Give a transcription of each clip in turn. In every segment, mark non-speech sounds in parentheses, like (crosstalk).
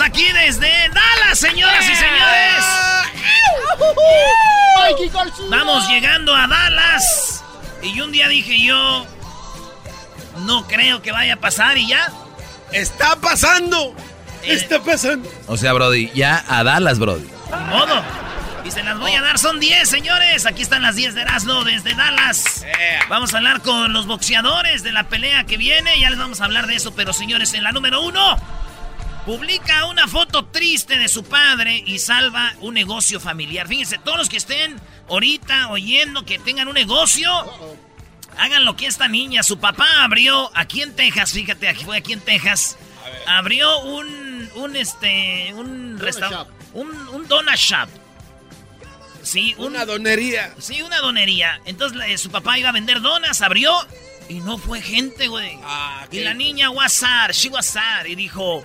Aquí desde Dallas, señoras y señores. Vamos llegando a Dallas. Y un día dije yo, no creo que vaya a pasar y ya. ¡Está pasando! Eh. ¡Está pasando! O sea, Brody, ya a Dallas, Brody. Modo. Y se las voy a dar, son 10, señores. Aquí están las 10 de Erasmo desde Dallas. Eh. Vamos a hablar con los boxeadores de la pelea que viene. Ya les vamos a hablar de eso, pero señores, en la número uno, publica una foto triste de su padre y salva un negocio familiar. Fíjense, todos los que estén ahorita oyendo que tengan un negocio, hagan lo que esta niña, su papá abrió aquí en Texas, fíjate, aquí fue aquí en Texas, abrió un, un este, un restaurante, un, un donut shop. Sí, un, Una donería. Sí, una donería. Entonces su papá iba a vender donas, abrió y no fue gente, güey. Ah, y la niña WhatsApp, she WhatsApp, y dijo,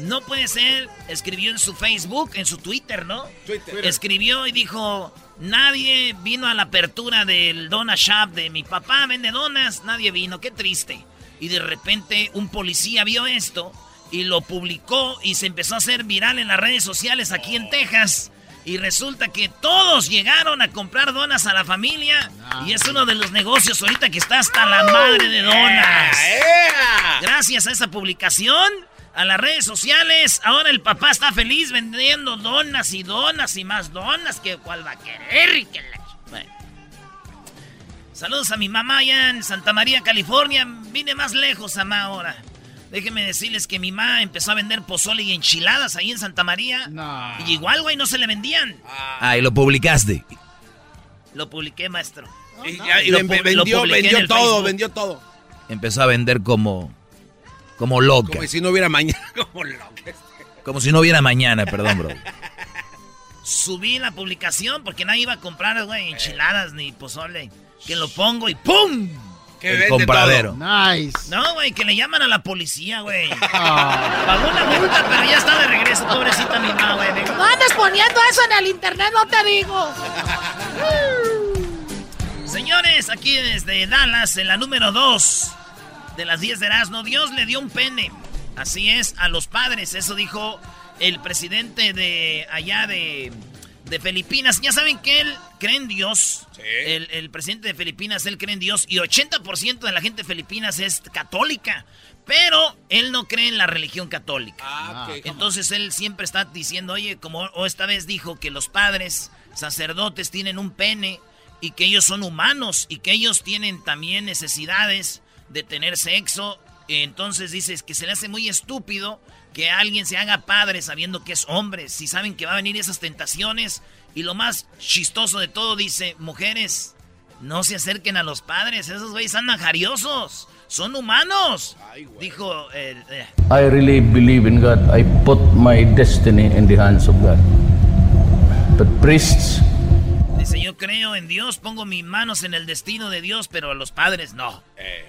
no puede ser. Escribió en su Facebook, en su Twitter, ¿no? Twitter. Escribió y dijo, nadie vino a la apertura del Dona Shop de mi papá, vende donas, nadie vino, qué triste. Y de repente un policía vio esto y lo publicó y se empezó a hacer viral en las redes sociales aquí en Texas. Y resulta que todos llegaron a comprar donas a la familia. Y es uno de los negocios ahorita que está hasta la madre de donas. Gracias a esa publicación, a las redes sociales, ahora el papá está feliz vendiendo donas y donas y más donas que cuál va a querer y que la... Bueno. Saludos a mi mamá allá en Santa María, California. Vine más lejos, mamá, ahora. Déjenme decirles que mi mamá empezó a vender pozole y enchiladas ahí en Santa María. Y igual, güey, no se le vendían. Ah, y lo publicaste. Lo publiqué, maestro. Y, ya- y Lo vendió, vendió todo, Facebook. vendió todo. Empezó a vender como. Como loca. Como si no hubiera mañana. (laughs) Como loco. Como si no hubiera mañana, perdón, bro. (laughs) Subí la publicación porque nadie iba a comprar, güey, enchiladas ni pozole. Que lo pongo y ¡pum! Que El vende compradero. Nice. No, güey, que le llaman a la policía, güey. (laughs) Ah. Pagó una multa, pero ya está de regreso, pobrecita mi mamá, güey. No andes poniendo eso en el internet, no te digo. Señores, aquí desde Dallas, en la número 2 de las 10 de Erasmo, Dios le dio un pene. Así es, a los padres. Eso dijo el presidente de allá de, de Filipinas. Ya saben que él cree en Dios. Sí. El, el presidente de Filipinas, él cree en Dios. Y 80% de la gente de Filipinas es católica. Pero él no cree en la religión católica. Ah, ok. Entonces él siempre está diciendo, oye, como o esta vez dijo que los padres sacerdotes tienen un pene y que ellos son humanos y que ellos tienen también necesidades de tener sexo. Entonces dices que se le hace muy estúpido que alguien se haga padre sabiendo que es hombre, si saben que va a venir esas tentaciones. Y lo más chistoso de todo dice, mujeres, no se acerquen a los padres, esos güeyes andan jariosos, son humanos. Dijo... eh, eh, I really believe in God. I put my destiny in the hands of God. But priests, Dice, yo creo en Dios, pongo mis manos en el destino de Dios, pero a los padres no.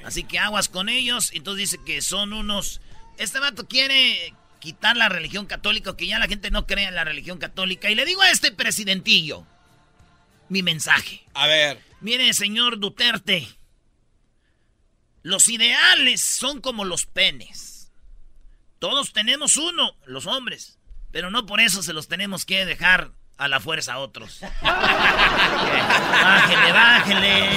Así que aguas con ellos. Entonces dice que son unos... Este vato quiere quitar la religión católica, que ya la gente no cree en la religión católica. Y le digo a este presidentillo mi mensaje. A ver. Mire, señor Duterte, los ideales son como los penes. Todos tenemos uno, los hombres, pero no por eso se los tenemos que dejar a la fuerza a otros. (laughs) bájele, bájele.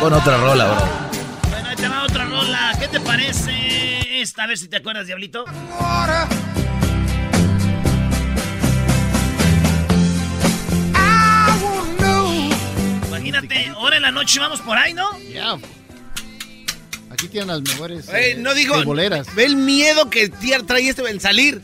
Pon otra rola, bro. Bueno, ahí te va otra rola. ¿Qué te parece esta? A ver si te acuerdas, Diablito. Imagínate, ahora en la noche vamos por ahí, ¿no? Ya. Aquí tienen las mejores eh, no digo. boleras. Ve el miedo que trae este en salir.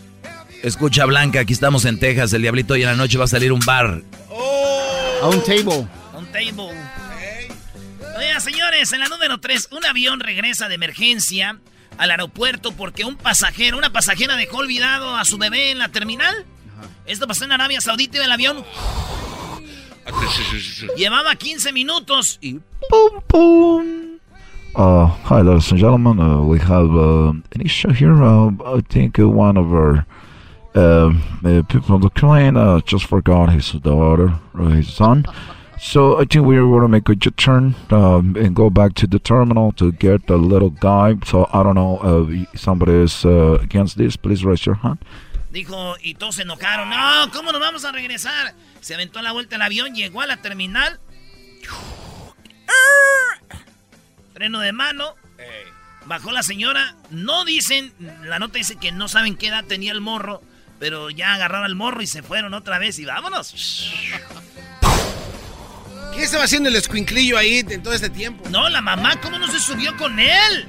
Escucha, Blanca, aquí estamos en Texas. El diablito y en la noche va a salir un bar. Oh. A un table. Un table. Oye, Oigan, señores, en la número 3, un avión regresa de emergencia al aeropuerto porque un pasajero, una pasajera dejó olvidado a su bebé en la terminal. Esto pasó en Arabia Saudita y el avión llevaba 15 minutos y Boom, boom. Uh, hi, ladies and gentlemen. Uh, we have uh, an issue here. Uh, I think uh, one of our uh, people on the plane just forgot his daughter, his son. So I think we're going to make a U-turn um, and go back to the terminal to get the little guy. So I don't know if somebody is against this. Please raise your hand. dijo, y todos se enojaron. No, ¿cómo nos vamos a regresar? Se aventó la vuelta el avión, llegó a la terminal. Freno de mano. Bajó la señora. No dicen, la nota dice que no saben qué edad tenía el morro, pero ya agarraron el morro y se fueron otra vez y vámonos. ¿Qué estaba haciendo el escuinclillo ahí en todo este tiempo? No, la mamá, ¿cómo no se subió con él?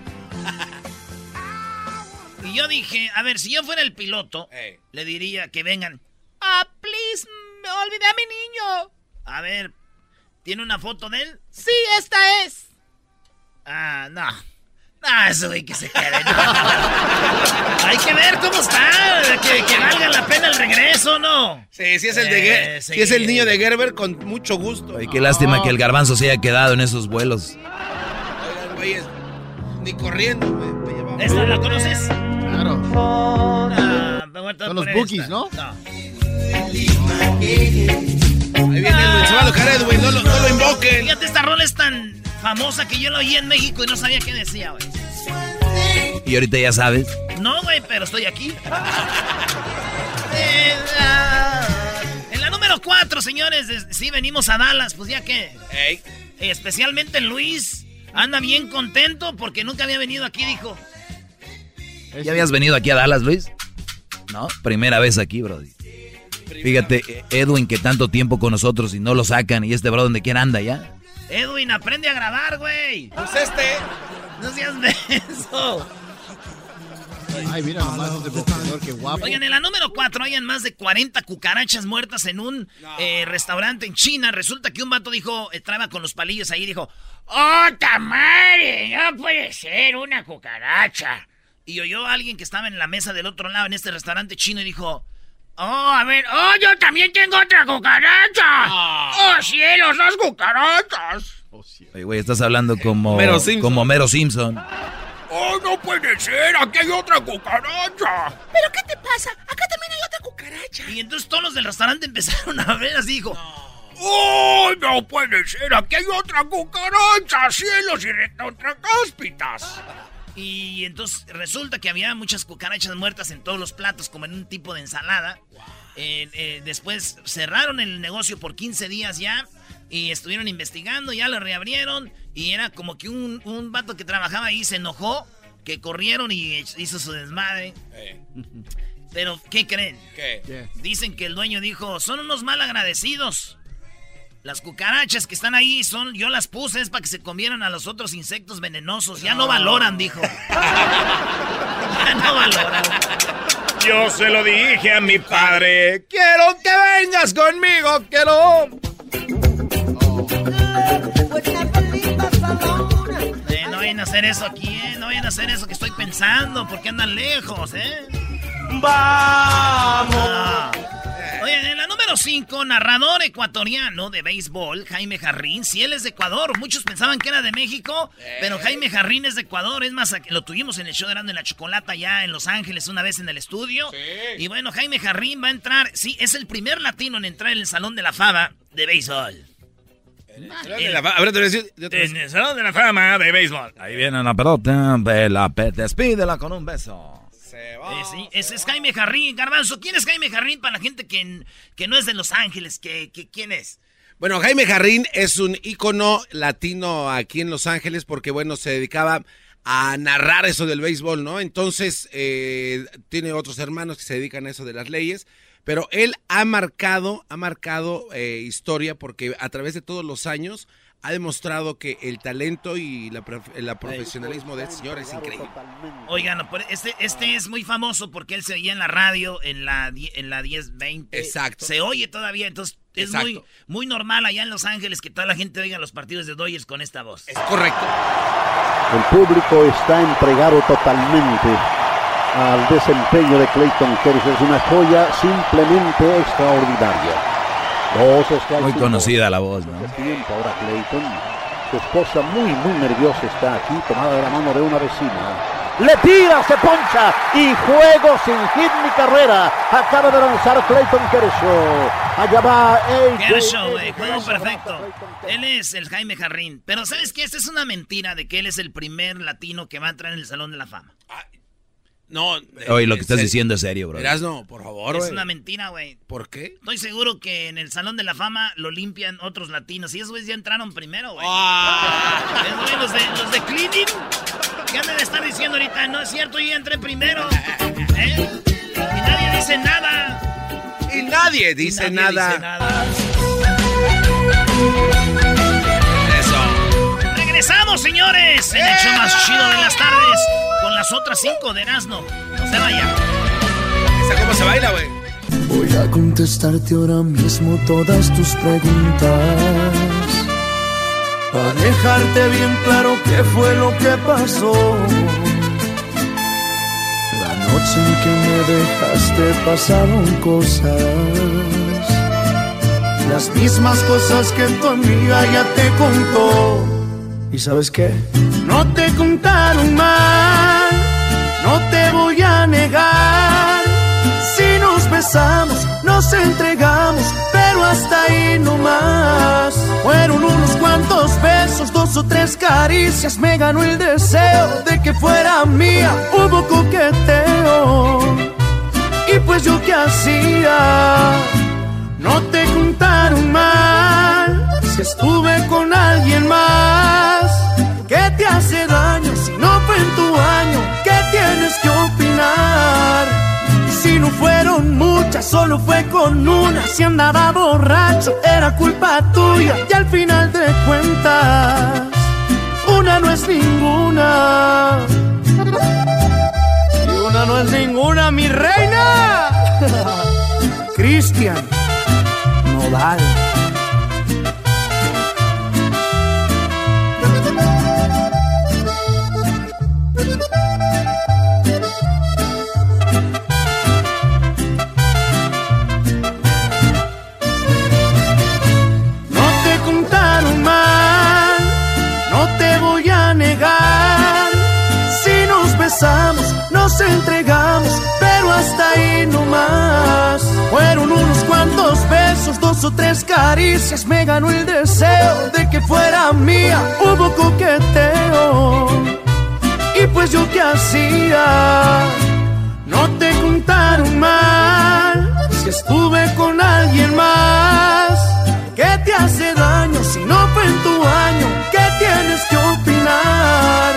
Y yo dije, a ver, si yo fuera el piloto, le diría que vengan. Ah, please, me olvidé a mi niño. A ver, ¿tiene una foto de él? Sí, esta es. Ah, no. Ah, eso güey que se quede. no. Hay que ver cómo está. Que, que valga la pena el regreso, ¿no? Sí, sí es el de Eh, sí. sí es el niño de Gerber con mucho gusto. Ay, qué lástima que el garbanzo se haya quedado en esos vuelos. Oigan, güeyes, ni corriendo me, me llevaba. ¿Esta la conoces? Claro. Ah, Son los Bookies, esta. ¿no? Ahí viene alocar Edwin, no lo, no lo invoquen. Fíjate, esta rola es tan famosa que yo la oí en México y no sabía qué decía, güey. Y ahorita ya sabes. No, güey, pero estoy aquí. (laughs) En la número 4, señores, sí venimos a Dallas, pues ya que. Especialmente Luis anda bien contento porque nunca había venido aquí, dijo. ¿Ya habías venido aquí a Dallas, Luis? No, primera vez aquí, Brody. Fíjate, Edwin, que tanto tiempo con nosotros y no lo sacan, y este bro donde quiera anda ya. Edwin, aprende a grabar, güey. pues este. No seas eso. Ay, mira nomás ese boxeador, qué guapo. Oigan, en la número 4 hayan más de 40 cucarachas muertas en un eh, restaurante en China. Resulta que un vato dijo, entraba con los palillos ahí y dijo, ¡Oh, tamare! No puede ser una cucaracha. Y oyó a alguien que estaba en la mesa del otro lado en este restaurante chino y dijo, ¡Oh, a ver! ¡Oh, yo también tengo otra cucaracha! ¡Oh, cielos, las cucarachas! Oye, güey, estás hablando como Homero Simpson. como Homero Simpson. ¡Oh, no puede ser! ¡Aquí hay otra cucaracha! ¿Pero qué te pasa? Acá también hay otra cucaracha. Y entonces todos los del restaurante empezaron a ver así, dijo, ¡Oh, no puede ser! ¡Aquí hay otra cucaracha! ¡Cielos y recontracáspitas! Y entonces resulta que había muchas cucarachas muertas en todos los platos, como en un tipo de ensalada. Eh, eh, después cerraron el negocio por 15 días ya y estuvieron investigando, ya lo reabrieron y era como que un, un vato que trabajaba ahí se enojó, que corrieron y hizo su desmadre. Pero, ¿qué creen? Dicen que el dueño dijo, son unos mal agradecidos. Las cucarachas que están ahí son, yo las puse es para que se comieran a los otros insectos venenosos. Ya no valoran, dijo. (laughs) ya no valoran. Yo se lo dije a mi padre. ¡Quiero que vengas conmigo! ¡Quiero! Eh, no vayan a hacer eso aquí, eh. No vayan a hacer eso que estoy pensando, porque andan lejos, eh. ¡Vamos! Oye, en la número 5, narrador ecuatoriano de béisbol, Jaime Jarrín. Si él es de Ecuador, muchos pensaban que era de México, pero Jaime Jarrín es de Ecuador. Es más, lo tuvimos en el show de Grande la Chocolata ya en Los Ángeles una vez en el estudio. Y bueno, Jaime Jarrín va a entrar, sí, es el primer latino en entrar en el Salón de la Fama de béisbol. De. En el Salón de la Fama de Béisbol. Ahí viene la pelota, vela, pe- despídela con un beso. Eh, sí, ese es Jaime Jarrín. Garbanzo, ¿quién es Jaime Jarrín para la gente que, que no es de Los Ángeles? que que- ¿Quién es? Bueno, Jaime Jarrín es un ícono latino aquí en Los Ángeles porque, bueno, se dedicaba a narrar eso del béisbol, ¿no? Entonces, eh, tiene otros hermanos que se dedican a eso de las leyes, pero él ha marcado, ha marcado eh, historia porque a través de todos los años ha demostrado que el talento y la, el profesionalismo de este señor es increíble. Oigan, este, este es muy famoso porque él se oía en la radio en la, en la 1020. Exacto. Se oye todavía, entonces Es muy, muy normal allá en Los Ángeles que toda la gente oiga los partidos de Dodgers con esta voz. Es correcto. El público está entregado totalmente al desempeño de Clayton Kershaw. Es una joya simplemente extraordinaria. Muy conocida la voz, ¿no? Tiempo ahora Clayton. Su esposa muy, muy nerviosa está aquí, tomada de la mano de una vecina. Le tira, se poncha y juego sin hit ni carrera. Acaba de lanzar Clayton Kershaw. Allá va Kershaw, güey, juego perfecto. Él es el Jaime Jarrín. Pero ¿sabes qué? Esta es una mentira de que él es el primer latino que va a entrar en el Salón de la Fama. No. Oye, lo que estás diciendo es serio, bro. Verás, no, por favor, Es una mentira, güey. ¿Por qué? Estoy seguro que en el Salón de la Fama lo limpian otros latinos. Y esos güeyes ya entraron primero, güey. Ah. Los de, los de cleaning. ¿Qué andan de estar diciendo ahorita? No es cierto, yo ya entré primero. (laughs) ¿Eh? Y nadie dice nada. Y nadie dice, Y nadie nada. dice nada. Eso. Regresamos, señores. El hecho más chido de las tardes. Las otras cinco de Erasmo. No se vayan. ¿Esa cómo se baila, güey? Voy a contestarte ahora mismo todas tus preguntas. Para dejarte bien claro qué fue lo que pasó. La noche en que me dejaste pasaron cosas. Las mismas cosas que tu amiga ya te contó. ¿Y sabes qué? No te contaron mal, no te voy a negar. Si nos besamos, nos entregamos, pero hasta ahí no más. Fueron unos cuantos besos, dos o tres caricias, me ganó el deseo de que fuera mía. Hubo coqueteo, y pues yo qué hacía. No te contaron mal, si estuve con alguien más. Si no fueron muchas, solo fue con una. Si andaba borracho, era culpa tuya. Y al final de cuentas, una no es ninguna. Y una no es ninguna, mi reina. (laughs) Cristian Nodal. Nos entregamos, pero hasta ahí no más. Fueron unos cuantos besos, dos o tres caricias, me ganó el deseo de que fuera mía. Hubo coqueteo, y pues yo qué hacía. No te contaron mal, si estuve con alguien más. ¿Qué te hace daño si no fue en tu año? ¿Qué tienes que opinar?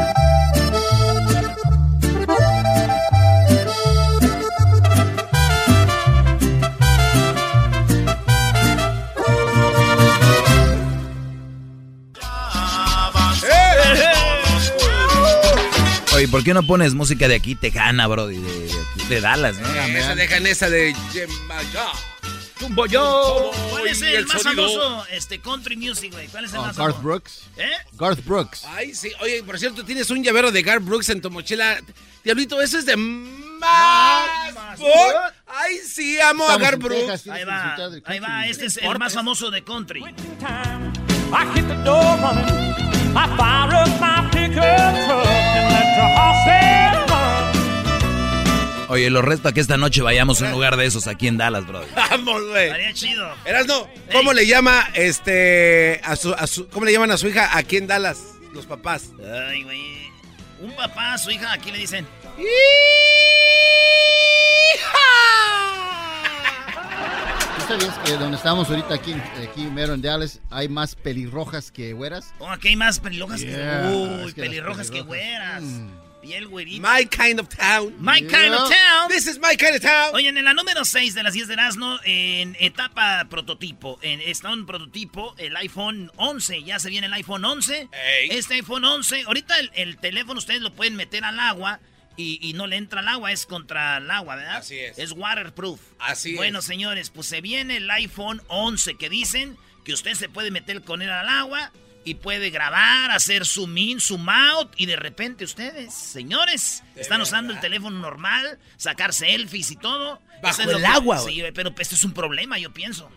Oye, ¿por qué no pones música de aquí, tejana, bro? De, de, aquí, de Dallas, ¿no? Esa dejan esa de. Tumbo yo. ¿Cuál es el, el más sonido. famoso este, country music, güey? ¿Cuál es el Oh, más Garth famoso? Brooks. ¿Eh? Garth Brooks. Ay, sí. Oye, por cierto, tienes un llavero de Garth Brooks en tu mochila. Diablito, eso es de más. Ay, sí, amo a Garth Brooks. Texas, Ahí va, ahí va. Este es el más famoso de country. I hit the door running. I fire up my pickup truck Oye, lo resto a que esta noche vayamos a un lugar de esos aquí en Dallas, bro. (laughs) Vamos, güey. Estaría chido. Erasno, ¿cómo le llama este a su, a su- cómo le llaman a su hija aquí en Dallas los papás? Ay, güey. Un papá a su hija, aquí le dicen. ¿Tú sabías que donde estamos ahorita aquí, aquí mero en Dallas hay más pelirrojas que güeras? Oh, aquí hay más pelirrojas Yeah, que. Uy, es que las pelirrojas que güeras. mm. Piel güerita. My kind of town. My kind of town. This is my kind of town. Oye, en la número 6 de las 10 de Erasmo, en etapa prototipo, en, está un prototipo, el iPhone 11, ya se viene el iPhone 11. Este iPhone 11, ahorita el, el teléfono ustedes lo pueden meter al agua y, y no le entra el agua, es contra el agua, ¿verdad? Así es. Es waterproof. Así bueno, es. señores, pues se viene el iPhone 11 que dicen que usted se puede meter con él al agua y puede grabar, hacer zoom in, zoom out y de repente ustedes, señores, están usando el teléfono normal, sacar selfies y todo. Bajo es el que- agua, güey. Sí, pero esto es un problema, yo pienso.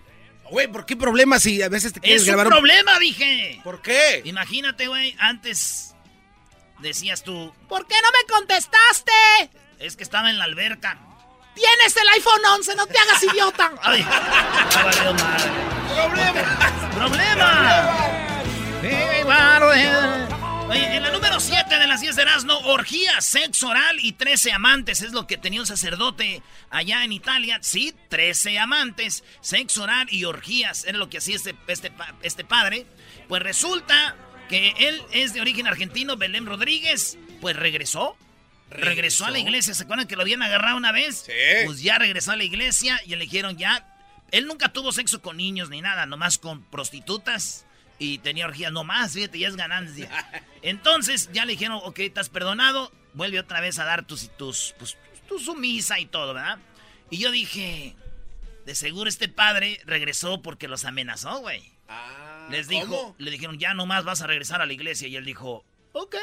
Güey, ¿por qué problema si a veces te quieres Es un grabar problema, dije. ¿Por qué? Imagínate, güey, antes decías tú, ¿Por qué no me contestaste? es que estaba en la alberca. Tienes el iPhone 11, no te hagas idiota. (laughs) Ay, valió madre. ¡Problema! ¡Problema! Oye, en la número 7 de las 10 de Erasmo, orgía, sexo oral y 13 amantes. Es lo que tenía un sacerdote allá en Italia. Sí, 13 amantes, sexo oral y orgías. Era lo que hacía este, este, este padre. Pues resulta que él es de origen argentino, Belén Rodríguez. Pues regresó. Regresó a la iglesia. ¿Se acuerdan que lo habían agarrado una vez? Sí. Pues ya regresó a la iglesia y le dijeron ya. Él nunca tuvo sexo con niños ni nada, nomás con prostitutas. Y tenía orgías, nomás, fíjate, ya es ganancia. (laughs) Entonces ya le dijeron, ok, estás perdonado, vuelve otra vez a dar tus, tus, pues, tu sumisa y todo, ¿verdad? Y yo dije, de seguro este padre regresó porque los amenazó, güey. Les dijo, ¿cómo? le dijeron, ya nomás vas a regresar a la iglesia. Y él dijo, ok.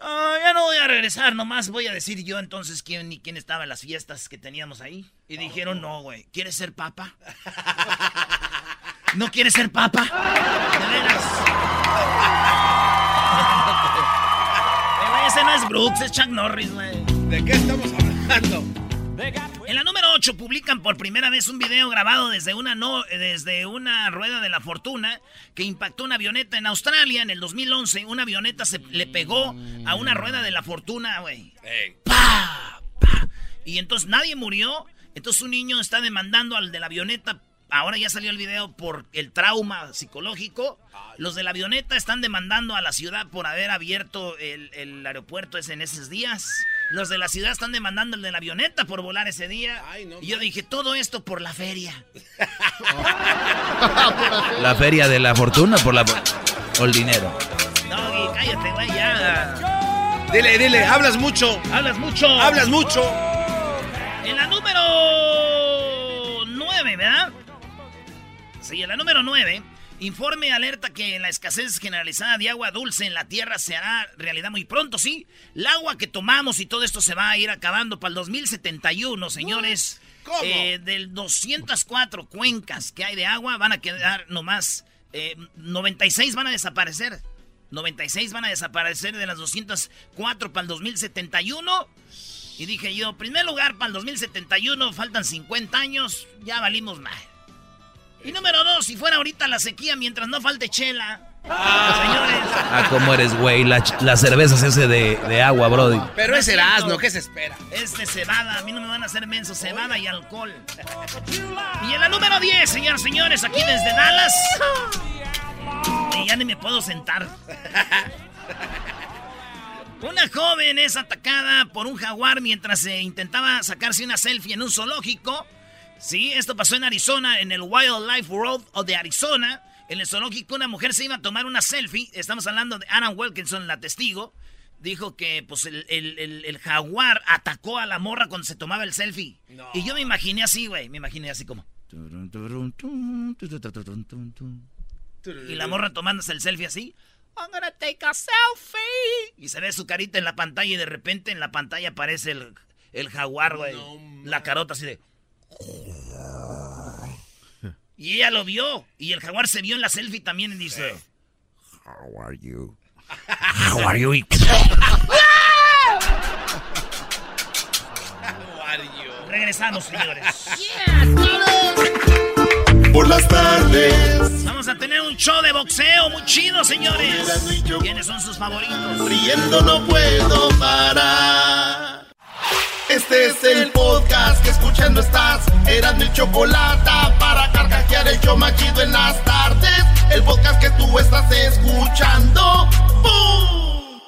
Ah, ya no voy a regresar, nomás voy a decir yo entonces quién y quién estaba en las fiestas que teníamos ahí. Y dijeron, no, güey, ¿quieres ser papa? (laughs) ¿No quieres ser papa? (laughs) De veras. (laughs) Ese no es Brooks, es Chuck Norris, güey. ¿De qué estamos hablando? En la número 8 publican por primera vez un video grabado desde una, no, desde una rueda de la fortuna que impactó una avioneta en Australia en el 2011. Una avioneta se le pegó a una rueda de la fortuna, güey. ¡Pa! ¡Pa! Y entonces nadie murió. Entonces un niño está demandando al de la avioneta. Ahora ya salió el video por el trauma psicológico. Los de la avioneta están demandando a la ciudad por haber abierto el, el aeropuerto ese en esos días. Los de la ciudad están demandando al de la avioneta por volar ese día. y yo dije, todo esto por la feria. (laughs) La feria de la fortuna por la o el dinero. No, cállate, güey, ya. Dile, dile, hablas mucho. Hablas mucho. Hablas mucho. En la número 9, ¿verdad? Sí, en la número 9. Informe alerta que la escasez generalizada de agua dulce en la tierra se hará realidad muy pronto, ¿sí? El agua que tomamos y todo esto se va a ir acabando para el 2071, señores. ¿Cómo? Eh, del 204 cuencas que hay de agua van a quedar nomás... eh, 96 van a desaparecer. 96 van a desaparecer de las 204 para el 2071. Y dije yo, primer lugar para el 2071, faltan 50 años, ya valimos mal. Y número dos, si fuera ahorita la sequía mientras no falte chela. Señores, Ah, cómo eres, güey. La, la cerveza es ese de, de agua, brody. Pero es Erasmo, ¿qué se espera? es de cebada, a mí no me van a hacer menso, cebada y alcohol. Y en la número 10, señores, señores, aquí desde Dallas. Y ya ni me puedo sentar. Una joven es atacada por un jaguar mientras se intentaba sacarse una selfie en un zoológico. Sí, esto pasó en Arizona, en el Wildlife World de Arizona. En el zoológico una mujer se iba a tomar una selfie. Estamos hablando de Anna Wilkinson, la testigo. Dijo que pues el, el- el- el jaguar atacó a la morra cuando se tomaba el selfie. Y yo me imaginé así, güey. Me imaginé así como... Y la morra tomándose el selfie así. I'm gonna take a selfie. Y se ve su carita en la pantalla y de repente en la pantalla aparece el, el jaguar, güey. la carota así de... Y ella lo vio. Y el jaguar se vio en la selfie también y dice... How are you? How are you? Regresamos, señores. Por las tardes, Vamos a tener un show de boxeo muy chido, señores. ¿Quiénes son sus favoritos? riendo no puedo parar. Este es el podcast que escuchando estás. Eran mi chocolate para carcajear el show machido en las tardes. El podcast que tú estás escuchando. ¡Bum!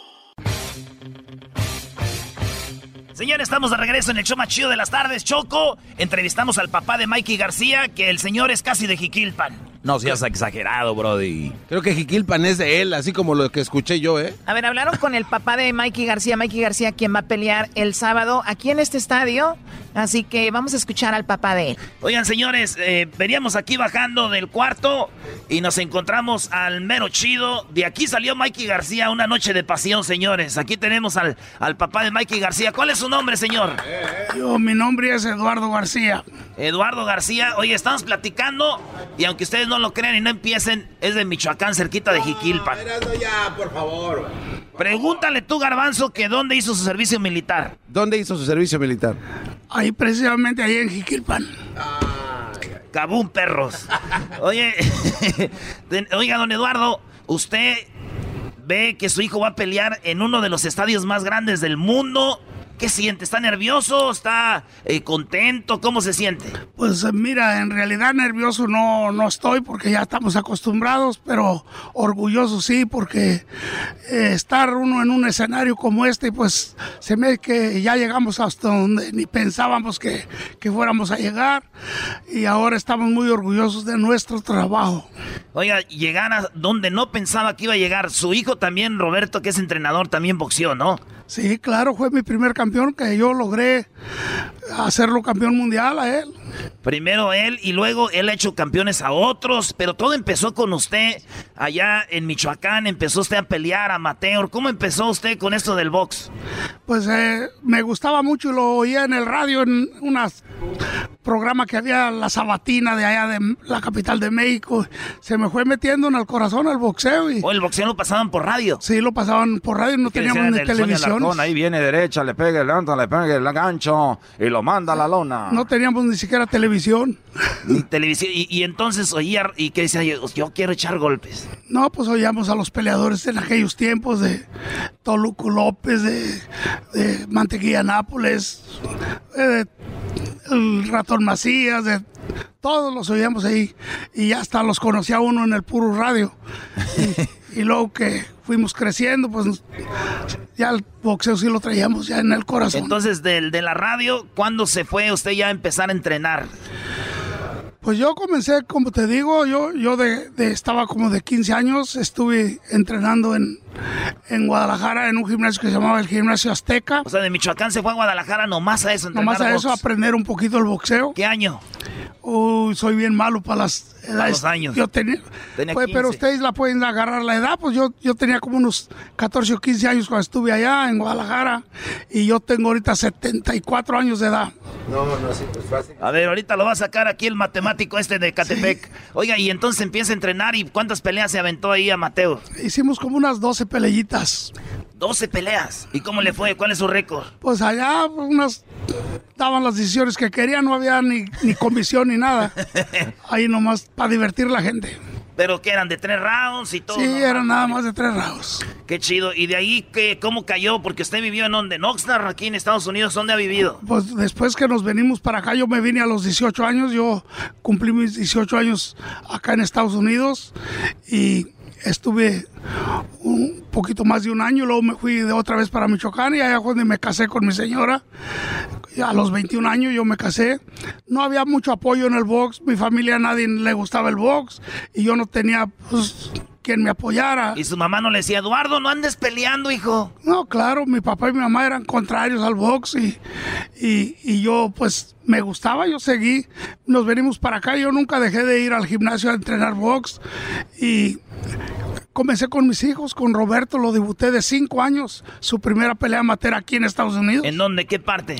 Señores, estamos de regreso en el show más chido de las tardes, Choco. Entrevistamos al papá de Mikey García, que el señor es casi de Jiquilpan. No seas exagerado, Brody. Creo que Jiquilpan es de él, así como lo que escuché yo, ¿eh? A ver, hablaron con el papá de Mikey García. Mikey García, quien va a pelear el sábado aquí en este estadio. Así que vamos a escuchar al papá de él. Oigan, señores, eh, veníamos aquí bajando del cuarto y nos encontramos al mero chido. De aquí salió Mikey García, una noche de pasión, señores. Aquí tenemos al, al papá de Mikey García. ¿Cuál es su nombre, señor? Yo, mi nombre es Eduardo García. Eduardo García. Oye, estamos platicando y aunque ustedes no lo crean y no empiecen, es de Michoacán, cerquita de Jiquilpan. ya, por favor. Pregúntale tú, Garbanzo, que dónde hizo su servicio militar. ¿Dónde hizo su servicio militar? Ahí precisamente, ahí en Jiquilpan. Cabún, perros. Oye, (laughs) oiga, don Eduardo, usted ve que su hijo va a pelear en uno de los estadios más grandes del mundo. ¿Qué siente? ¿Está nervioso? ¿Está eh, contento? ¿Cómo se siente? Pues eh, mira, en realidad nervioso no, no estoy porque ya estamos acostumbrados, pero orgulloso sí porque eh, estar uno en un escenario como este, pues se me que ya llegamos hasta donde ni pensábamos que, que fuéramos a llegar y ahora estamos muy orgullosos de nuestro trabajo. Oiga, llegar a donde no pensaba que iba a llegar. Su hijo también, Roberto, que es entrenador, también boxeó, ¿no? Sí, claro, fue mi primer campeón que yo logré hacerlo campeón mundial a él. Primero él y luego él ha hecho campeones a otros, pero todo empezó con usted allá en Michoacán, empezó usted a pelear amateur. ¿Cómo empezó usted con esto del box? Pues eh, me gustaba mucho y lo oía en el radio en un programa que había la sabatina de allá de la capital de México. Se me fue metiendo en el corazón el boxeo. Y... ¿O el boxeo lo pasaban por radio? Sí, lo pasaban por radio, no teníamos ni televisión. Ahí viene derecha, le pega el levanta, le pega el gancho y lo manda a la lona. No teníamos ni siquiera televisión. Ni televisión. Y, entonces oía, y que decía yo, yo quiero echar golpes. No, pues oíamos a los peleadores en aquellos tiempos de Toluco López, de, de Mantequilla Nápoles, de el ratón Macías, de todos los oíamos ahí y ya hasta los conocía uno en el puro radio. Y, y, luego que fuimos creciendo, pues ya el boxeo sí lo traíamos ya en el corazón. Entonces, de, de la radio, ¿cuándo se fue usted ya a empezar a entrenar? Pues yo comencé, como te digo, yo, yo de, de, estaba como de 15 años, estuve entrenando en, en Guadalajara en un gimnasio que se llamaba el Gimnasio Azteca. O sea, de Michoacán se fue a Guadalajara nomás a eso. Nomás a eso, a aprender un poquito el boxeo. ¿Qué año? Uy, soy bien malo para las edades. Los años. Yo tenía, tenía pues, pero ustedes la pueden agarrar la edad, pues yo, yo tenía como unos 14 o 15 años cuando estuve allá en Guadalajara y yo tengo ahorita 74 años de edad. No, no, sí, pues fácil. A ver, ahorita lo va a sacar aquí el matemático este de Catepec. Sí. Oiga, y entonces empieza a entrenar y ¿cuántas peleas se aventó ahí a Mateo? Hicimos como unas 12 peleyitas. 12 peleas. ¿Y cómo le fue? ¿Cuál es su récord? Pues allá unas daban las decisiones que querían, no había ni, ni comisión ni nada. (laughs) Ahí nomás para divertir la gente. ¿Pero que eran de tres rounds y todo? Sí, ¿no? eran nada más de tres rounds. Qué chido. ¿Y de ahí qué, cómo cayó? Porque usted vivió en donde? ¿En Oxnard, aquí en Estados Unidos? ¿Dónde ha vivido? Pues después que nos venimos para acá, yo me vine a los 18 años. Yo cumplí mis 18 años acá en Estados Unidos y estuve un poquito más de un año, luego me fui de otra vez para Michoacán y allá donde me casé con mi señora. A los 21 años yo me casé. No había mucho apoyo en el box, mi familia a nadie le gustaba el box y yo no tenía pues, quien me apoyara. ¿Y su mamá no le decía, Eduardo, no andes peleando, hijo? No, claro, mi papá y mi mamá eran contrarios al box y, y, y yo pues me gustaba, yo seguí. Nos venimos para acá, yo nunca dejé de ir al gimnasio a entrenar box y comencé con mis hijos, con Roberto, lo debuté de cinco años, su primera pelea amateur aquí en Estados Unidos. ¿En dónde? ¿Qué parte?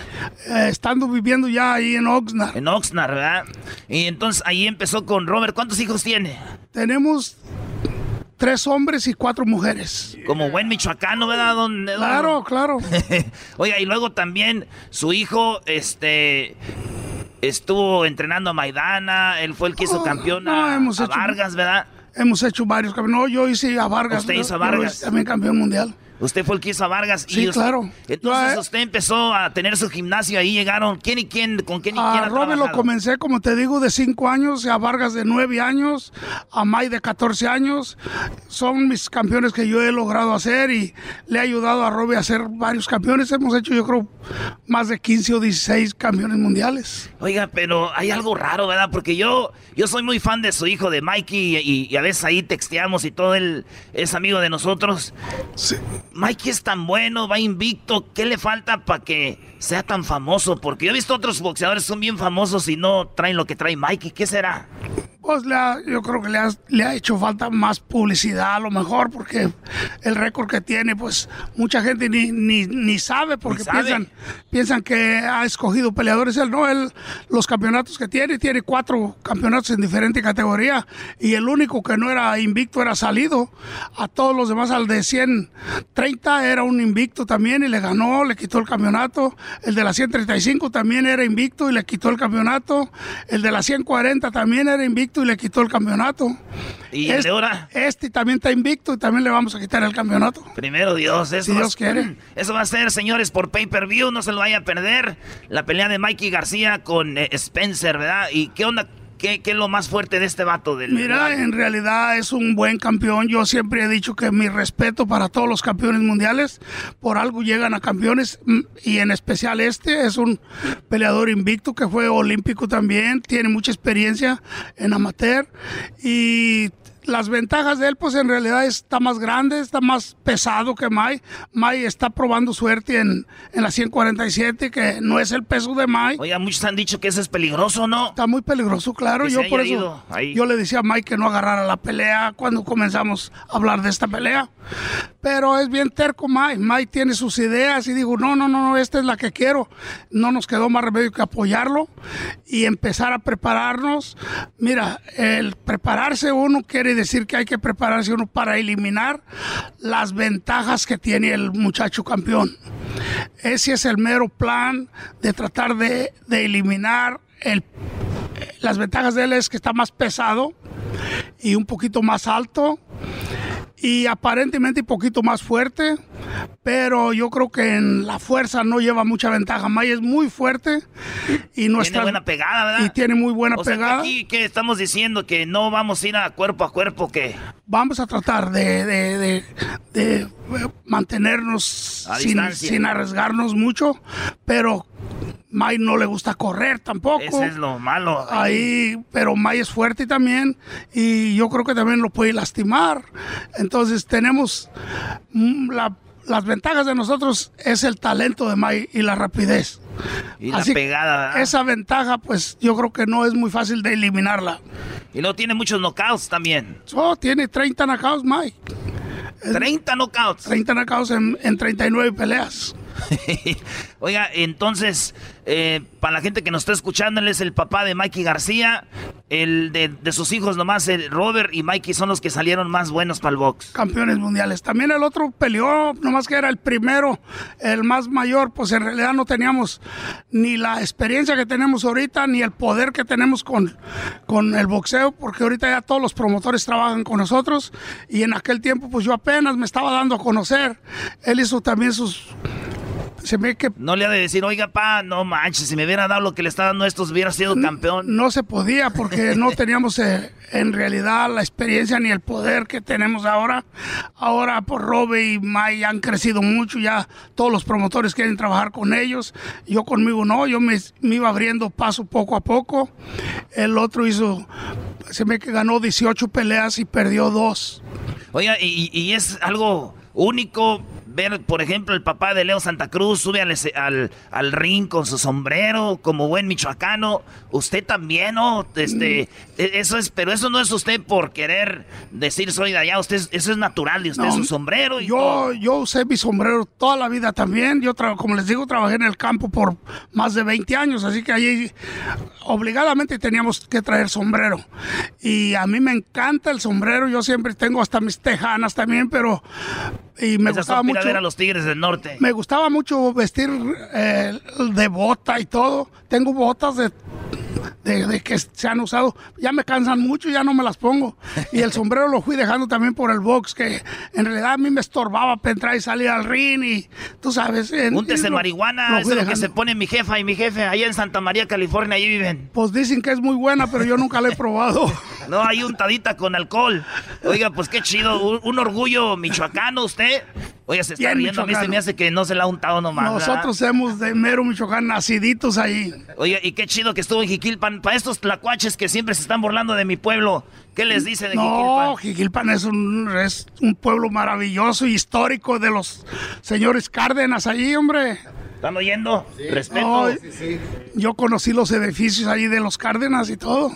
Eh, estando viviendo ya ahí en Oxnard. En Oxnard, ¿verdad? Y entonces ahí empezó con Robert. ¿Cuántos hijos tiene? Tenemos tres hombres y cuatro mujeres. Como buen michoacano, ¿verdad? Claro, claro. (laughs) Oiga, y luego también su hijo, este estuvo entrenando a Maidana, él fue el que hizo campeón no, a, Vargas, ¿verdad? Hemos hecho varios campeones. No, yo hice a Vargas. Usted hizo a yo Vargas. también campeón mundial. Usted fue el que hizo a Vargas. Sí, y usted- claro. Entonces Yo, eh, usted empezó a tener su gimnasio ahí, llegaron. ¿Quién y quién? ¿Con quién y quién A Robe lo comencé, como te digo, de 5 años, a Vargas de 9 años, a May de 14 años. Son mis campeones que yo he logrado hacer y le he ayudado a Robe a hacer varios campeones. Hemos hecho, yo creo, más de 15 o 16 campeones mundiales. Oiga, pero hay algo raro, ¿verdad? Porque yo, yo soy muy fan de su hijo, de Mikey, y, y a veces ahí texteamos y todo él es amigo de nosotros. Mikey es tan bueno, va invicto. ¿Qué le falta para que sea tan famoso? Porque yo he visto otros boxeadores son bien famosos y no traen lo que trae Mikey. ¿Qué será? Pues le ha- yo creo que le ha, le ha hecho falta más publicidad a lo mejor porque el récord que tiene pues mucha gente ni, ni, ni sabe porque sabe. piensan piensan que ha escogido peleadores. Él no él los campeonatos que tiene tiene cuatro campeonatos en diferente categoría y el único que no era invicto era salido. A todos los demás al de 130 era un invicto también y le ganó le quitó el campeonato. El de la 135 también era invicto y le quitó el campeonato. El de la 140 también era invicto y le quitó el campeonato ¿Y este, ahora? este también está invicto y también le vamos a quitar el campeonato Primero Dios, eso Si va Dios quiere. (clears throat) Eso va a ser, señores, por pay-per-view, no se lo vaya a perder. La pelea de Mikey García con eh, Spencer, ¿verdad? ¿Y qué onda? ¿Qué, qué es lo más fuerte de este vato? Del Mira, en realidad es un buen campeón. Yo siempre he dicho que mi respeto para todos los campeones mundiales. Por algo llegan a campeones mm, y en especial este es un peleador invicto que fue olímpico también. Tiene mucha experiencia en amateur y las ventajas de él, pues en realidad está más grande, está más pesado que Mai. Mai está probando suerte en, en la 147, que no es el peso de Mai. Oiga, muchos han dicho que eso es peligroso, ¿no? Está muy peligroso, claro. Que Yo por eso yo le decía a Mike que no agarrara la pelea cuando comenzamos a hablar de esta pelea. Pero es bien terco Mike. Mike tiene sus ideas y digo, no, no, no, esta es la que quiero. No nos quedó más remedio que apoyarlo y empezar a prepararnos. Mira, el prepararse uno quiere decir que hay que prepararse uno para eliminar las ventajas que tiene el muchacho campeón. Ese es el mero plan de tratar de, de eliminar el las ventajas de él es que está más pesado y un poquito más alto y aparentemente un poquito más fuerte, pero yo creo que en la fuerza no lleva mucha ventaja. May es muy fuerte y nuestra Tiene buena pegada, ¿verdad? y tiene muy buena o sea, que pegada. aquí que estamos diciendo que no vamos a ir a cuerpo a cuerpo, que Vamos a tratar de, de- de- de, mantenernos A sin, sin arriesgarnos mucho, pero May no le gusta correr tampoco. ese es lo malo. Ahí, pero May es fuerte también y yo creo que también lo puede lastimar. Entonces tenemos mm, la- las ventajas de nosotros es el talento de May y la rapidez. Y la Así que pegada. Esa ventaja, pues yo creo que no es muy fácil de eliminarla. Y luego tiene muchos knockouts también. Oh, tiene 30 knockouts, Mike. 30 knockouts. 30 knockouts en, en 39 peleas. (laughs) Oiga, entonces, eh, para la gente que nos está escuchando, él es el papá de Mikey García. El de, de sus hijos nomás, el Robert y Mikey son los que salieron más buenos para el box. campeones mundiales. También el otro peleó, nomás que era el primero, el más mayor, pues en realidad no teníamos ni la experiencia que tenemos ahorita, ni el poder que tenemos con, con el boxeo, porque ahorita ya todos los promotores trabajan con nosotros y en aquel tiempo pues yo apenas me estaba dando a conocer. Él hizo también sus... Se ve que No le ha de decir, oiga, pa, no manches, si me hubiera dado lo que le está dando a estos, hubiera sido campeón. no se podía porque (laughs) no teníamos eh, en realidad la experiencia ni el poder que tenemos ahora. Ahora por Robe y May han crecido mucho, ya todos los promotores quieren trabajar con ellos. Yo conmigo no, yo me, me iba abriendo paso poco a poco. El otro hizo, se ve que ganó 18 peleas y perdió dos. Oiga, y, y es algo único ver, por ejemplo, el papá de Leo Santa Cruz sube al, al, al ring con su sombrero, como buen michoacano. Usted también, ¿no? Este, e- eso es, pero eso no es usted por querer decir soy de allá. Usted, es- eso es natural de usted, No, su sombrero y yo, todo. yo usé mi sombrero toda la vida también. Yo, como les digo, trabajé en el campo por más de 20 años, así que allí obligadamente teníamos que traer sombrero. Y a mí me encanta el sombrero. Yo siempre tengo hasta mis tejanas también, pero y me gustaba mucho. a los Tigres del Norte. Me gustaba mucho vestir eh, de bota y todo. Tengo botas de, de, de que se han usado. Ya me cansan mucho, ya no me las pongo. Y el (laughs) sombrero lo fui dejando también por el box, que en realidad a mí me estorbaba para entrar y salir al ring y tú sabes. en- Úntese y lo- marihuana, lo eso es lo que se pone mi jefa y mi jefe allá en Santa María, California, allí viven. Pues dicen que es muy buena, pero yo nunca la he probado. (laughs) No, hay untadita con alcohol. Oiga, pues qué chido, un, un orgullo michoacano usted. Oiga, se está riendo, a mí se me hace que no se la ha untado nomás. ¿verdad? Nosotros somos de mero Michoacán, naciditos ahí. Oiga, y qué chido que estuvo en Jiquilpan. Para estos tlacuaches que siempre se están burlando de mi pueblo, ¿qué les dice de No, Jiquilpan? Jiquilpan es un, es un pueblo maravilloso y histórico de los señores Cárdenas allí, hombre. ¿Están oyendo? Respeto. No, Yo conocí los edificios allí de los Cárdenas y todo.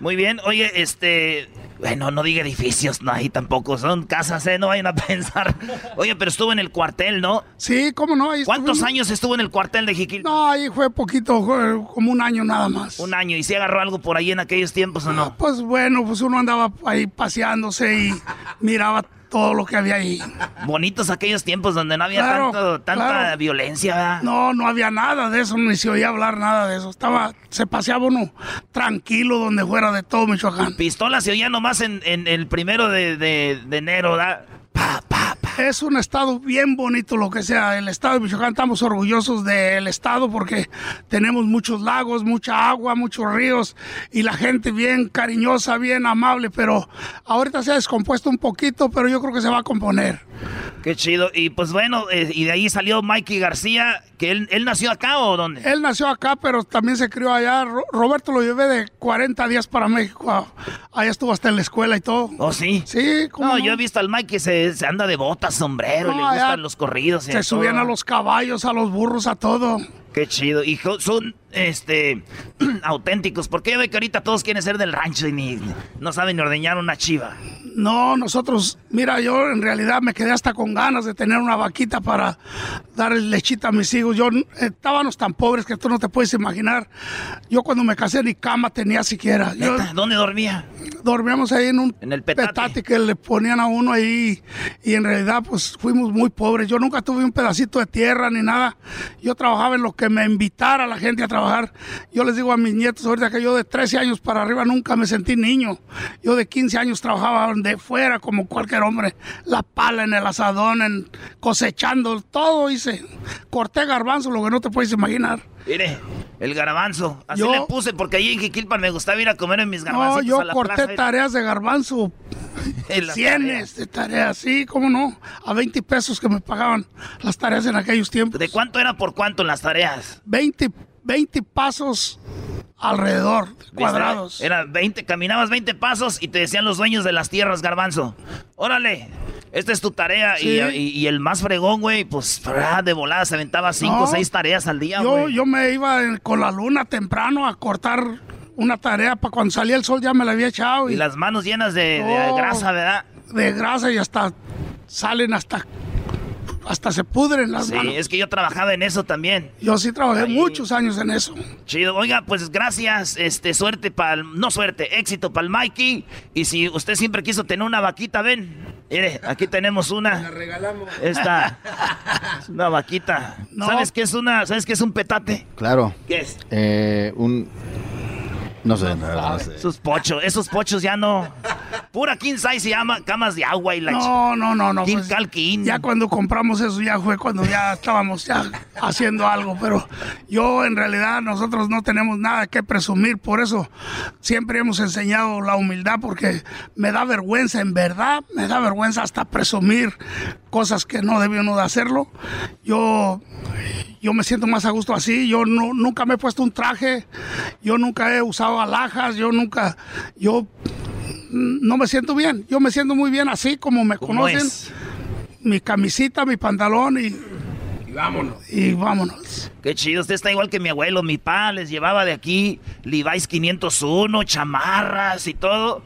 Muy bien, oye, este... Bueno, no diga edificios, no, ahí tampoco son casas, ¿eh? No vayan a (laughs) pensar. Oye, pero estuvo en el cuartel, ¿no? Sí, cómo no. Ahí ¿Cuántos años estuvo en el cuartel de Jiquilpan? No, ahí fue poquito, fue como un año nada más. Un año. ¿Y si agarró algo por ahí en aquellos tiempos o no? Pues bueno, pues uno andaba ahí paseándose y miraba todo lo que había ahí. Bonitos aquellos tiempos donde no había Claro, tanto, tanta claro. violencia, ¿verdad? No, no había nada de eso, ni se oía hablar nada de eso. Estaba, se paseaba uno tranquilo donde fuera de todo Michoacán. Pistolas se oía nomás en, en el primero de, de- de enero, ¿verdad? Es un estado bien bonito lo que sea. El estado de Michoacán estamos orgullosos del estado porque tenemos muchos lagos, mucha agua, muchos ríos y la gente bien cariñosa, bien amable, pero ahorita se ha descompuesto un poquito, pero yo creo que se va a componer. Qué chido. Y pues bueno, eh, y de ahí salió Mikey García, que él, él nació acá o dónde? Él nació acá, pero también se crió allá. Ro- Roberto lo llevé de 40 días para México. Allá estuvo hasta en la escuela y todo. ¿Oh, sí? Sí, ¿cómo No, no? yo he visto al Mike que se, se anda de botas, sombrero, y le gustan los corridos. y Se subían todo. a los caballos, a los burros, a todo. Qué chido. Y son, este, (clears throat) auténticos. Porque ya ve que ahorita todos quieren ser del rancho y ni, no saben ni ordeñar una chiva. No, nosotros, mira, yo en realidad me quedé hasta con ganas de tener una vaquita para dar lechita a mis hijos. Yo estábamos tan pobres que tú no te puedes imaginar. Yo cuando me casé ni cama tenía siquiera. Yo, ¿Dónde dormía? dormíamos ahí en un En el petate. que le ponían a uno ahí y en realidad pues fuimos muy pobres. Yo nunca tuve un pedacito de tierra ni nada. Yo trabajaba en lo que me invitara la gente a trabajar. Yo les digo a mis nietos ahorita que yo de 13 años para arriba nunca me sentí niño. Yo de 15 años trabajaba de fuera como cualquier hombre. La pala en el asadón, cosechando, todo hice. Corté garbanzo, lo que no te puedes imaginar. Mire, el garbanzo. Así Yo- le puse porque ahí en Jiquilpan me gustaba ir a comer en mis No, garbancitos yo a la corté plaza. tareas de garbanzo. (laughs) Cienes de tareas, sí, cómo no. A 20 pesos que me pagaban las tareas en aquellos tiempos. ¿De cuánto era por cuánto en las tareas? 20, 20 pasos alrededor, cuadrados. Era 20, caminabas 20 pasos y te decían los dueños de las tierras, garbanzo. Órale, esta es tu tarea. Sí. Y, y- y el más fregón, güey, pues ah, de volada se aventaba 5 o No. 6 tareas al día, Yo, güey. yo me iba con la luna temprano a cortar una tarea para cuando salía el sol ya me la había echado. Y Y, las manos llenas de, de grasa, ¿verdad? de grasa y hasta salen hasta hasta se pudren las Sí, manos. es que yo trabajaba en eso también. Yo sí trabajé muchos años en eso. Chido, oiga, pues gracias, este, suerte para, no suerte, éxito para el Mikey. Y si usted siempre quiso tener una vaquita, ven, mire, aquí tenemos una. La regalamos. Esta, es una vaquita. No. ¿Sabes qué es una, sabes qué es un petate? Claro. ¿Qué es? Eh, un. No sé, no sé. Esos pochos, esos pochos ya no. Pura king size se llama camas de agua y la No, no, no, no. King pues, Calquín. Ya cuando compramos eso ya fue cuando ya estábamos ya haciendo algo, pero yo en realidad nosotros no tenemos nada que presumir, por eso siempre hemos enseñado la humildad porque me da vergüenza, en verdad, me da vergüenza hasta presumir cosas que no debí uno de hacerlo. Yo yo me siento más a gusto así, yo no, nunca me he puesto un traje, yo nunca he usado alhajas, yo nunca, yo no me siento bien, yo me siento muy bien así como me ¿Cómo conocen. es? Mi camisita, mi pantalón Y vámonos. y vámonos. Qué chido, usted está igual que mi abuelo. Mi pa les llevaba de aquí Levi's 501, chamarras y todo.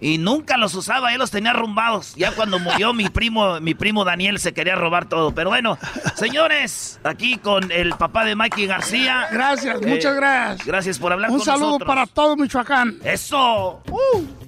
Y nunca los usaba, él los tenía arrumbados. Ya cuando murió mi primo, mi primo Daniel se quería robar todo. Pero bueno, señores, aquí con el papá de Mikey García. Gracias, Eh, muchas gracias. Gracias por hablar Un con saludo nosotros. para todo Michoacán. ¡Eso! El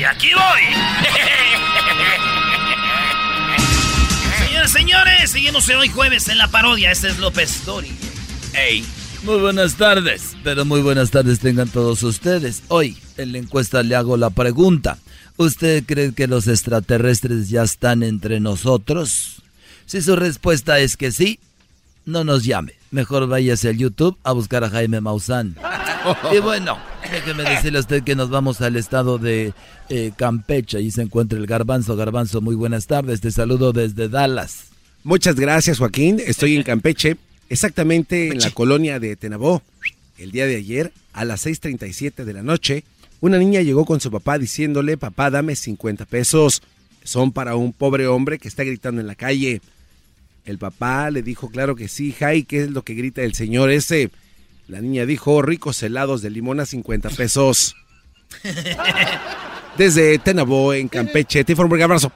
Y aquí voy. Señoras, señores, seguimos hoy jueves en la parodia. Este es López Story. Hey. Muy buenas tardes, pero muy buenas tardes tengan todos ustedes. Hoy en la encuesta le hago la pregunta. ¿Usted cree que los extraterrestres ya están entre nosotros? Si su respuesta es que sí, no nos llame. Mejor váyase al YouTube a buscar a Jaime Maussan. (laughs) Y bueno, déjeme decirle a usted que nos vamos al estado de eh, Campeche. Ahí se encuentra el Garbanzo. Garbanzo, muy buenas tardes. Te saludo desde Dallas. Muchas gracias, Joaquín. Estoy en Campeche, exactamente en la colonia de Tenabó. El día de ayer, a las 6.37 de la noche, una niña llegó con su papá diciéndole, papá, dame 50 pesos. Son para un pobre hombre que está gritando en la calle. El papá le dijo, claro que sí, Jai, ¿qué es lo que grita el señor ese? La niña dijo, ricos helados de limón a 50 pesos. (laughs) Desde Tenabó, en Campeche, te informo un abrazo.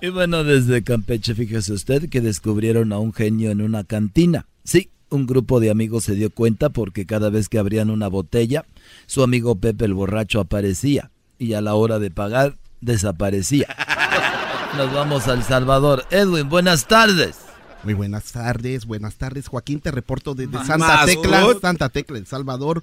Y bueno, desde Campeche, fíjese usted que descubrieron a un genio en una cantina. Sí, un grupo de amigos se dio cuenta porque cada vez que abrían una botella, su amigo Pepe el borracho aparecía y a la hora de pagar desaparecía. (laughs) Nos vamos a El Salvador. Edwin, buenas tardes. Muy buenas tardes, buenas tardes. Joaquín, te reporto desde Santa Tecla. Santa Tecla, El Salvador.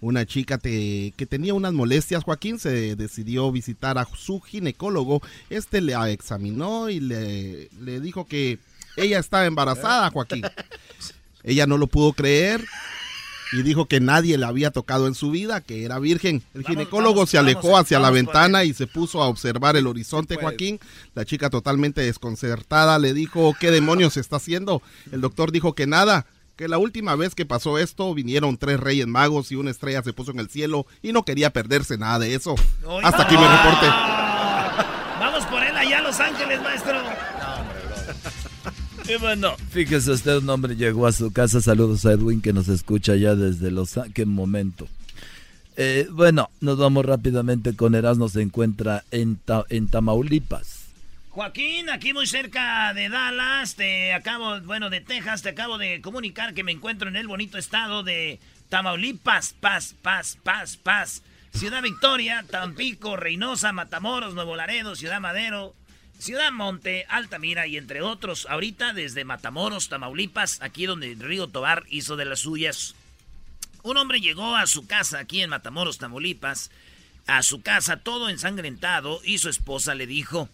Una chica te- que tenía unas molestias, Joaquín, se decidió visitar a su ginecólogo. Este le examinó y le, le dijo que ella estaba embarazada, Joaquín. Ella no lo pudo creer y dijo que nadie le había tocado en su vida, que era virgen. El ginecólogo vamos, se alejó vamos, hacia la ventana y se puso a observar el horizonte, Joaquín. La chica totalmente desconcertada le dijo, ¿qué demonios está haciendo? El doctor dijo que nada, que la última vez que pasó esto vinieron tres reyes magos y una estrella se puso en el cielo y no quería perderse nada de eso. Hasta aquí mi reporte. Vamos por él allá a Los Ángeles, maestro. Y bueno, fíjese usted, un hombre llegó a su casa. Saludos a Edwin que nos escucha ya desde Los. Qué momento. Eh, bueno, nos vamos rápidamente con Erasmo. Se encuentra en, Ta- en Tamaulipas. Joaquín, aquí muy cerca de Dallas, te acabo, bueno, de Texas, te acabo de comunicar que me encuentro en el bonito estado de Tamaulipas, Paz, Paz, Paz, Paz. Ciudad Victoria, Tampico, Reynosa, Matamoros, Nuevo Laredo, Ciudad Madero, Ciudad Monte, Altamira y entre otros. Ahorita desde Matamoros, Tamaulipas, aquí donde río Tobar hizo de las suyas. Un hombre llegó a su casa aquí en Matamoros, Tamaulipas, a su casa todo ensangrentado y su esposa le dijo,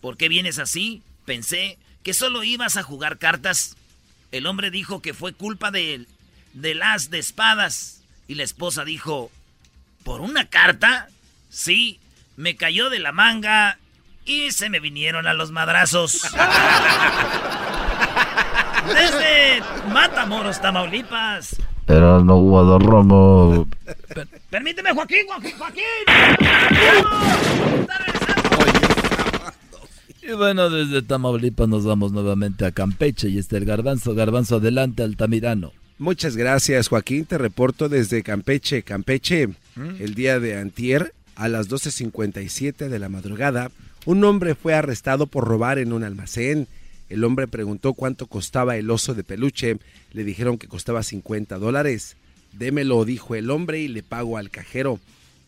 ¿por qué vienes así? Pensé que solo ibas a jugar cartas. El hombre dijo que fue culpa de, del as de espadas y la esposa dijo, ¿por una carta? Sí, me cayó de la manga y se me vinieron a los madrazos. (laughs) Desde Matamoros, Tamaulipas. Era no Guadarramo. Permíteme, Joaquín, Joaquín, Joaquín. Y bueno, desde Tamaulipas nos vamos nuevamente a Campeche y está el Garbanzo. Garbanzo, adelante, Altamirano. Muchas gracias, Joaquín. Te reporto desde Campeche. Campeche, el día de antier, a las 12.57 de la madrugada, un hombre fue arrestado por robar en un almacén. El hombre preguntó cuánto costaba el oso de peluche. Le dijeron que costaba 50 dólares. Démelo, dijo el hombre, y le pago al cajero.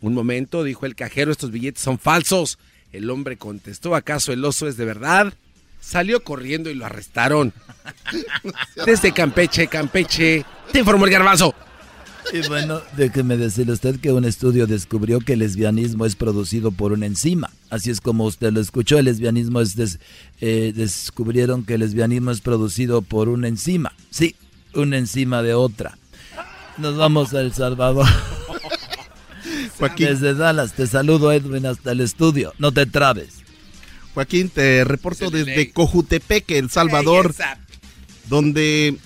Un momento, dijo el cajero, estos billetes son falsos. El hombre contestó, ¿acaso el oso es de verdad? Salió corriendo y lo arrestaron. (laughs) Desde Campeche, Campeche, te informó el garbanzo. Y bueno, déjeme decirle a usted que un estudio descubrió que el lesbianismo es producido por una enzima. Así es como usted lo escuchó, el lesbianismo es... des- eh, descubrieron que el lesbianismo es producido por una enzima. Sí, una enzima de otra. Nos vamos a El Salvador. (laughs) Joaquín. Desde Dallas, te saludo Edwin hasta el estudio. No te trabes. Joaquín, te reporto desde Cojutepeque, El Salvador, donde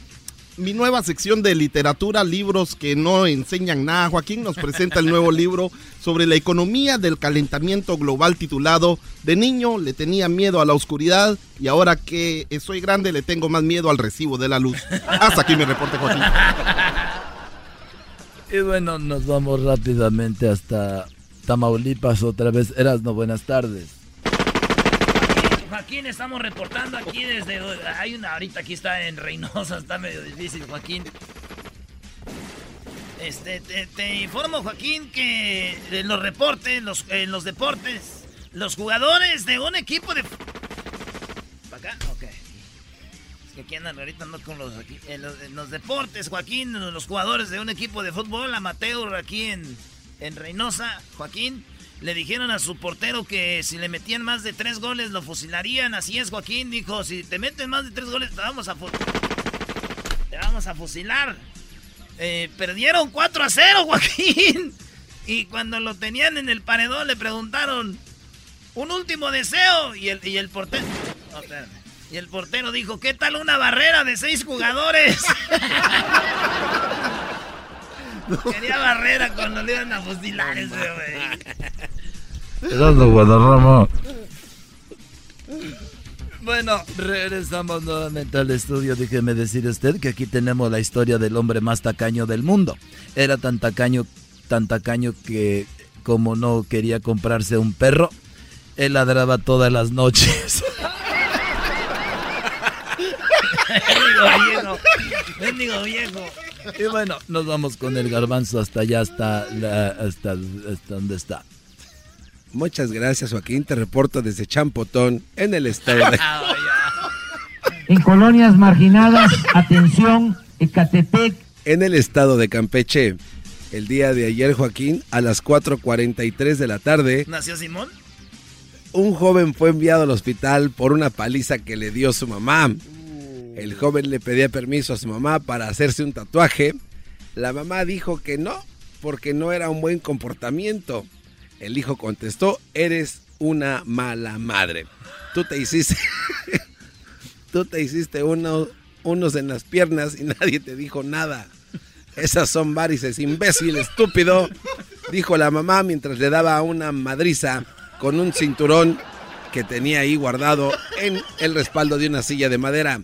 mi nueva sección de literatura, libros que no enseñan nada. Joaquín nos presenta el nuevo libro sobre la economía del calentamiento global titulado De niño le tenía miedo a la oscuridad y ahora que soy grande le tengo más miedo al recibo de la luz. Hasta aquí mi reporte, Joaquín. Y bueno, nos vamos rápidamente hasta Tamaulipas otra vez. Erasno, buenas tardes. Joaquín, estamos reportando aquí desde. Hay una ahorita aquí está en Reynosa, (laughs) está medio difícil, Joaquín. Este, te, informo, Joaquín, que en los reportes, los, los deportes, los jugadores de un equipo de. ¿Para acá? Ok. Es que aquí andan ahorita no con los. En los, deportes, Joaquín, los jugadores de un equipo de fútbol amateur aquí en, en Reynosa, Joaquín le dijeron a su portero que si le metían más de tres goles lo fusilarían. Así es, Joaquín. Dijo, si te meten más de tres goles te vamos a, te vamos a fusilar. Eh, perdieron 4 a 0, (laughs) Joaquín. Y cuando lo tenían en el paredón le preguntaron, un último deseo. Y el, y el portero... y el portero dijo, ¿qué tal una barrera de seis jugadores? (laughs) (laughs) Quería barrera cuando le iban a fusilar ese, güey. Guadarrama. Bueno, regresamos nuevamente al estudio. Déjeme decir usted que aquí tenemos la historia del hombre más tacaño del mundo. Era tan tacaño, tan tacaño que como no quería comprarse un perro, él ladraba todas las noches. (laughs) viejo. Bendigo viejo. Y bueno, nos vamos con el garbanzo hasta allá, hasta, la, hasta, hasta donde está. Muchas gracias, Joaquín. Te reporto desde Champotón, en el estado de... en colonias marginadas, atención, Ecatepec. En el estado de Campeche. El día de ayer, Joaquín, a las 4.43 de la tarde... ¿Nació Simón? Un joven fue enviado al hospital por una paliza que le dio su mamá. El joven le pedía permiso a su mamá para hacerse un tatuaje. La mamá dijo que no, porque no era un buen comportamiento. El hijo contestó, eres una mala madre. Tú te hiciste, (laughs) tú te hiciste uno, unos en las piernas y nadie te dijo nada. Esas son varices, imbécil, estúpido, dijo la mamá mientras le daba una madriza con un cinturón que tenía ahí guardado en el respaldo de una silla de madera.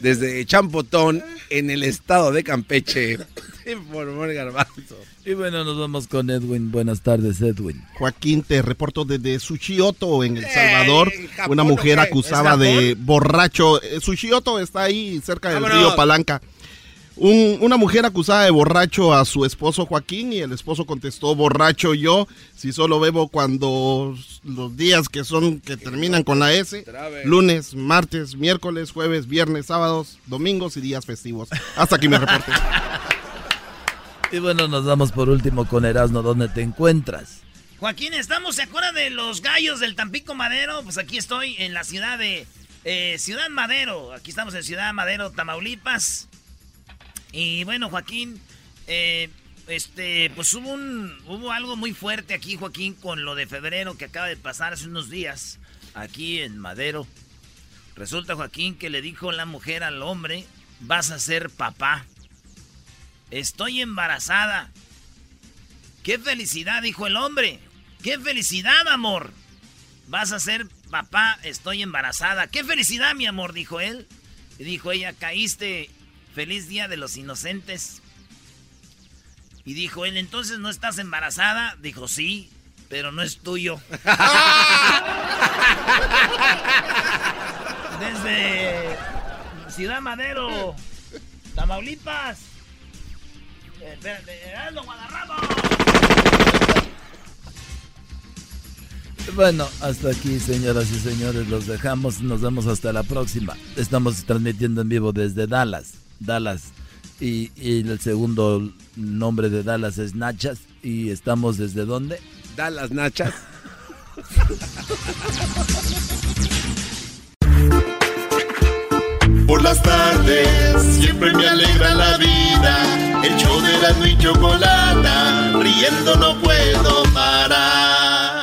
Desde Champotón, en el estado de Campeche, (laughs) informó el garbanzo. Y bueno, nos vamos con Edwin. Buenas tardes, Edwin. Joaquín, te reporto desde Suchioto, en El Salvador. una mujer acusada de borracho. Eh, Suchioto está ahí cerca del río Palanca. Una mujer acusada de borracho a su esposo Joaquín y el esposo contestó, borracho yo, si solo bebo cuando los días que son, que terminan con la S, lunes, martes, miércoles, jueves, viernes, sábados, domingos y días festivos. Hasta aquí me reporte. (laughs) Y bueno, nos vamos por último con Erasmo. ¿Dónde te encuentras? Joaquín, estamos, ¿se acuerdan de los gallos del Tampico Madero? Pues aquí estoy en la ciudad de eh, Ciudad Madero. Aquí estamos en Ciudad Madero, Tamaulipas. Y bueno, Joaquín, eh, este, pues hubo, un, hubo algo muy fuerte aquí, Joaquín, con lo de febrero que acaba de pasar hace unos días, aquí en Madero. Resulta, Joaquín, que le dijo la mujer al hombre, vas a ser papá. Estoy embarazada. ¡Qué felicidad! dijo el hombre. ¡Qué felicidad, amor! Vas a ser papá, estoy embarazada. ¡Qué felicidad, mi amor! dijo él. Y dijo ella, caíste. Feliz día de los inocentes. Y dijo él, entonces no estás embarazada. Dijo, sí, pero no es tuyo. (laughs) Desde Ciudad Madero, Tamaulipas. Bueno, hasta aquí, señoras y señores, los dejamos. Nos vemos hasta la próxima. Estamos transmitiendo en vivo desde Dallas. Dallas. Y, el segundo nombre de Dallas es Nachas. ¿Y estamos desde dónde? Dallas Nachas. (laughs) Por las tardes siempre me alegra la vida. El show de la y chocolata, riendo no puedo parar.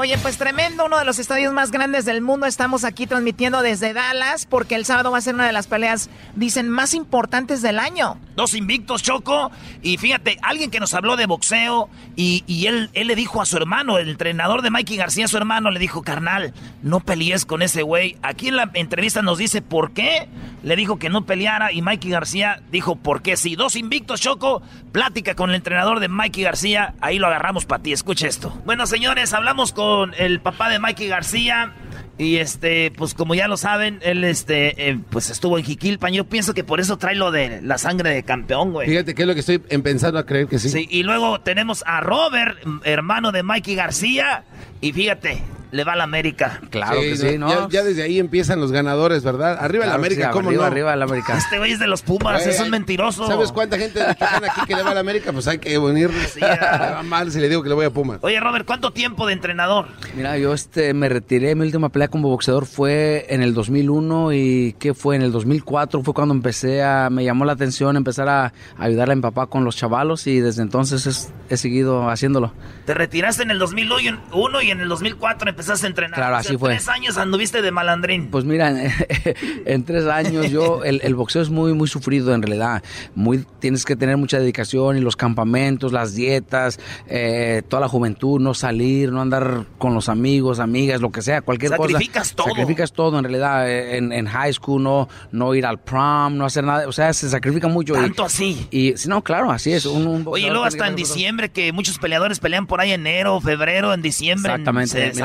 Oye, pues tremendo, uno de los estadios más grandes del mundo. Estamos aquí transmitiendo desde Dallas porque el sábado va a ser una de las peleas, dicen, más importantes del año. Dos invictos, Choco. Y fíjate, alguien que nos habló de boxeo y, y él, él le dijo a su hermano, el entrenador de Mikey García, su hermano, le dijo, carnal, no pelees con ese güey. Aquí en la entrevista nos dice por qué. Le dijo que no peleara y Mikey García dijo por qué. Si dos invictos, Choco, plática con el entrenador de Mikey García, ahí lo agarramos para ti. Escucha esto. Bueno, señores, hablamos con el papá de Mikey García. Y este, pues como ya lo saben, él este, eh, pues estuvo en Jiquilpan. Yo pienso que por eso trae lo de la sangre de campeón, güey. Fíjate que es lo que estoy empezando a creer que sí. Sí, y luego tenemos a Robert, hermano de Mikey García. Y fíjate, le va a la América. Claro que sí, ¿no? Ya, desde ahí empiezan los ganadores, ¿verdad? Arriba la América, ¿cómo arriba, no? Arriba la América. Este güey es de los Pumas, es un mentiroso. ¿Sabes cuánta gente de aquí que le va a la América? Pues hay que unirle. Sí, (laughs) le va mal si le digo que le voy a Pumas. Oye, Robert, ¿cuánto tiempo de entrenador? Mira, yo este me retiré, mi última pelea como boxeador fue en el 2001 y ¿qué fue? En el 2004 fue cuando empecé a, me llamó la atención empezar a ayudarle a mi papá con los chavalos y desde entonces he seguido haciéndolo. Te retiraste en el 2001 y en el 2004 empezaste a entrenar. Claro, así fue. Tres años anduviste de malandrín. Pues mira, (laughs) en, tres años yo, el, boxeo es muy, muy sufrido en realidad. Muy, tienes que tener mucha dedicación y los campamentos, las dietas, eh, toda la juventud, no salir, no andar con los amigos, amigas, lo que sea, cualquier cosa. Sacrificas todo. Sacrificas todo en realidad. Eh, en, en, high school no, no ir al prom, no hacer nada. O sea, se sacrifica mucho. Tanto así. Y si no, claro, así es. Un, Oye, luego hasta en diciembre, que muchos peleadores pelean por ahí enero, febrero, en diciembre. Exactamente. Se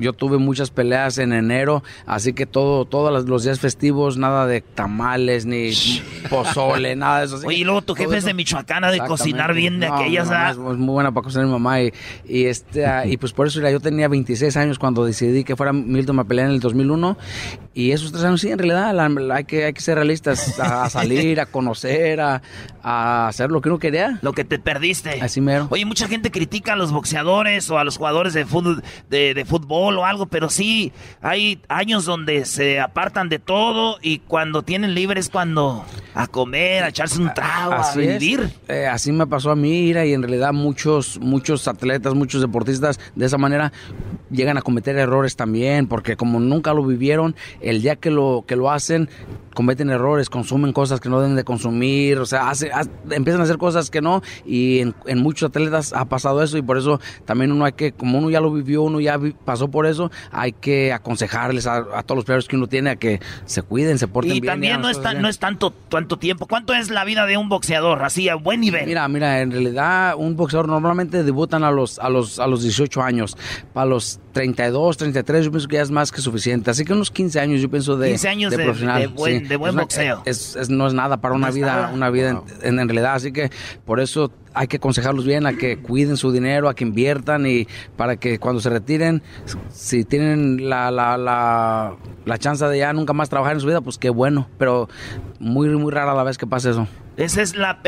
Yo tuve muchas peleas en enero, así que todo, todos los días festivos, nada de tamales, ni (laughs) pozole, nada de eso. Así Oye, y luego tu jefe es de Michoacán, de cocinar bien de aquellas. es, muy buena para cocinar mi mamá. Y, y este, y pues por eso yo tenía 26 años cuando decidí que fuera Milton a pelear en el 2001. Y esos tres años, sí, en realidad hay, que, hay que ser realistas, a, salir, a conocer, a, a, hacer lo que uno quería. Lo que te perdiste. Así mero. Oye, mucha gente critica a los boxeadores o a los jugadores de fútbol, de, de fútbol o algo, pero sí hay años donde se apartan de todo y cuando tienen libre es cuando a comer, a echarse un trago, a vivir. Eh, así me pasó a mí, y en realidad muchos, muchos atletas, muchos deportistas de esa manera llegan a cometer errores también, porque como nunca lo vivieron, el día que lo, que lo hacen, cometen errores, consumen cosas que no deben de consumir, o sea, hace, empiezan a hacer cosas que no, y en, en, muchos atletas ha pasado eso, y por eso también uno hay que, como uno ya lo vivió, uno ya pasó por eso, hay que aconsejarles a, a todos los players que uno tiene a que se cuiden, se porten bien. Y también no es, tan, no es tanto, tanto tiempo. ¿Cuánto es la vida de un boxeador así a buen nivel? Mira, mira, en realidad un boxeador normalmente debutan a los, a los, a los 18 años. Para los 32, 33 yo pienso que ya es más que suficiente. Así que unos 15 años yo pienso de, 15 años de, de profesional. De buen, sí. De buen es, boxeo. Es, es, no es nada para una no vida, nada. una vida en, realidad. Así que por eso hay que aconsejarlos bien a que cuiden su dinero, a que inviertan y para que cuando se retiren, si tienen la, la, la, la chance de ya nunca más trabajar en su vida, pues qué bueno. Pero muy, muy rara la vez que pasa eso. Esa es la,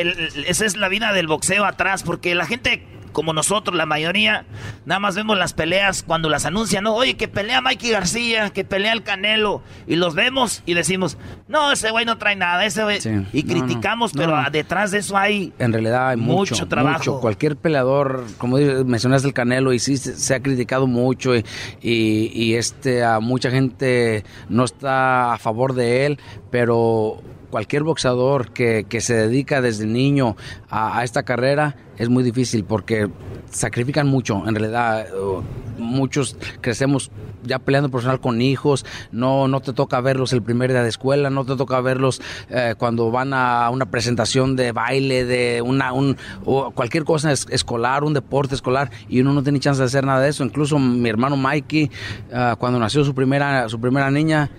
esa es la vida del boxeo atrás, porque la gente como nosotros, la mayoría, nada más vemos las peleas cuando las anuncian, ¿no? Oye, que pelea Mikey García, que pelea el Canelo, y los vemos y decimos, no, ese güey no trae nada, ese güey. Sí. Y No, criticamos, no, pero no. detrás de eso hay En realidad hay mucho, Mucho trabajo. mucho. Cualquier peleador, como mencionaste el Canelo, y sí se, se ha criticado mucho y, y, y, este, a mucha gente no está a favor de él, pero cualquier boxeador que, que se dedica desde niño a, esta carrera es muy difícil porque sacrifican mucho, en realidad. Uh, muchos crecemos ya peleando profesional con hijos, no, no te toca verlos el primer día de escuela, no te toca verlos eh, cuando van a una presentación de baile, de una, un, o cualquier cosa es, escolar, un deporte escolar, y uno no tiene chance de hacer nada de eso. Incluso mi hermano Mikey, uh, cuando nació su primera, su primera niña,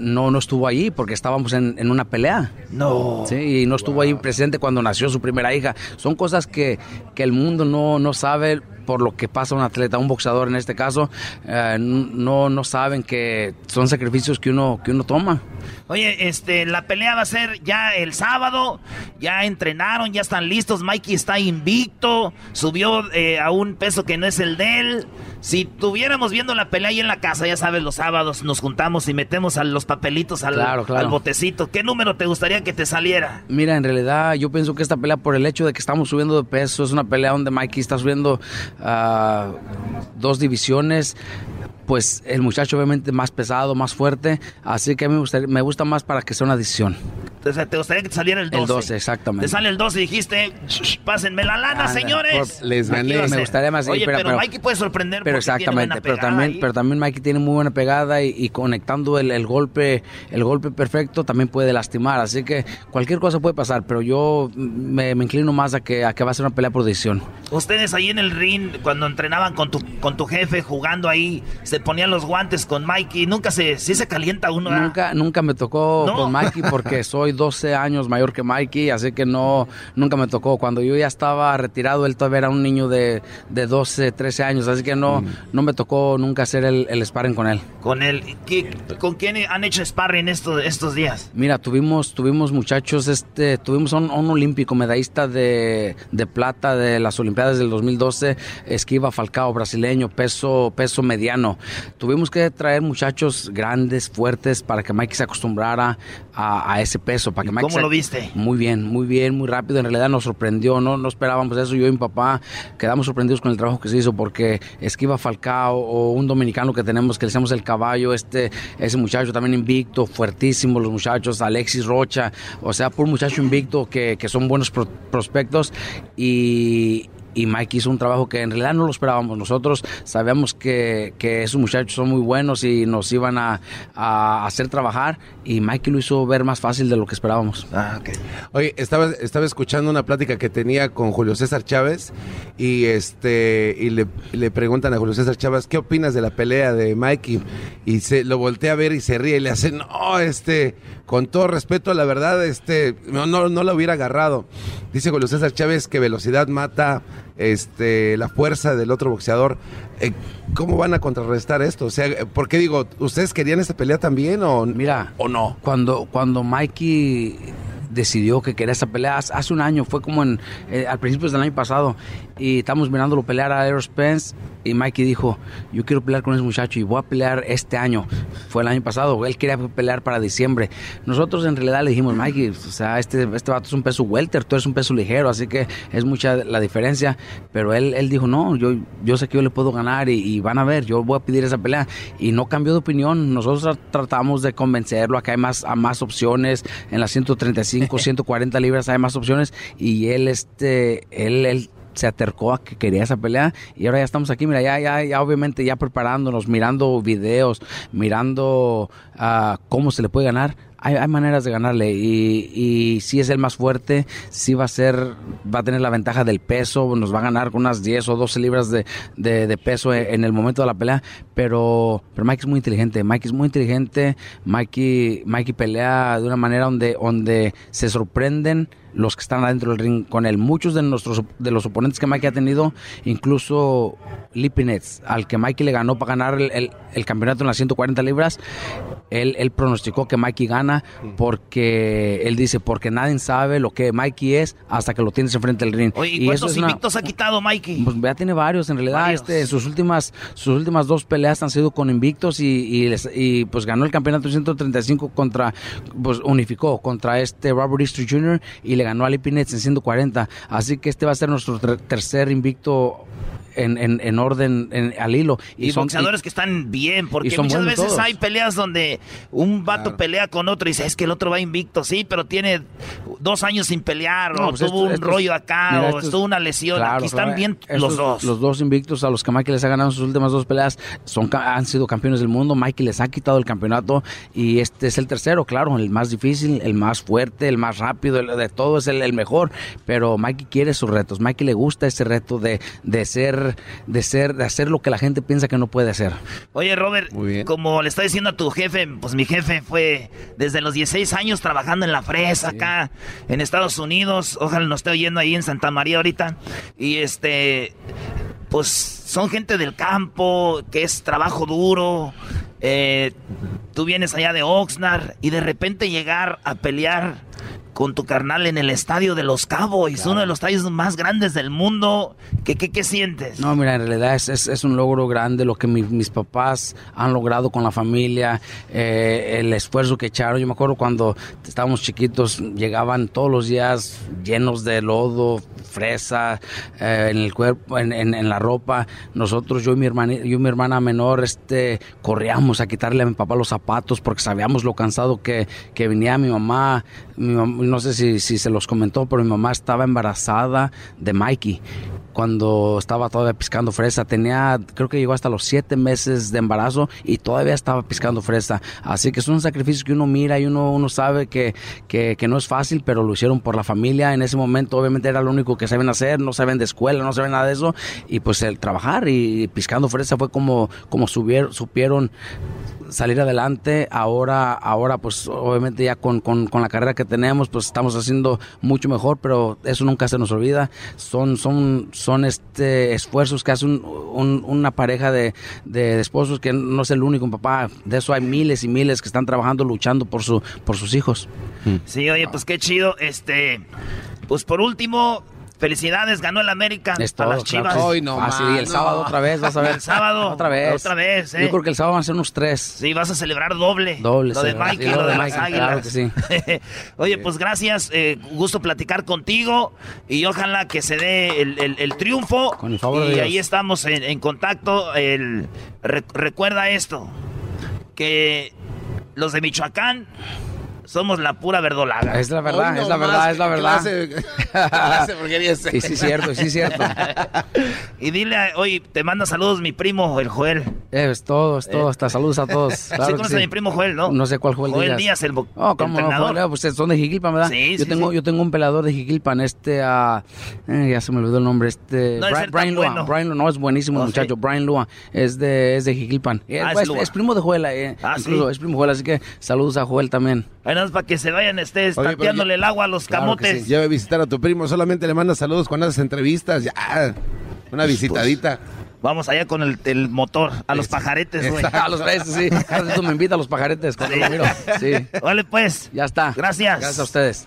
no, no estuvo allí porque estábamos en, en, una pelea. No. Sí, y no estuvo wow. ahí presente cuando nació su primera hija. Son cosas que, que el mundo no, no sabe por lo que pasa un atleta, un boxeador en este caso, eh, no, no saben que son sacrificios que uno, que uno toma. Oye, este, la pelea va a ser ya el sábado. Ya entrenaron, ya están listos. Mikey está invicto. Subió eh, a un peso que no es el de él. Si tuviéramos viendo la pelea ahí en la casa, ya sabes, los sábados nos juntamos y metemos a los papelitos al, Claro, claro. al botecito. ¿Qué número te gustaría que te saliera? Mira, en realidad yo pienso que esta pelea por el hecho de que estamos subiendo de peso es una pelea donde Mikey está subiendo ah, dos divisiones. Pues el muchacho obviamente más pesado, más fuerte, así que a mí me, gustaría- me gusta más para que sea una decisión. O sea, te gustaría que te saliera el 12. El 12, exactamente. Te sale el 12 y dijiste, "Shh, pásenme la lana, Anda, señores. por- les gané. Me gustaría más, Oye, pero- pero, Mikey puede sorprender Pero exactamente, pero también, ahí. pero también Mikey tiene muy buena pegada y, y conectando el, el golpe, el golpe perfecto también puede lastimar, así que cualquier cosa puede pasar, pero yo me, me inclino más a que, a que va a ser una pelea por decisión. Ustedes ahí en el ring, cuando entrenaban con tu, con tu jefe, jugando ahí, se ponían los guantes con Mikey. Nunca se, sí se calienta uno. ¿verdad? Nunca, nunca me tocó No. con Mikey porque (laughs) soy 12 años mayor que Mikey, así que no, nunca me tocó. Cuando yo ya estaba retirado, él todavía era un niño de, de 12, 13 años, así que no, no me tocó nunca hacer el, el sparring con él. Con él. ¿Qué- ¿Con quién han hecho sparring estos, estos días? Mira, tuvimos, tuvimos muchachos, este, tuvimos a un, un olímpico medallista de, de plata de las Olimpiadas del 2012, esquiva Falcao, brasileño, peso, peso mediano. Tuvimos que traer muchachos grandes, fuertes, para que Mikey se acostumbrara a, a ese peso. Para que Mikey ¿Cómo se- lo viste? Muy bien, muy bien, muy rápido. En realidad nos sorprendió, no, no esperábamos eso. Yo y mi papá quedamos sorprendidos con el trabajo que se hizo porque esquiva Falcao o un dominicano que tenemos que le decimos el caballo, este, ese muchacho también invicto, fuertísimo los muchachos, Alexis Rocha, o sea, por muchacho invicto que, que son buenos pro- prospectos y, y Mike hizo un trabajo que en realidad no lo esperábamos. Nosotros sabíamos que, que esos muchachos son muy buenos y nos iban a, a hacer trabajar y Mikey lo hizo ver más fácil de lo que esperábamos. Ah, ok. Oye, estaba, estaba escuchando una plática que tenía con Julio César Chávez y este y le, le preguntan a Julio César Chávez qué opinas de la pelea de Mikey y se lo voltea a ver y se ríe y le hace no este con todo respeto la verdad este no no, no la hubiera agarrado dice Julio César Chávez que velocidad mata este la fuerza del otro boxeador Eh, cómo van a contrarrestar esto o sea por qué digo ustedes querían esta pelea también o mira o no Cuando, cuando Mikey decidió que quería esta pelea hace, un año, fue como en, eh, al principio del año pasado, y estábamos mirándolo pelear a Aero Spence, y Mikey dijo, yo quiero pelear con ese muchacho y voy a pelear este año. Fue el año pasado, él quería pelear para diciembre. Nosotros en realidad le dijimos, Mikey, o sea, este, este vato es un peso welter, tú eres un peso ligero, así que es mucha la diferencia, pero él, él dijo, no, yo, yo sé que yo le puedo ganar y, y van a ver, yo voy a pedir esa pelea. Y no cambió de opinión, nosotros tra- tratamos de convencerlo, acá hay más, a más opciones, en las 135, 140 (laughs) libras hay más opciones, y él, este, él, él se acercó a que quería esa pelea y ahora ya estamos aquí, mira, ya, ya, ya obviamente ya preparándonos, mirando videos, mirando ah, cómo se le puede ganar. Hay, hay maneras de ganarle y, y si es el más fuerte, si va a ser, va a tener la ventaja del peso, nos va a ganar con unas 10 o 12 libras de, de- peso en, en el momento de la pelea, pero, pero Mike es muy inteligente, Mike es muy inteligente, Mikey, Mikey pelea de una manera donde, donde se sorprenden los que están adentro del ring con él. Muchos de nuestros de los oponentes que Mikey ha tenido, incluso Lipinets, al que Mikey le ganó para ganar el, el- el campeonato en las 140 libras, él, él pronosticó que Mikey gana porque él dice, porque nadie sabe lo que Mikey es hasta que lo tienes enfrente del ring. Oye, ¿y eso cuántos una- invictos ha quitado Mikey? pues ya tiene varios, en realidad, Varios. este, sus últimas, sus últimas dos peleas han sido con invictos y, y, les- y, pues ganó el campeonato 135 contra, pues unificó contra este Robert Easter Jr. y le ganó a Lipinets en 140. Así que este va a ser nuestro ter- tercer invicto en, en, en orden en- al hilo. Y, son- boxeadores que están bien, porque muchas veces todos. hay peleas donde un vato pelea con otro y dice, es que el otro va invicto, sí, pero tiene dos años sin pelear, No, o pues tuvo un rollo acá, mira, o estos- estuvo una lesión. Claro, Aquí están claro, bien estos- los dos. Los dos invictos a los que Mikey les ha ganado en sus últimas dos peleas son, ca- han sido campeones del mundo. Mikey les ha quitado el campeonato y este es el tercero, claro, el más difícil, el más fuerte, el más rápido, el de todo es el, el mejor. Pero Mikey quiere sus retos. Mikey le gusta ese reto de, de ser, de ser, de hacer lo que la gente piensa que no puede hacer. Oye, Robert, como le está diciendo a tu jefe, pues mi jefe fue desde los 16 años trabajando en la fresa acá en Estados Unidos. Ojalá nos esté oyendo ahí en Santa María ahorita. Y este, pues son gente del campo, que es trabajo duro. Eh, tú vienes allá de Oxnard y de repente llegar a pelear con tu carnal en el estadio de los Cowboys, uno de los estadios más grandes del mundo. ¿Qué, qué, qué sientes? No, mira, en realidad es, es, es un logro grande lo que mi, mis papás han logrado con la familia, eh, el esfuerzo que echaron. Yo me acuerdo cuando estábamos chiquitos, llegaban todos los días llenos de lodo, fresa, eh, en el cuerpo, en, en, en, la ropa. Nosotros, yo y mi hermana, yo y mi hermana menor, este, corríamos a quitarle a mi papá los zapatos porque sabíamos lo cansado que, que venía mi mamá. No sé si, se los comentó, pero mi mamá estaba embarazada de Mikey cuando estaba todavía piscando fresa. Tenía, creo que llegó hasta los siete meses de embarazo y todavía estaba piscando fresa. Así que es un sacrificio que uno mira y uno, uno sabe que, que, que, no es fácil, pero lo hicieron por la familia. En ese momento obviamente era lo único que saben hacer, no saben de escuela, no saben nada de eso. Y pues el trabajar y piscando fresa fue como, como subieron, supieron salir adelante. Ahora, ahora pues obviamente ya con, con, con, la carrera que tenemos, pues estamos haciendo mucho mejor, pero eso nunca se nos olvida. Son, son, son este esfuerzos que hace un, un, una pareja de, de, esposos que no es el único papá. De eso hay miles y miles que están trabajando, luchando por su, por sus hijos. Sí, oye, pues qué chido. Este, pues por último, Felicidades, ganó el América es todo, a las Chivas. Claro. Hoy no, ah, sí, el sábado otra vez, vas a ver. (laughs) El sábado. otra vez. Otra vez, ¿eh? Yo creo que el sábado van a ser unos tres. Sí, vas a celebrar doble. Doble. Lo de Mikey, lo, lo de, de las águilas. Claro que sí. (laughs) Oye, pues gracias, eh, gusto platicar contigo y ojalá que se dé el, el, el triunfo. Con el favor y de Dios. ahí estamos en, en contacto. El, re, recuerda esto, que los de Michoacán somos la pura verdolaga. Es la verdad, no, es la verdad, es la verdad. Clase, clase sí, sí, cierto, sí, cierto. (laughs) y dile, oye, te manda saludos mi primo, el Joel. Eh, es todo, es todo, eh. hasta saludos a todos. Claro sí, conoces sí. a mi primo Joel, ¿no? No sé cuál Joel Joel Díaz. Díaz, el, oh, ¿cómo el no, Joel, pues son de Jiquilpan, ¿verdad? Sí, yo sí, tengo, sí. Yo tengo un pelador de Jiquilpan, este, uh, eh, ya se me olvidó el nombre, este, no, Brian, Brian Lua. Bueno. Brian Lua, no, es buenísimo Oh, muchacho, sí. Brian Lua, es de, es de Jiquilpan. Ah, es, es, es, primo de Joel, eh, ah, incluso, sí. es primo de Joel, así que saludos a Joel también. Bueno, para que se vayan, estés tanteándole el agua a los claro camotes. Sí. Lleva a visitar a tu primo, solamente le mandas saludos cuando haces entrevistas, ya, una visitadita. Pues, vamos allá con el, el motor, a los pajaretes, güey. A los pajaretes, sí. Tú me invitas a los pajaretes cuando sí. lo miro. Sí. Vale, pues. Ya está. Gracias. Gracias a ustedes.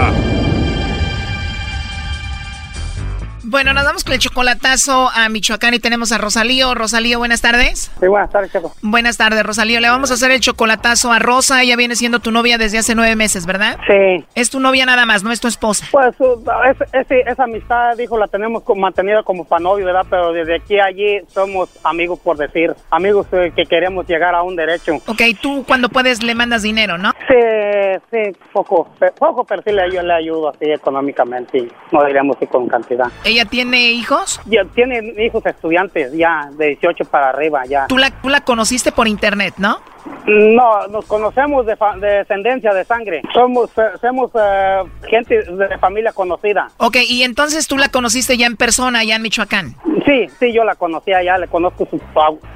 Bueno, nos vamos con el chocolatazo a Michoacán y tenemos a Rosalío. Rosalío, buenas tardes. Sí, buenas tardes. Buenas tardes, Rosalío. Le vamos a hacer el chocolatazo a Rosa. Ella viene siendo tu novia desde hace nueve meses, ¿verdad? Sí. Es tu novia nada más, no es tu esposa. Pues es, es, esa amistad, dijo, la tenemos mantenida como para novio, ¿verdad? Pero desde aquí a allí somos amigos, por decir. Amigos eh, que queremos llegar a un derecho. Ok, tú cuando puedes le mandas dinero, ¿no? Sí, sí, poco. Poco, pero sí le, yo le ayudo así económicamente. Y no diríamos que con cantidad. ¿Ella tiene hijos? Ya, tiene hijos estudiantes ya, de 18 para arriba ya. ¿Tú la, tú la conociste por internet, no? No, nos conocemos de, de descendencia de sangre. Somos, uh, somos uh, gente de familia conocida. Ok, y entonces tú la conociste ya en persona, allá en Michoacán. Sí, sí, yo la conocía ya, le conozco su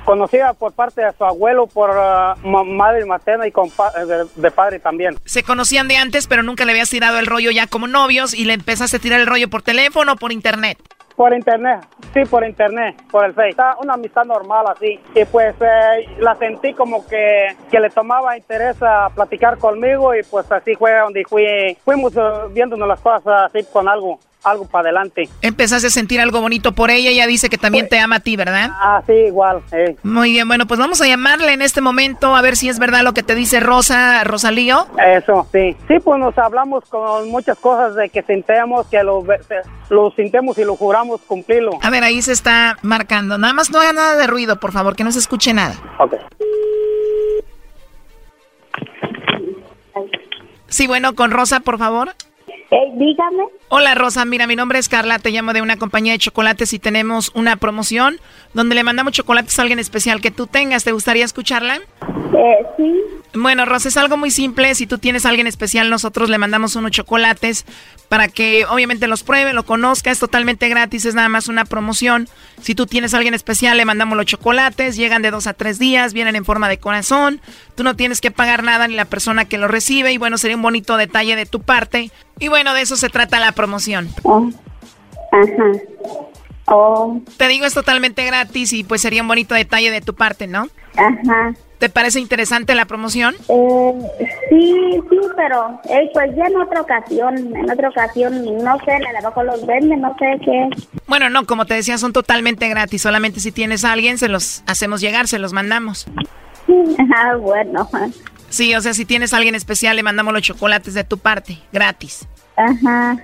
conocida por parte de su abuelo, por uh, madre materna y de, de, padre también. Se conocían de antes, pero nunca le habías tirado el rollo ya como novios y le empezaste a tirar el rollo por teléfono o por internet. Por internet, sí, por internet, por el Face. Está una amistad normal así. Y pues eh, la sentí como que, que le tomaba interés a platicar conmigo y pues así fue donde fui, fuimos uh, viéndonos las cosas así con algo algo para adelante. Empezaste a sentir algo bonito por ella, ella dice que también te ama a ti, ¿verdad? Ah, sí, igual. Eh. Muy bien, bueno, pues vamos a llamarle en este momento a ver si es verdad lo que te dice Rosa, Rosalío. Eso, sí. Sí, pues nos hablamos con muchas cosas de que sintemos, que lo, lo sintemos y lo juramos cumplirlo. A ver, ahí se está marcando. Nada más no haga nada de ruido, por favor, que no se escuche nada. Ok. Sí, bueno, con Rosa, por favor. Eh, dígame. Hola Rosa, mira, mi nombre es Carla, te llamo de una compañía de chocolates y tenemos una promoción donde le mandamos chocolates a alguien especial que tú tengas. ¿Te gustaría escucharla? Eh, sí. Bueno, Rosa, es algo muy simple. Si tú tienes a alguien especial, nosotros le mandamos unos chocolates para que obviamente los pruebe, lo conozca. Es totalmente gratis, es nada más una promoción. Si tú tienes a alguien especial, le mandamos los chocolates. Llegan de dos a tres días, vienen en forma de corazón. Tú no tienes que pagar nada ni la persona que lo recibe. Y bueno, sería un bonito detalle de tu parte. Y bueno, de eso se trata la promoción. Oh. Ajá. Oh. Te digo, es totalmente gratis y pues sería un bonito detalle de tu parte, ¿no? Ajá. ¿Te parece interesante la promoción? Eh, sí, sí, pero eh, pues ya en otra ocasión, en otra ocasión, no sé, a lo mejor los venden, no sé qué. Bueno, no, como te decía, son totalmente gratis. Solamente si tienes a alguien, se los hacemos llegar, se los mandamos. (laughs) Ah, bueno. Sí, o sea, si tienes a alguien especial, le mandamos los chocolates de tu parte, gratis. Ajá.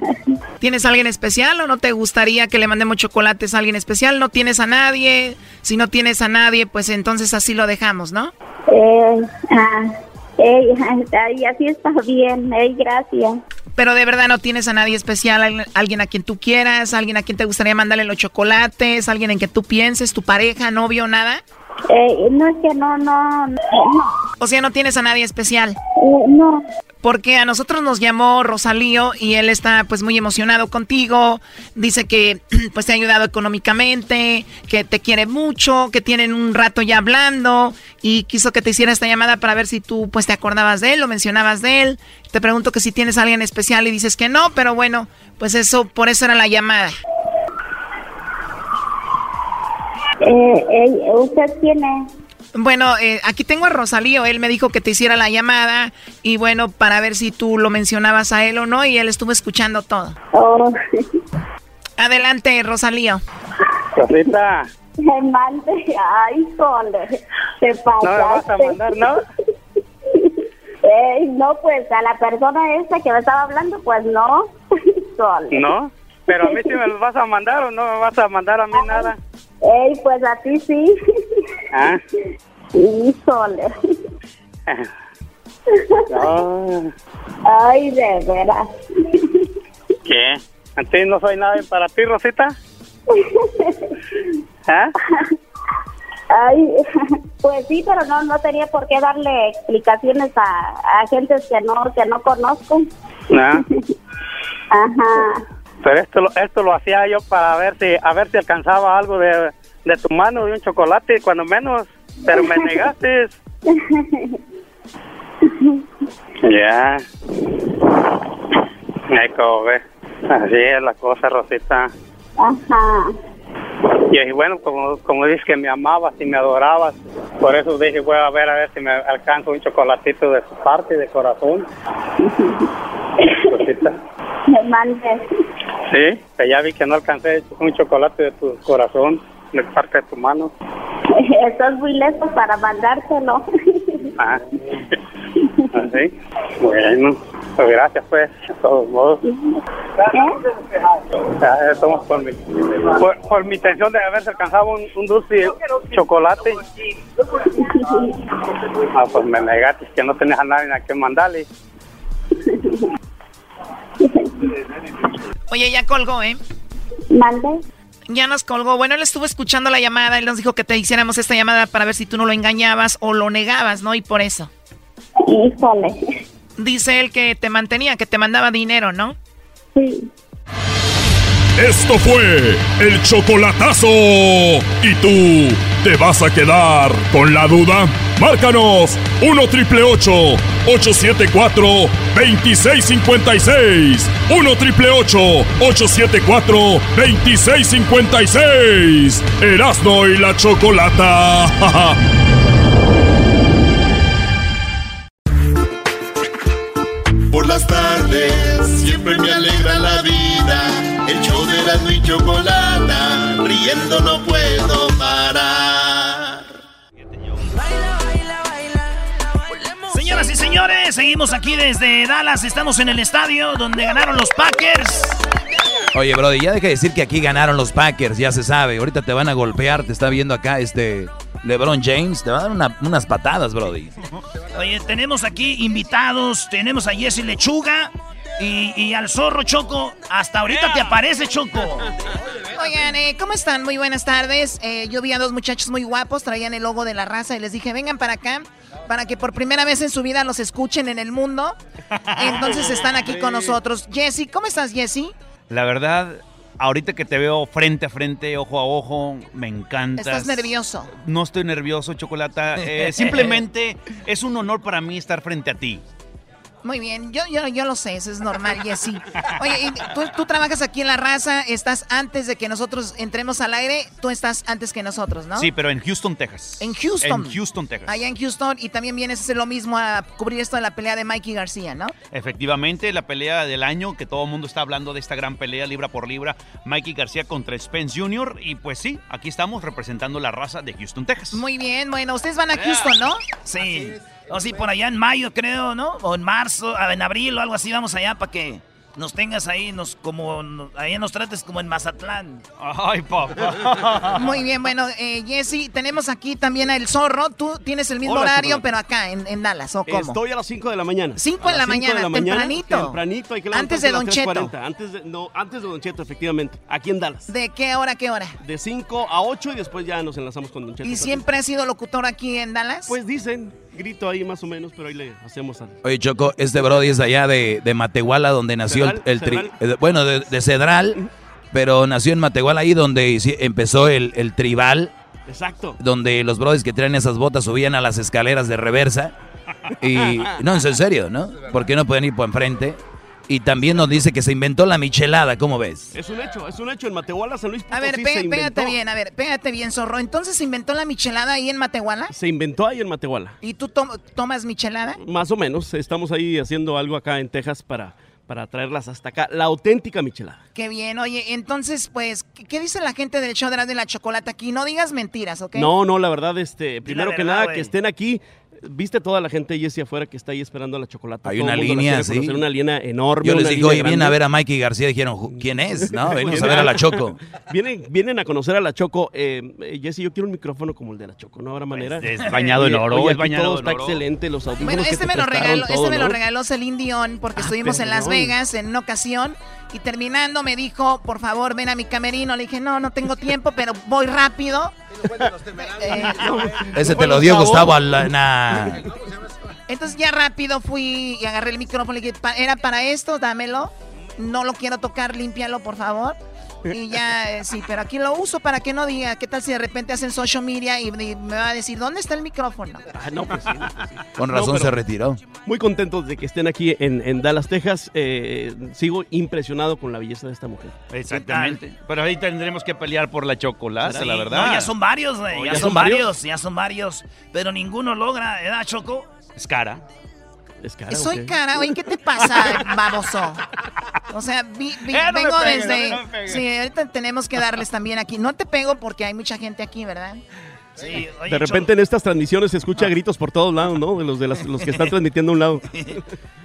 ¿Tienes a alguien especial o no te gustaría que le mandemos chocolates a alguien especial? ¿No tienes a nadie? Si no tienes a nadie, pues entonces así lo dejamos, ¿no? Eh, ah, eh, (laughs) así está bien, eh, gracias. Pero de verdad no tienes a nadie especial, Al- alguien a quien tú quieras, alguien a quien te gustaría mandarle los chocolates, alguien en que tú pienses, tu pareja, novio, nada. Eh, no es que no, no, no. O sea, no tienes a nadie especial. Eh, no. Porque a nosotros nos llamó Rosalío y él está pues muy emocionado contigo. Dice que (clears throat) pues te ha ayudado económicamente, que te quiere mucho, que tienen un rato ya hablando y quiso que te hiciera esta llamada para ver si tú pues te acordabas de él o mencionabas de él. Te pregunto que si tienes a alguien especial y dices que no, pero bueno, pues eso por eso era la llamada. Eh, eh, ¿Usted tiene? Bueno, eh, aquí tengo a Rosalío. Él me dijo que te hiciera la llamada y bueno, para ver si tú lo mencionabas a él o no y él estuvo escuchando todo. Oh, Adelante, Rosalío. Rosita, me mande. Ay, sole. Te pasaste. no me vas a mandar, ¿no? (laughs) No, pues a la persona esa que me estaba hablando, pues no. (laughs) Sole. No, pero a mí sí me los vas a mandar o no me vas a mandar a mí nada. Ey, pues a ti sí. ¿Ah? Sí, sole. No, Ay, de veras. ¿Qué? ¿A ti no soy nadie para ti, Rosita? ¿Ah? Ay, pues sí, pero no no tenía por qué darle explicaciones a, a gentes que no que no conozco. No. Ajá. Pero esto, lo- esto lo hacía yo para ver si a ver si alcanzaba algo de, de tu mano, de un chocolate, cuando menos. Pero me (laughs) negaste. (laughs) Ya. Ay, como ves. Así es la cosa, Rosita. Ajá. Y bueno, como, como dices que me amabas y me adorabas, por eso dije, voy a ver a ver si me alcanzo un chocolatito de su parte, de corazón. (laughs) Rosita. Me mande. Sí, que ya vi que no alcancé un chocolate de tu corazón, de parte de tu mano. (laughs) Estás muy lejos para mandártelo. Ah, (laughs) así. Bueno, pues gracias, pues, de todos modos. Ya, estamos por mi, por, por mi intención de haberse alcanzado un, un dulce chocolate. Ah, pues me negaste que no tenías a nadie a quien mandarle. (laughs) Oye, ya colgó, ¿eh? Mande. Ya nos colgó. Bueno, él estuvo escuchando la llamada. Él nos dijo que te hiciéramos esta llamada para ver si tú no lo engañabas o lo negabas, ¿no? Y por eso. Híjole. Dice él que te mantenía, que te mandaba dinero, ¿no? Sí. Esto fue el chocolatazo. ¿Y tú te vas a quedar con la duda? Márcanos 1 triple 874 2656. 1 triple 874 2656. Erasno y la chocolata. (laughs) Por las tardes siempre me vida. Y chocolata, riendo no puedo parar. Señoras y señores, seguimos aquí desde Dallas. Estamos en el estadio donde ganaron los Packers. Oye, Brody, ya deja de decir que aquí ganaron los Packers, ya se sabe. Ahorita te van a golpear, te está viendo acá este LeBron James, te va a dar una- unas patadas, Brody. Oye, tenemos aquí invitados, tenemos a Jesse Lechuga y, y al zorro Choco. Hasta ahorita te aparece Choco. Oigan, eh, ¿cómo están? Muy buenas tardes. Eh, yo vi a dos muchachos muy guapos, traían el logo de la raza y les dije, vengan para acá, para que por primera vez en su vida los escuchen en el mundo. Entonces están aquí con nosotros. Jesse, ¿cómo estás, Jesse? La verdad, ahorita que te veo frente a frente, ojo a ojo, me encanta. ¿Estás nervioso? No estoy nervioso, Chocolata. (laughs) Eh, simplemente es un honor para mí estar frente a ti. Muy bien, yo, yo, yo lo sé, eso es normal, Jesse. Oye, y tú, tú trabajas aquí en La Raza, estás antes de que nosotros entremos al aire, tú estás antes que nosotros, ¿no? Sí, pero en Houston, Texas. En Houston. En Houston, Texas. Allá en Houston, y también vienes a hacer lo mismo a cubrir esto de la pelea de Mikey García, ¿no? Efectivamente, la pelea del año, que todo el mundo está hablando de esta gran pelea libra por libra, Mikey García contra Spence Jr. Y pues sí, aquí estamos representando la raza de Houston, Texas. Muy bien, bueno, ustedes van a Houston, ¿no? Sí. O sí, por allá en mayo, creo, ¿no? O en marzo, ah, en abril o algo así, vamos allá para que nos tengas ahí, nos como allá nos trates como en Mazatlán. Ay, papá. (laughs) Muy bien, bueno, eh, Jesse, tenemos aquí también a El Zorro. Tú tienes el mismo Hola, horario, pero acá, en, en Dallas, ¿o cómo? Estoy a las 5 de la mañana. Cinco A en las la de mañana, tempranito. Tempranito, hay que Antes de a las Don Cheto. 3:40, Antes de, no, antes de Don Cheto, efectivamente. Aquí en Dallas. ¿De qué hora, qué hora? De 5 a 8 y después ya nos enlazamos con Don Cheto. ¿Y siempre has sido locutor aquí en Dallas? Pues dicen, grito ahí más o menos, pero ahí le hacemos al... Oye, Choco, este Brody es de allá de, de Matehuala, donde nació el, Cedral, el tri- eh, Bueno, de, de Cedral, pero nació en Matehuala, ahí donde empezó el, el tribal, Exacto. donde los Brodis que traen esas botas subían a las escaleras de reversa. Y no, es en serio, ¿no? Porque no pueden ir por enfrente. Y también nos dice que se inventó la michelada, ¿cómo ves? Es un hecho, es un hecho. En Matehuala, San Luis Potosí A ver, se pé- inventó. pégate bien, a ver, pégate bien, Zorro. Entonces se inventó la michelada ahí en Matehuala. Se inventó ahí en Matehuala. ¿Y tú to- tomas michelada? Más o menos. Estamos ahí haciendo algo acá en Texas para, para traerlas hasta acá. La auténtica michelada. Qué bien, oye, entonces, pues, ¿qué, qué dice la gente del show de la, de la chocolate aquí? No digas mentiras, ¿ok? No, no, la verdad, este, primero que verdad, nada, que estén aquí. Viste toda la gente, Jesse, afuera que está ahí esperando a la chocolate. Hay Todo una línea, sí. conocer, Una línea enorme. Yo les línea oye, vienen a ver a Mikey García. Dijeron, "Ju- ¿quién es? (laughs) No, venimos a ver a la Choco. (laughs) Vienen, vienen a conocer a la Choco. Eh, Jesse, yo quiero un micrófono como el de la Choco, ¿no habrá manera? es bañado en oro, Oye, es bañado todo en está oro. excelente, los audífonos Bueno, que este te me, lo regaló, todo, este me lo regaló Celine Dion porque estuvimos en Las. Vegas en una ocasión y terminando me dijo, por favor, ven a mi camerino. Le dije, no, no tengo tiempo, pero voy rápido. Eh, Ese te lo dio Gustavo Alana. entonces ya rápido fui y agarré el micrófono y dije, "Pa- ¿era para esto? Dámelo. No lo quiero tocar, límpialo, por favor. (laughs) Y ya, eh, sí, pero aquí lo uso para que no diga, ¿qué tal si de repente hacen social media y, y me va a decir, ¿dónde está el micrófono? Ah, no, pues sí, no, pues sí. Con razón se retiró. Muy contentos de que estén aquí en, en Dallas, Texas. Eh, sigo impresionado con la belleza de esta mujer. Exactamente. Pero ahí tendremos que pelear por la chocolate, Sí, la verdad. no, ya son varios, güey. Oh, ya, ¿ya son, son varios? varios? ya son varios. Pero ninguno logra, ¿verdad, Choco? Es cara. Es cara. Soy cara, oye, ¿qué te pasa, (laughs) baboso? O sea, vi- vi- Eh, no me vengo desde... no sí, ahorita tenemos que darles también aquí. No te pego porque hay mucha gente aquí, ¿verdad? Sí, De repente en estas transmisiones se escucha gritos por todos lados, ¿no? De los de las- los que están (laughs) transmitiendo a un lado.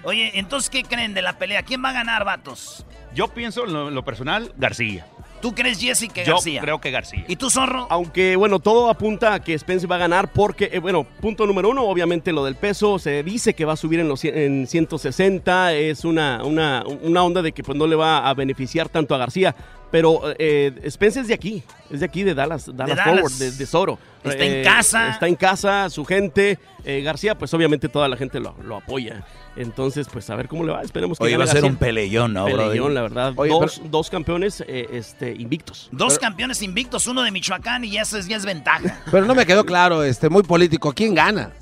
Oye, entonces, ¿qué creen de la pelea? ¿Quién va a ganar, vatos? Yo pienso, en lo, en lo personal, García. ¿Tú crees, Jesse, que Yo García? creo que García. ¿Y tú, Zorro? Aunque, bueno, todo apunta a que Spence va a ganar porque, eh, bueno, punto número uno, obviamente lo del peso, se dice que va a subir en los en 160, es una, una, una onda de que pues no le va a beneficiar tanto a García, pero eh, Spence es de aquí, es de aquí, de Dallas, Dallas, Dallas. Forward, de, de Soro. Está en Eh, casa. Está en casa, su gente, eh, García, pues obviamente toda la gente lo, lo apoya. Entonces, pues a ver cómo le va, esperemos que Oye, gane va a ser García. un peleón, ¿no? Peleón, la verdad. Oye, dos, dos campeones eh, este, invictos. Dos campeones invictos, uno de Michoacán y eso es, ya es ventaja. Pero no me quedó claro, este, muy político. ¿Quién gana?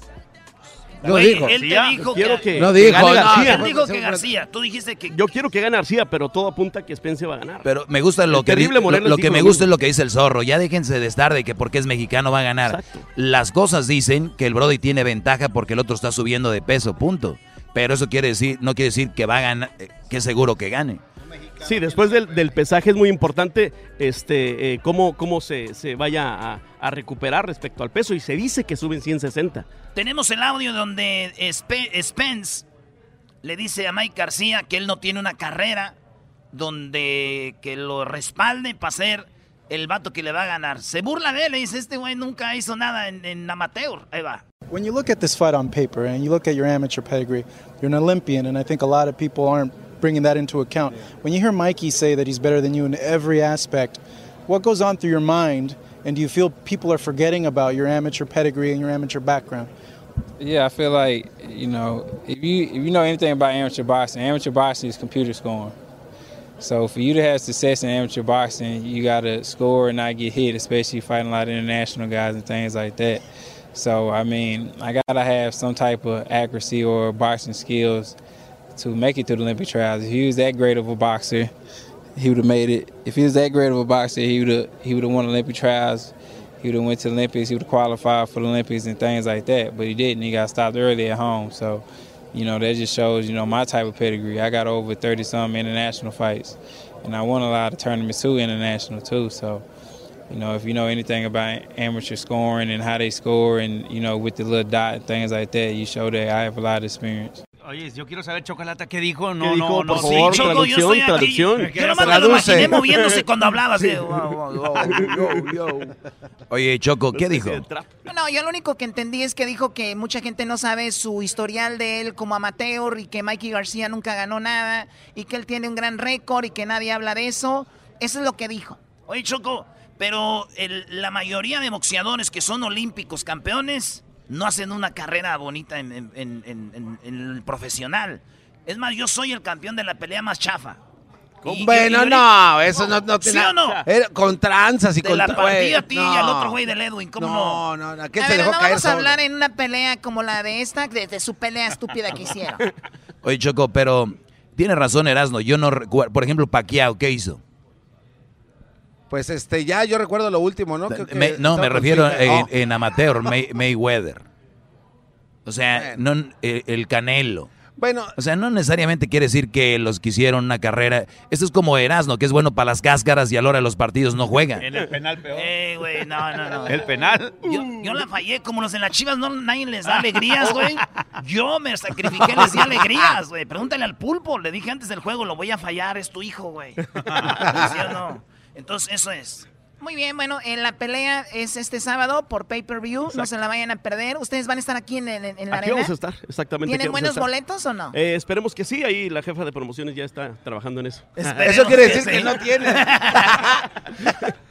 No dijo. él te dijo quiero que... que, No que dijo, gane no, García. Él dijo que García, tú dijiste que... Yo quiero que gane García, pero todo apunta a que Spence va a ganar. Pero me gusta lo El que, di- terrible lo, Morelos lo dijo que me lo gusta es lo que dice el zorro. Ya déjense de estar de que porque es mexicano va a ganar. Las cosas dicen que el Brody tiene ventaja porque el otro está subiendo de peso, punto. Pero eso quiere decir, no quiere decir que va a ganar, eh, que es seguro que gane. Sí, después del, del pesaje es muy importante este, eh, cómo, cómo se, se vaya a, a recuperar respecto al peso y se dice que suben 160. Tenemos el audio donde Spe- Spence le dice a Mike García que él no tiene una carrera donde que lo respalde para ser el vato que le va a ganar. Se burla de él, le dice, este güey nunca hizo nada en, en amateur. Ahí va. When you look at this fight on paper and you look at your amateur pedigree, you're an Olympian, and I think a lot of people aren't bringing that into account. When you hear Mikey say that he's better than you in every aspect, what goes on through your mind, and do you feel people are forgetting about your amateur pedigree and your amateur background? Yeah, I feel like you know if you if you know anything about amateur boxing, amateur boxing is computer scoring. So for you to have success in amateur boxing, you got to score and not get hit, especially fighting a lot of international guys and things like that. So I mean, I gotta have some type of accuracy or boxing skills to make it to the Olympic trials. If he was that great of a boxer, he would have made it. If he was that great of a boxer, he would have he would have won Olympic trials. He would have went to Olympics. He would have qualified for the Olympics and things like that. But he didn't. He got stopped early at home. So, you know, that just shows you know my type of pedigree. I got over thirty some international fights, and I won a lot of tournaments too, international too. So. You know, if you know anything about amateur scoring and how they score, and you know, with the little dot and things like that, you show that I have a lot of experience. Oye, yo quiero saber, Chocolata, ¿qué dijo? No, ¿Qué dijo? no, no. Por favor, sí, Choco, yo traducción, estoy aquí. traducción. Yo nomás me lo imaginé moviéndose cuando hablabas. (laughs) de- Oye, Choco, ¿qué dijo? No, yo lo único que entendí es que dijo que mucha gente no sabe su historial de él como amateur y que Mikey García nunca ganó nada y que él tiene un gran récord y que nadie habla de eso. Eso es lo que dijo. Oye, Choco, pero el- la mayoría de boxeadores que son olímpicos campeones no hacen una carrera bonita en, en- en- en- en el profesional. Es más, yo soy el campeón de la pelea más chafa. Y- Bueno, y- y- no, eso no, no ¿Sí tiene- o no? Era con tranzas y De con la güey, partida a ti y no. al otro güey del Edwin, ¿cómo no? No, no, aquel A se ver, dejó no caer vamos a hablar en una pelea como la de esta, de, de su pelea estúpida que hicieron. (laughs) Oye, Choco, pero tiene razón Erasno. Yo no recuerdo. Por ejemplo, Pacquiao, ¿qué hizo? Pues este, ya yo recuerdo lo último, ¿no? Creo que Me- no, me refiero en, Oh. en amateur, May- Mayweather. O sea, no el, el Canelo. Bueno. O sea, no necesariamente quiere decir que los que hicieron una carrera. Esto es como Erasno, que es bueno para las cáscaras y a la hora de los partidos no juega. En el penal peor. Eh, güey, no, no, no. El penal. Yo, yo la fallé, como los en las chivas, no, nadie les da alegrías, güey. Yo me sacrifiqué, les di alegrías, güey. Pregúntale al pulpo, le dije antes del juego, lo voy a fallar, es tu hijo, güey. ¿Sí o no? Entonces, eso es. Muy bien, bueno, en la pelea es este sábado por pay-per-view, no se la vayan a perder. ¿Ustedes van a estar aquí en, en- en la Aquí arena? vamos a estar, exactamente. ¿Tienen buenos estar. boletos o no? Eh, esperemos que sí, ahí la jefa de promociones ya está trabajando en eso. (laughs) Eso quiere decir que no tiene. (laughs)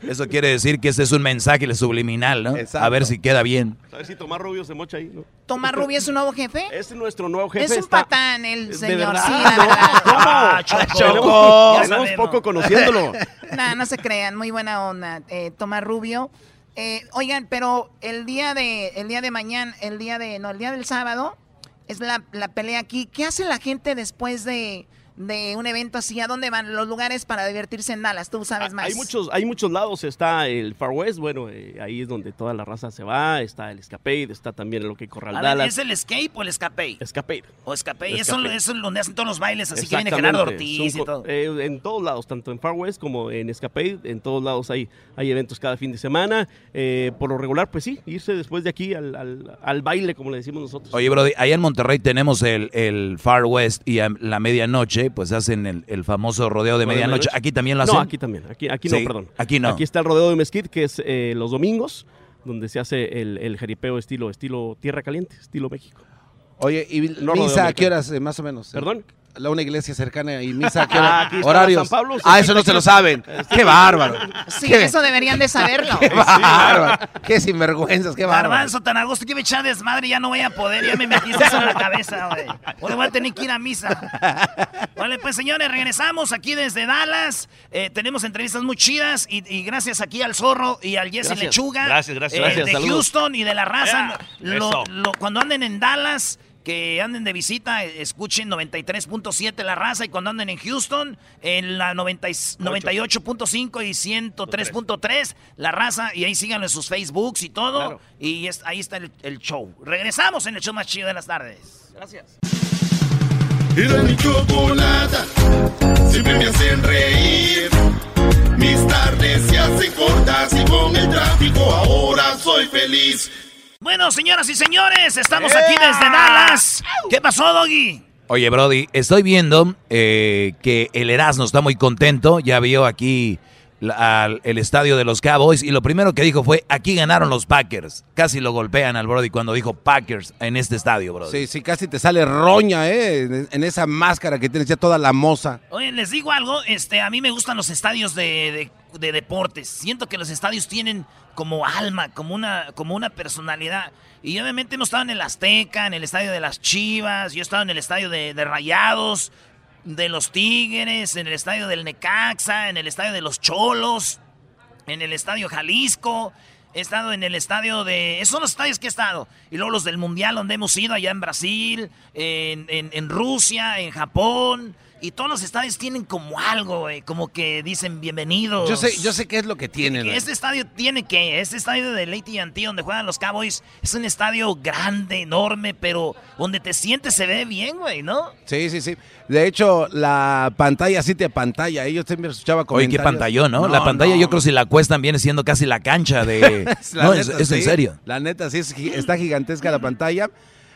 Eso quiere decir que ese es un mensaje subliminal, ¿no? A ver si queda bien. A ver si Tomás Rubio se mocha ahí, ¿no? ¿Tomás Rubio es su nuevo jefe? Es nuestro nuevo jefe. Es un está- patán el ¿De señor, verdad? sí, la No, verdad. ¿Cómo? Ah, Choco. Tenemos, tenemos poco conociéndolo. (laughs) No, no se crean, muy buena onda, eh, Tomás Rubio. Eh, oigan, pero el día de, el día de mañana, el día de, no, el día del sábado es la, la pelea aquí. ¿Qué hace la gente después de, de un evento así? ¿A dónde van los lugares para divertirse en Dallas? Tú sabes más. Hay muchos, hay muchos lados. Está el Far West, bueno, eh, ahí es donde toda la raza se va. Está el Escapade, está también lo que Corral A ver, Dallas. ¿es el escape o el escape? Escapade. O escape. Eso, es donde hacen todos los bailes, así que viene. Gerardo Ortiz Son y todo. eh, en todos lados, tanto en Far West como en Escapade, en todos lados hay, hay eventos cada fin de semana. Eh, por lo regular, pues sí, irse después de aquí al, al- al baile, como le decimos nosotros. Oye, Brody, allá en Monterrey tenemos el, el Far West y a la medianoche, pues hacen el, el famoso rodeo de ¿Rodeo de medianoche. Aquí también lo hacen. No, aquí también. Aquí, aquí Sí, no, perdón. Aquí no. Aquí está el rodeo de Mesquite, que es eh, los domingos, donde se hace el, el jaripeo estilo, estilo Tierra Caliente, estilo México. Oye, ¿y No, misa a qué horas, eh, más o menos? ¿Perdón? La una iglesia cercana y misa qué (laughs) Ah, hora? aquí está Horarios. San Pablo, ah, eso no se lo saben. (laughs) Qué bárbaro. Sí, Qué- eso deberían de saberlo. Qué (laughs) bárbaro. Qué sinvergüenzas, qué bárbaro. Garbanzo, tan a gusto que me echar desmadre, ya no voy a poder, ya me metiste eso en la cabeza, güey. Ahora voy a tener que ir a misa. Vale, pues señores, regresamos aquí desde Dallas. Eh, tenemos entrevistas muy chidas y, y gracias aquí al Zorro y al Jesse Gracias. Lechuga. Gracias, gracias, eh, gracias, De saludos. Houston y de la raza. Yeah, Lo- eso. lo- cuando anden en Dallas, que anden de visita, escuchen 93.7 la raza y cuando anden en Houston, en la 90 y- 98.5 y 103.3 la raza y ahí síganlo en sus Facebooks y todo. Claro. Y es- ahí está el, el show. Regresamos en el show más chido de las tardes. Gracias. Era mi chocolata, siempre me hacen reír. Mis tardes se hacen cortas y con el tráfico ahora soy feliz. Bueno, señoras y señores, estamos aquí desde Dallas. ¿Qué pasó, Doggy? Oye, Brody, estoy viendo eh, que el Erasmo está muy contento. Ya vio aquí al el estadio de los Cowboys y lo primero que dijo fue, aquí ganaron los Packers. Casi lo golpean al Brody cuando dijo Packers en este estadio, Brody. Sí, sí, casi te sale roña, ¿eh? En, en esa máscara que tienes ya toda la moza. Oye, les digo algo, este, a mí me gustan los estadios de, de- de deportes. Siento que los estadios tienen como alma, como una, como una personalidad. Y obviamente hemos estado en el Azteca, en el estadio de las Chivas, yo he estado en el estadio de, de Rayados, de los Tigres, en el estadio del Necaxa, en el estadio de los Cholos, en el estadio Jalisco. He estado en el estadio de... Esos son los estadios que he estado. Y luego los del Mundial donde hemos ido allá en Brasil, en, en- en Rusia, en Japón. Y todos los estadios tienen como algo, güey. Como que dicen bienvenidos. Yo sé, yo sé qué es lo que tienen. Este estadio tiene que, este estadio de AT&T donde juegan los Cowboys, es un estadio grande, enorme, pero donde te sientes se ve bien, güey, ¿no? Sí, sí, sí. De hecho, la pantalla sí te pantalla. Yo siempre escuchaba Oye, qué comentarios. pantallón, ¿no? La pantalla yo creo que si la cuestan viene siendo casi la cancha de... (laughs) La no, es, neta, es en sí. serio. La neta, sí, es está gigantesca la pantalla.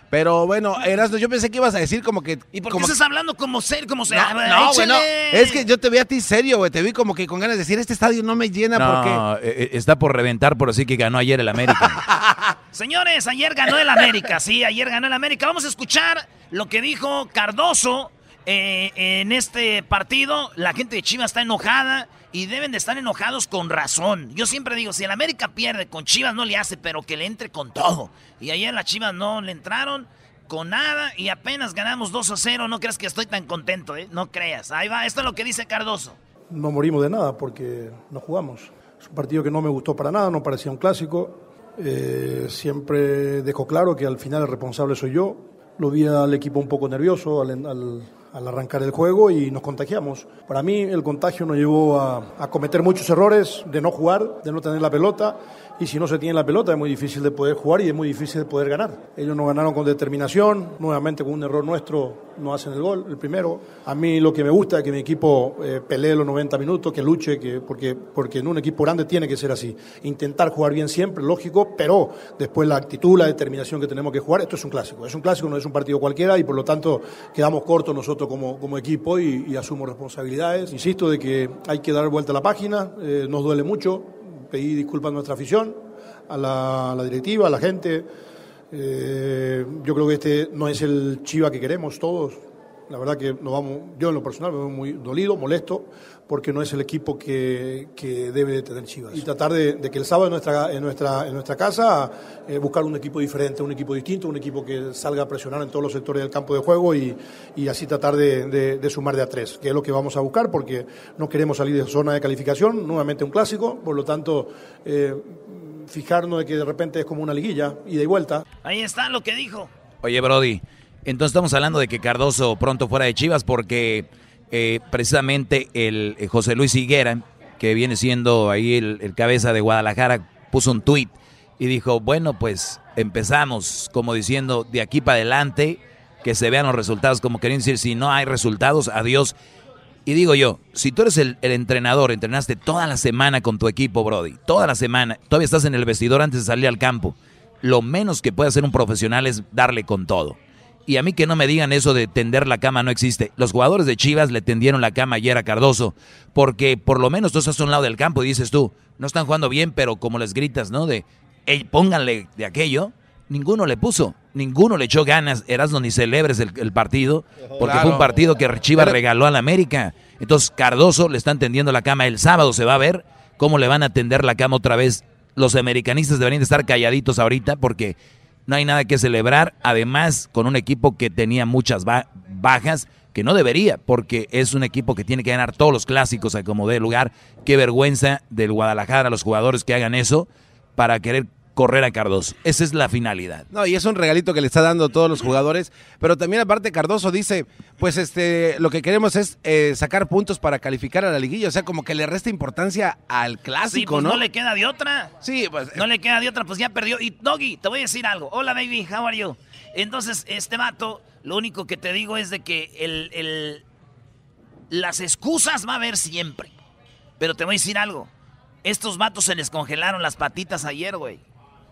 Pero bueno, Erasmo, yo pensé que ibas a decir como que... ¿Y por qué como estás hablando como ser, como sea? No, no, güey, no. Échale. Es que yo te vi a ti serio, güey. Te vi como que con ganas de decir, este estadio no me llena porque... No, eh, eh, está por reventar, por así que ganó ayer el América. (laughs) Señores, ayer ganó el América, sí, ayer ganó el América. Vamos a escuchar lo que dijo Cardoso eh, en este partido. La gente de Chivas está enojada y deben de estar enojados con razón. Yo siempre digo, si el América pierde con Chivas no le hace, pero que le entre con todo. Y ayer las Chivas no le entraron con nada y apenas ganamos 2 a 0. No creas que estoy tan contento, ¿eh? No creas. Ahí va, esto es lo que dice Cardoso. No morimos de nada porque no jugamos. Es un partido que no me gustó para nada, no parecía un clásico. Eh, siempre dejo claro que al final el responsable soy yo. Lo vi al equipo un poco nervioso al, al- al arrancar el juego y nos contagiamos. Para mí el contagio nos llevó a, a cometer muchos errores de no jugar, de no tener la pelota. Y si no se tiene la pelota es muy difícil de poder jugar y es muy difícil de poder ganar. Ellos no ganaron con determinación, nuevamente con un error nuestro no hacen el gol, el primero. A mí lo que me gusta es que mi equipo eh, pelee los 90 minutos, que luche, que, porque, porque en un equipo grande tiene que ser así. Intentar jugar bien siempre, lógico, pero después la actitud, la determinación que tenemos que jugar, esto es un clásico. Es un clásico, no es un partido cualquiera y por lo tanto quedamos cortos nosotros como, equipo y, asumo responsabilidades. Insisto de que hay que dar vuelta a la página, eh, nos duele mucho, pedí disculpas a nuestra afición, a la, a la directiva, a la gente. Eh, yo creo que este no es el Chiva que queremos todos. La verdad que nos vamos, yo en lo personal me veo muy dolido, molesto, porque no es el equipo que, que debe de tener Chivas. Y tratar de, de que el sábado en nuestra, en nuestra, en nuestra casa eh, buscar un equipo diferente, un equipo distinto, un equipo que salga a presionar en todos los sectores del campo de juego y, y así tratar de, de- de sumar de a tres, que es lo que vamos a buscar porque no queremos salir de zona de calificación, nuevamente un clásico, por lo tanto eh, fijarnos de que de repente es como una liguilla, ida y vuelta. Ahí está lo que dijo. Oye, Brody, entonces estamos hablando de que Cardoso pronto fuera de Chivas porque eh, precisamente el eh, José Luis Higuera, que viene siendo ahí el, cabeza de Guadalajara, puso un tuit y dijo, bueno, pues empezamos como diciendo de aquí para adelante, que se vean los resultados, como queriendo decir, si no hay resultados, adiós. Y digo yo, si tú eres el, el entrenador, entrenaste toda la semana con tu equipo, Brody, toda la semana, todavía estás en el vestidor antes de salir al campo, lo menos que puede hacer un profesional es darle con todo. Y a mí que no me digan eso de tender la cama no existe. Los jugadores de Chivas le tendieron la cama ayer a Cardoso, porque por lo menos tú estás a un lado del campo y dices tú, no están jugando bien, pero como les gritas, ¿no? De, "Ey, pónganle de aquello, ninguno le puso, ninguno le echó ganas, Erasmo ni celebres el, el partido, porque fue un partido que Chivas regaló a la América. Entonces Cardoso le están tendiendo la cama, el sábado se va a ver cómo le van a tender la cama otra vez. Los americanistas deberían de estar calladitos ahorita porque no hay nada que celebrar. Además, con un equipo que tenía muchas ba- bajas, que no debería, porque es un equipo que tiene que ganar todos los clásicos a como dé lugar. Qué vergüenza del Guadalajara, los jugadores que hagan eso para querer correr a Cardoso. Esa es la finalidad. No, y es un regalito que le está dando a todos los jugadores, pero también aparte Cardoso dice, pues este, lo que queremos es eh, sacar puntos para calificar a la liguilla, o sea, como que le resta importancia al Sí, clásico, pues no? ¿no? le queda de otra. Sí, pues. No le queda de otra, pues ya perdió. Y Doggy, te voy a decir algo. Hola, baby, how are you? Entonces, este vato, lo único que te digo es de que el, el- las excusas va a haber siempre. Pero te voy a decir algo. Estos vatos se les congelaron las patitas ayer, güey.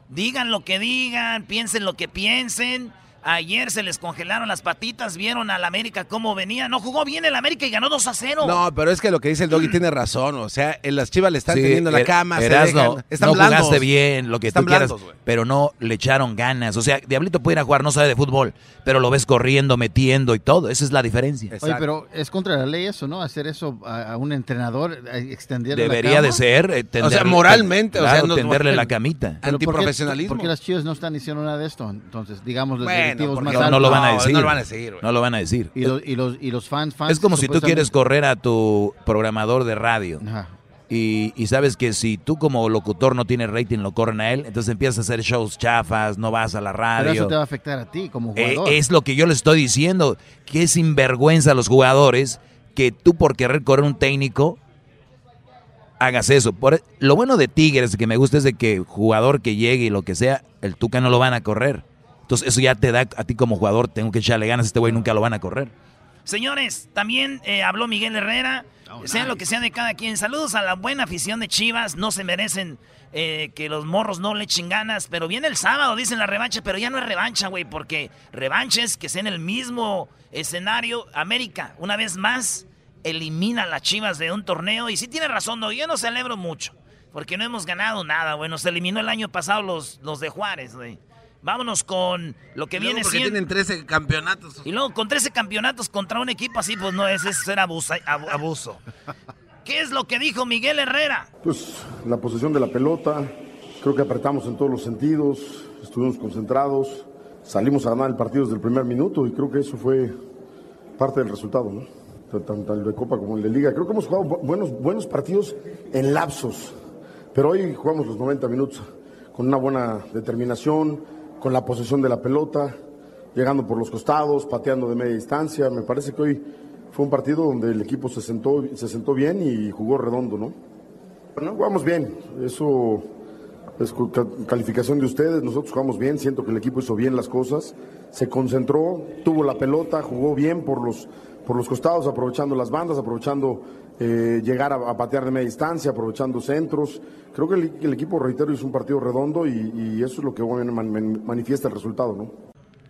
Digan lo que digan, piensen lo que piensen. Ayer se les congelaron las patitas, vieron al América cómo venía. No jugó bien el América y ganó 2 a 0. No, pero es que lo que dice el Doggy tiene razón. O sea, en las chivas le están teniendo la Er- cama. se Erasno, dejan. Están no blandos. jugaste bien, lo que Están tú quieras, blandos, pero no le echaron ganas. O sea, Diablito puede ir a jugar, no sabe de fútbol, pero lo ves corriendo, metiendo y todo. Esa es la diferencia. Oye, pero es contra la ley eso, ¿no? Hacer eso a, a un entrenador, a extender Debería de ser. eh, tenderle- moralmente, o sea, claro, no- tenderle la (laughs) camita. Pero ¿por qué- Antiprofesionalismo. ¿Por qué las chivas no están diciendo nada de esto? Entonces, digamos, Bueno, más no, altos. no lo van a decir. no lo van a decir, güey. No lo van a decir. Y los, y los, y los fans, fans Es como si tú quieres correr a tu programador de radio. Ajá. Y, y sabes que si tú como locutor no tienes rating, lo corren a él, entonces empiezas a hacer shows chafas, no vas a la Pero radio. eso te va a afectar a ti como Eh, jugador. es lo que yo le estoy diciendo, que es sinvergüenza a los jugadores que tú por querer correr un técnico hagas eso. Por, lo bueno de Tigres que me gusta es de que jugador que llegue y lo que sea, el Tuca no lo van a correr. Entonces eso ya te da a ti como jugador, tengo que echarle ganas, este güey nunca lo van a correr. Señores, también eh, habló Miguel Herrera. sea lo que sea de cada quien. Saludos a la buena afición de Chivas. No se merecen eh, que los morros no le echen ganas. Pero viene el sábado, dicen la revancha. Pero ya no es revancha, güey. Porque revancha es que sea en el mismo escenario. América, una vez más, elimina a las Chivas de un torneo. Y sí tiene razón, no, yo no celebro mucho. Porque no hemos ganado nada, güey. Nos eliminó el año pasado los, los de Juárez, güey. Vámonos con lo que Y luego viene porque siendo. tienen 13 campeonatos. Y luego con 13 campeonatos contra un equipo así, pues no, ese es ser abuso. ab- abuso. ¿Qué es lo que dijo Miguel Herrera? Pues la posesión de la pelota, creo que apretamos en todos los sentidos, estuvimos concentrados, salimos a ganar el partido desde el primer minuto y creo que eso fue parte del resultado, ¿no? Tanto el de Copa como el de Liga. Creo que hemos jugado bu- buenos, buenos partidos en lapsos, pero hoy jugamos los 90 minutos con una buena determinación, con la posesión de la pelota, llegando por los costados, pateando de media distancia. Me parece que hoy fue un partido donde el equipo se sentó, se sentó bien y jugó redondo, ¿no? Bueno, jugamos bien, eso es calificación de ustedes, nosotros jugamos bien, siento que el equipo hizo bien las cosas, se concentró, tuvo la pelota, jugó bien por los, por los costados, aprovechando las bandas, aprovechando eh, llegar a, patear de media distancia, aprovechando centros. Creo que el, equipo, reitero, hizo un partido redondo y, eso es lo que bueno, man- man- manifiesta el resultado, ¿no?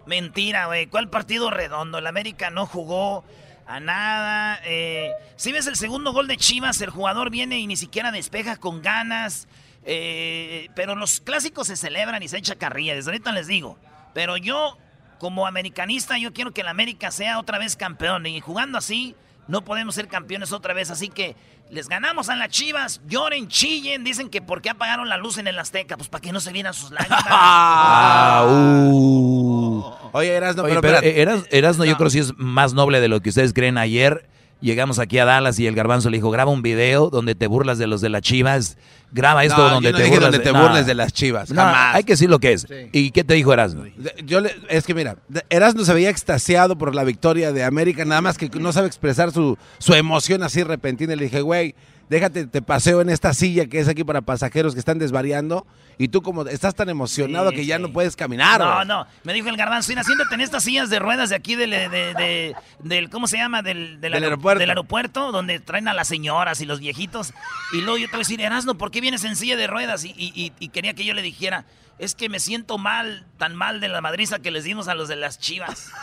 Mentira, güey. ¿Cuál partido redondo? El América no jugó a nada. Eh, si ves el segundo gol de Chivas, el jugador viene y ni siquiera despeja con ganas. Eh, pero los clásicos se celebran y se echa carrilla. Desde ahorita les digo. Pero yo, como americanista, yo quiero que el América sea otra vez campeón. Y jugando así, no podemos ser campeones otra vez. Así que les ganamos a las Chivas. Lloren, chillen. Dicen que por qué apagaron la luz en el Azteca. Pues para que no se vieran sus lágrimas. (laughs) Ah, uh. Oye, Erasno, Oye, pero, pero. Eras- Erasno yo creo que sí es más noble de lo que ustedes creen. Ayer llegamos aquí a Dallas y el garbanzo le dijo, graba un video donde te burlas de los de las chivas. Graba esto No, donde yo no te dije burlas donde te no. burles de las Chivas, No, jamás. Hay que decir lo que es. ¿Y qué te dijo Erasno? De- Yo le- es que mira, de- Erasmo se veía extasiado por la victoria de América, nada más que no sabe expresar su, su emoción así repentina. Le dije, güey, déjate, te paseo en esta silla que es aquí para pasajeros que están desvariando. Y tú como estás tan emocionado Sí, que ya no puedes caminar. No, no, me dijo el garbanzo, mira, siéntate en estas sillas de ruedas de aquí del, de, de- del ¿cómo se llama? Del, del, Del aer- aeropuerto. del aeropuerto, donde traen a las señoras y los viejitos. Y luego yo te voy a decir, Erasno, ¿por qué vienes en silla de ruedas? Y, y- y- y quería que yo le dijera, es que me siento mal, tan mal de la madriza que les dimos a los de las chivas. (laughs)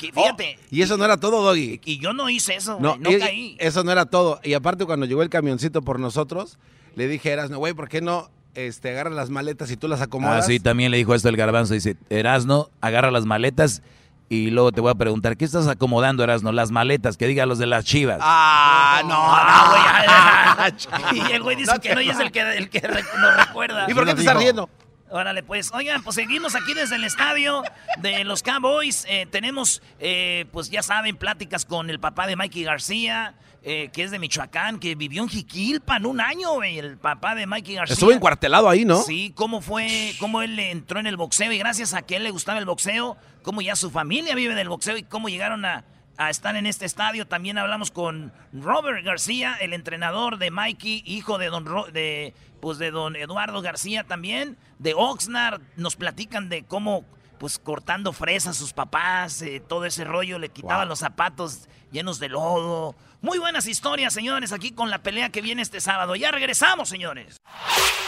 Que fíjate, Y eso no era todo, Doggy. y yo no hice eso, güey, No, no, y- caí. eso no era todo. Y aparte cuando llegó el camioncito por nosotros, le dije a Erasmo, güey, ¿por qué no este, agarras las maletas y tú las Ah, acomodas? sí, también le dijo esto el garbanzo. Dice, Erasno, agarra las maletas y luego te voy a preguntar, ¿qué estás acomodando, Erasno? Las maletas, que diga los de las chivas. Ah, no, Ah, güey, (laughs) y el güey dice que no y es el que, el que re- nos recuerda. ¿Y por qué te estás riendo? Órale, pues, oigan, pues seguimos aquí desde el estadio de los Cowboys. Eh, tenemos, eh, pues ya saben, pláticas con el papá de Mikey García, eh, que es de Michoacán, que vivió en Jiquilpan un año, güey, el papá de Mikey García. Estuvo encuartelado ahí, ¿no? Sí, cómo fue, cómo él entró en el boxeo y gracias a que él le gustaba el boxeo, cómo ya su familia vive del boxeo y cómo llegaron a, a estar en este estadio. También hablamos con Robert García, el entrenador de Mikey, hijo de don Ro- de pues de don Eduardo García también, de Oxnard. Nos platican de cómo pues cortando fresas sus papás, eh, todo ese rollo, le quitaban los zapatos llenos de lodo. Muy buenas historias, señores, aquí con la pelea que viene este sábado. Ya regresamos, señores.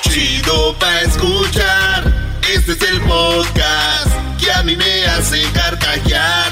Chido pa' escuchar. Este es el podcast que a mí me hace carcajear.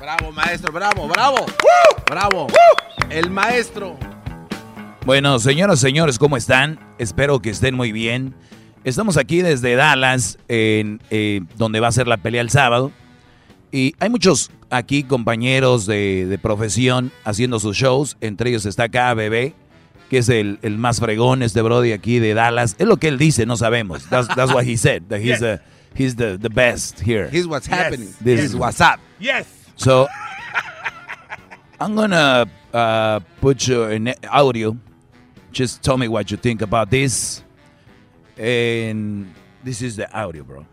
Bravo, maestro, bravo, bravo. Bravo. El maestro. Bueno, señoras y señores, ¿cómo están? Espero que estén muy bien. Estamos aquí desde Dallas, en, eh, donde va a ser la pelea el sábado. Y hay muchos aquí compañeros de, de profesión haciendo sus shows. Entre ellos está acá Bebé, que es el, el más fregón, este Brody aquí de Dallas. Es lo que él dice, no sabemos. That's, that's what he said. That he's, the, he's the, the best here. Here's what's happening. This This is is what's up. Yes. So I'm gonna uh, put you in audio. Just tell me what you think about this. And this is the audio, bro.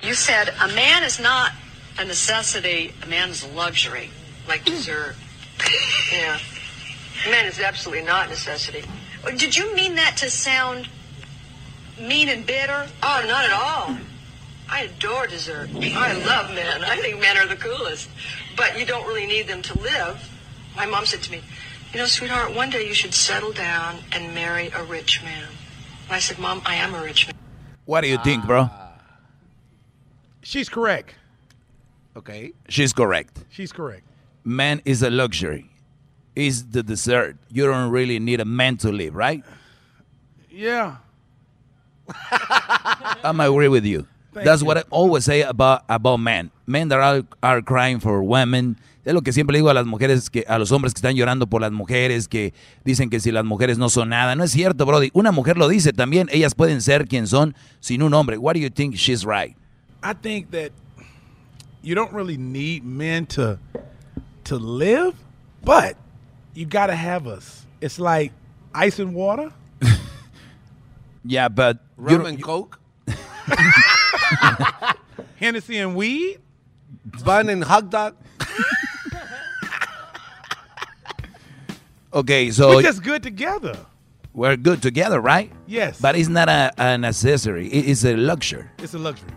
You said a man is not a necessity, a man is a luxury, like dessert. (laughs) yeah. A man is absolutely not a necessity. Did you mean that to sound mean and bitter? Oh, not at all. I adore dessert. I love men. I think men are the coolest. But you don't really need them to live. My mom said to me, You know, sweetheart, one day you should settle down and marry a rich man. And I said, Mom, I am a rich man. What do you think, bro? Ah. She's correct. Okay. She's correct. She's correct. Man is a luxury. Is the dessert. You don't really need a man to live, right? Yeah. I'm agree with you. Thank That's you. what I always say about about men. Men that are, are crying for women. Es lo que siempre digo a las mujeres, que a los hombres que están llorando por las mujeres, que dicen que si las mujeres no son nada. No es cierto, Brody. Una mujer lo dice también. Ellas pueden ser quien son sin un hombre. What do you think she's right? I think that you don't really need men to to live, but you got to have us. It's like ice and water. (laughs) Yeah, but you Rum don't- and coke. Hennessy and weed. Bun and hot dog. Okay, so We're just good together. we're good together, right? Yes. But it's not a, an accessory. It's a luxury. It's a luxury.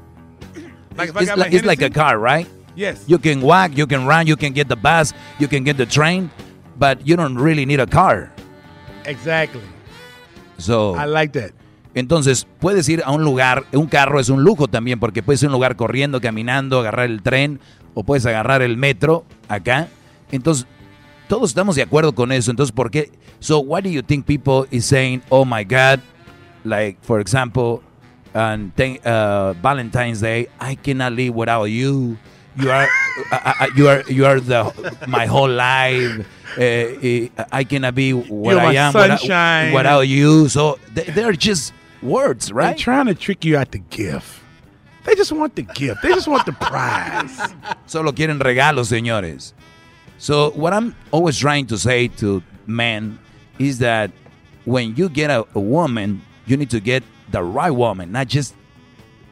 Like if I It's, got like, my it's like a Hennessy- car, right? Yes. You can walk, you can run, you can get the bus, you can get the train, but you don't really need a car. Exactly. So, I like that. Entonces, puedes ir a un lugar, un carro es un lujo también, porque puedes ir a un lugar corriendo, caminando, agarrar el tren, o puedes agarrar el metro acá. Entonces, todos estamos de acuerdo con eso. Entonces, ¿por qué? So, why do you think people is saying, oh my God, like, for example, on uh, Valentine's Day, I cannot live without you. You are, uh, uh, you are, you are the my whole life. Uh, I cannot be what You're I am without, without you. So they, they're just words, They're right? trying to trick you out the gift. They just want the gift. They just want the prize. (laughs) Solo quieren regalos, señores. So what I'm always trying to say to men is that when you get a, a woman, you need to get the right woman, not just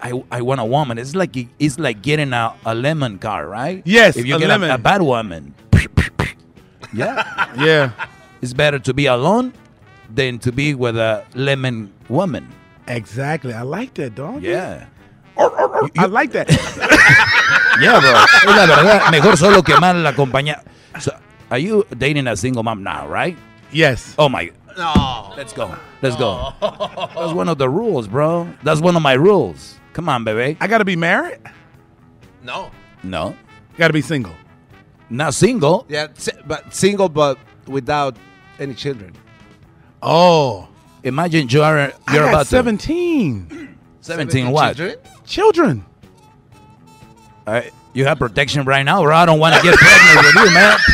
I, I want a woman. It's like it's like getting a, a lemon car, right? Yes, If you a get lemon. A, a bad woman, (laughs) yeah, yeah. It's better to be alone than to be with a lemon woman. Exactly. I like that, dog. Yeah. I like that. (laughs) Yeah, bro. Es la verdad. Mejor solo que mal acompañado. So, are you dating a single mom now, right? Yes. Oh my. No. Let's go. Let's go. That's one of the rules, bro. That's one of my rules. Come on, baby. I got to be married? No. No. Got to be single. Not single. Yeah, but single, but without any children. Oh. Imagine you are you're got about 17. to 17 what? Children? Children. Uh, you have protection right now, bro. I don't want to get pregnant with you, man. (laughs)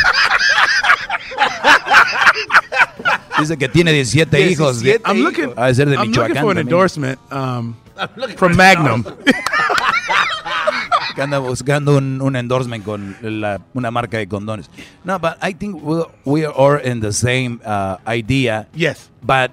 Dice que tiene 17 hijos. I'm looking, Ha de ser de I'm looking for an también. endorsement um, (laughs) from Magnum. (laughs) que anda buscando un, un endorsement con la- una marca de condones. No, but I think we we are in the same uh, idea. Yes. But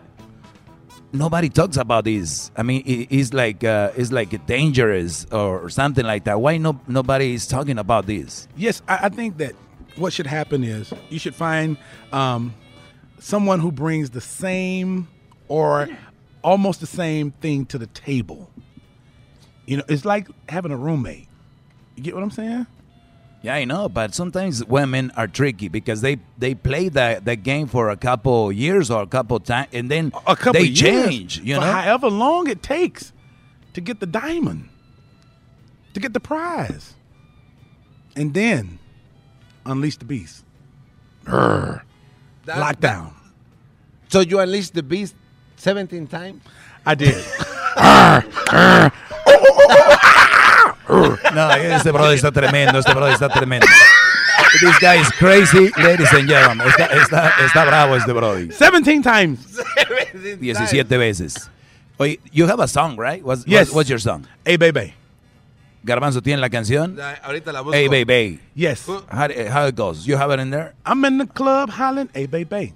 nobody talks about this. I mean, it, it's like uh, it's like dangerous or something like that. Why no nobody is talking about this? Yes, I, I think that what should happen is you should find um, someone who brings the same or almost the same thing to the table. You know, it's like having a roommate. You get what I'm saying? Yeah, I know, but sometimes women are tricky because they they play the the game for a couple years or a couple times, and then A couple they years, change. You for know, however long it takes to get the diamond, to get the prize, and then unleash the beast. Grr. That- Lockdown. So you unleashed the beast 17 times? I did. (laughs) (laughs) no, este brother está tremendo, este brother está tremendo. This guy is crazy, ladies and gentlemen. Está, está, está bravo este brody. 17 times. (laughs) 17 veces. Oye, you have a song, right? What's, Yes. what's, what's your song? Hey, baby. Garbanzo tiene la canción. Ahorita la busco. Hey, baby. Yes. How, how it goes? You have it in there? I'm in the club hollering, hey, baby.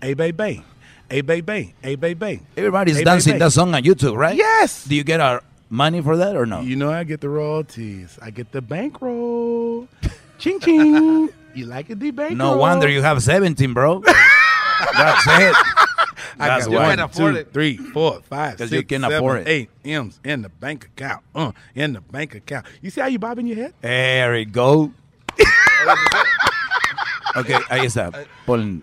Hey, baby. Hey, baby. Hey, baby. Everybody's Hey, dancing that song on YouTube, right? Yes. Do you get our money for that or no? You know I get the royalties. I get the bankroll. (laughs) ching ching. You like it, the bankroll? No wonder you have 17, bro. (laughs) That's it. I That's got why. one, two, three, four, five, 'Cause you can seven, afford it. eight M's in the bank account. Uh, in the bank account. You see how you bobbing your head? There we go. (laughs) ok, ahí está. Pon.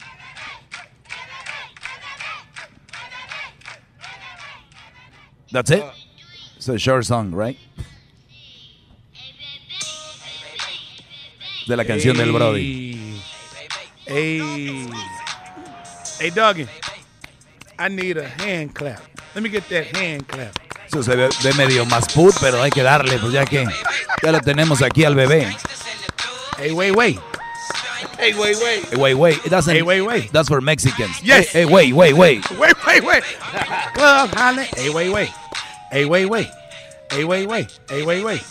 That's it? It's a short song, right? De la canción del Brody. Hey. Hey, Doggy. I need a hand clap. Let me get that hand clap. Eso se ve, ve medio más put, pero hay que darle, pues ya que ya lo tenemos aquí al bebé. Hey, wait, wait. Hey, wait, wait. Hey, wait, wait. It doesn't, Hey, wait, wait. That's for Mexicans. Yes. Hey, hey, wait, wait, wait. Wait, wait, wait. Club. Hey, wait, wait. Hey, wait, wait. Hey, wait, wait. Hey, wait, wait.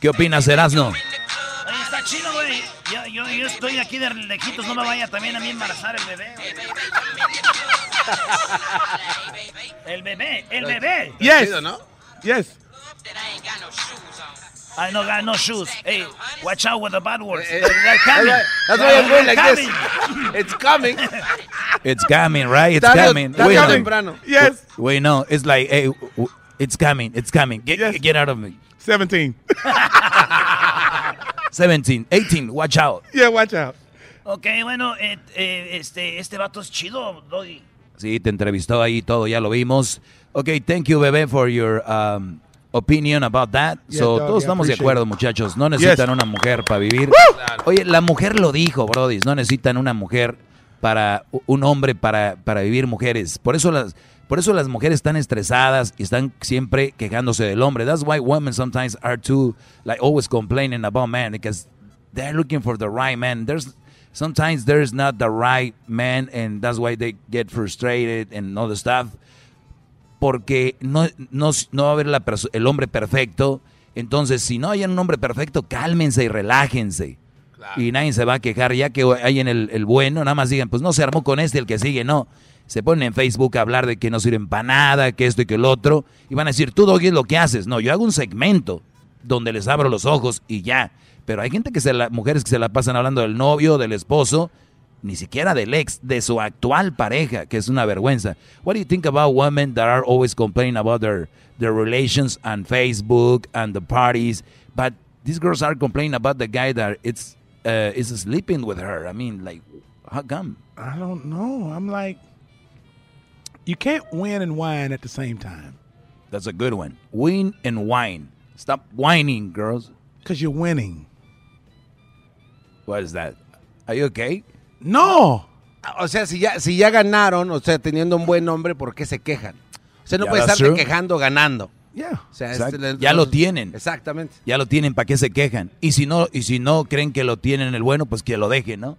¿Qué opinas, Erasno? Oye, está chido, güey. Yo, yo, yo estoy aquí de lejitos, no me vaya también a mí embarazar el bebé. El bebé, el bebé. Yes. Yes. I no got no shoes. Hey, watch out with the bad words. Eh, They're coming. That's why I'm going like They're this. coming. It's coming. It's coming, right? It's coming. o Wait, no. temprano. Yes. Wait, no. It's like, hey, w- it's coming. It's coming. Get, get out of me. 17. 17, 18, watch out. Yeah, watch out. Ok, bueno, eh, eh, este, este vato es chido, Doggy. Sí, te entrevistó ahí todo, ya lo vimos. Ok, thank you, bebé, for your um, opinion about that. Yeah, so, dog, todos estamos de acuerdo, it. muchachos. No necesitan Yes. una mujer para vivir. Oye, la mujer lo dijo, Brody. No necesitan una mujer para, un hombre para, para vivir mujeres. Por eso las... Por eso las mujeres están estresadas y están siempre quejándose del hombre. That's why women sometimes are too, like, always complaining about men because they're looking for the right man. There's sometimes there's not the right man, and that's why they get frustrated and all the stuff. Porque no, no, no va a haber la el hombre perfecto. Entonces, si no hay un hombre perfecto, cálmense y relájense. Y nadie se va a quejar. Ya que hay en el, el bueno, nada más digan, pues no se armó con este, el que sigue, no. Se ponen en Facebook a hablar de que no sirven para nada, que esto y que el otro. Y van a decir, tú, Doggy, lo que haces. No, yo hago un segmento donde les abro los ojos y ya. Pero hay gente que se la, mujeres que se la pasan hablando del novio, del esposo, ni siquiera del ex, de su actual pareja, que es una vergüenza. What do you think about women that are always complaining about their, their relations on Facebook and the parties? But these girls are complaining about the guy that it's uh, is sleeping with her. I mean, like, how come? I don't know. I'm like, you can't win and whine at the same time. That's a good one. Win and whine. Stop whining, girls. Because you're winning. What is that? Are you okay? No. O sea, si ya, si ya ganaron, o sea, teniendo un buen nombre, ¿por qué se quejan? O sea, no Yeah, estarte true. quejando ganando. Yeah. O sea, este- ya lo tienen. Exactamente. Ya lo tienen, ¿para qué se quejan? Y si no, y si no creen que lo tienen el bueno, pues que lo dejen, ¿no?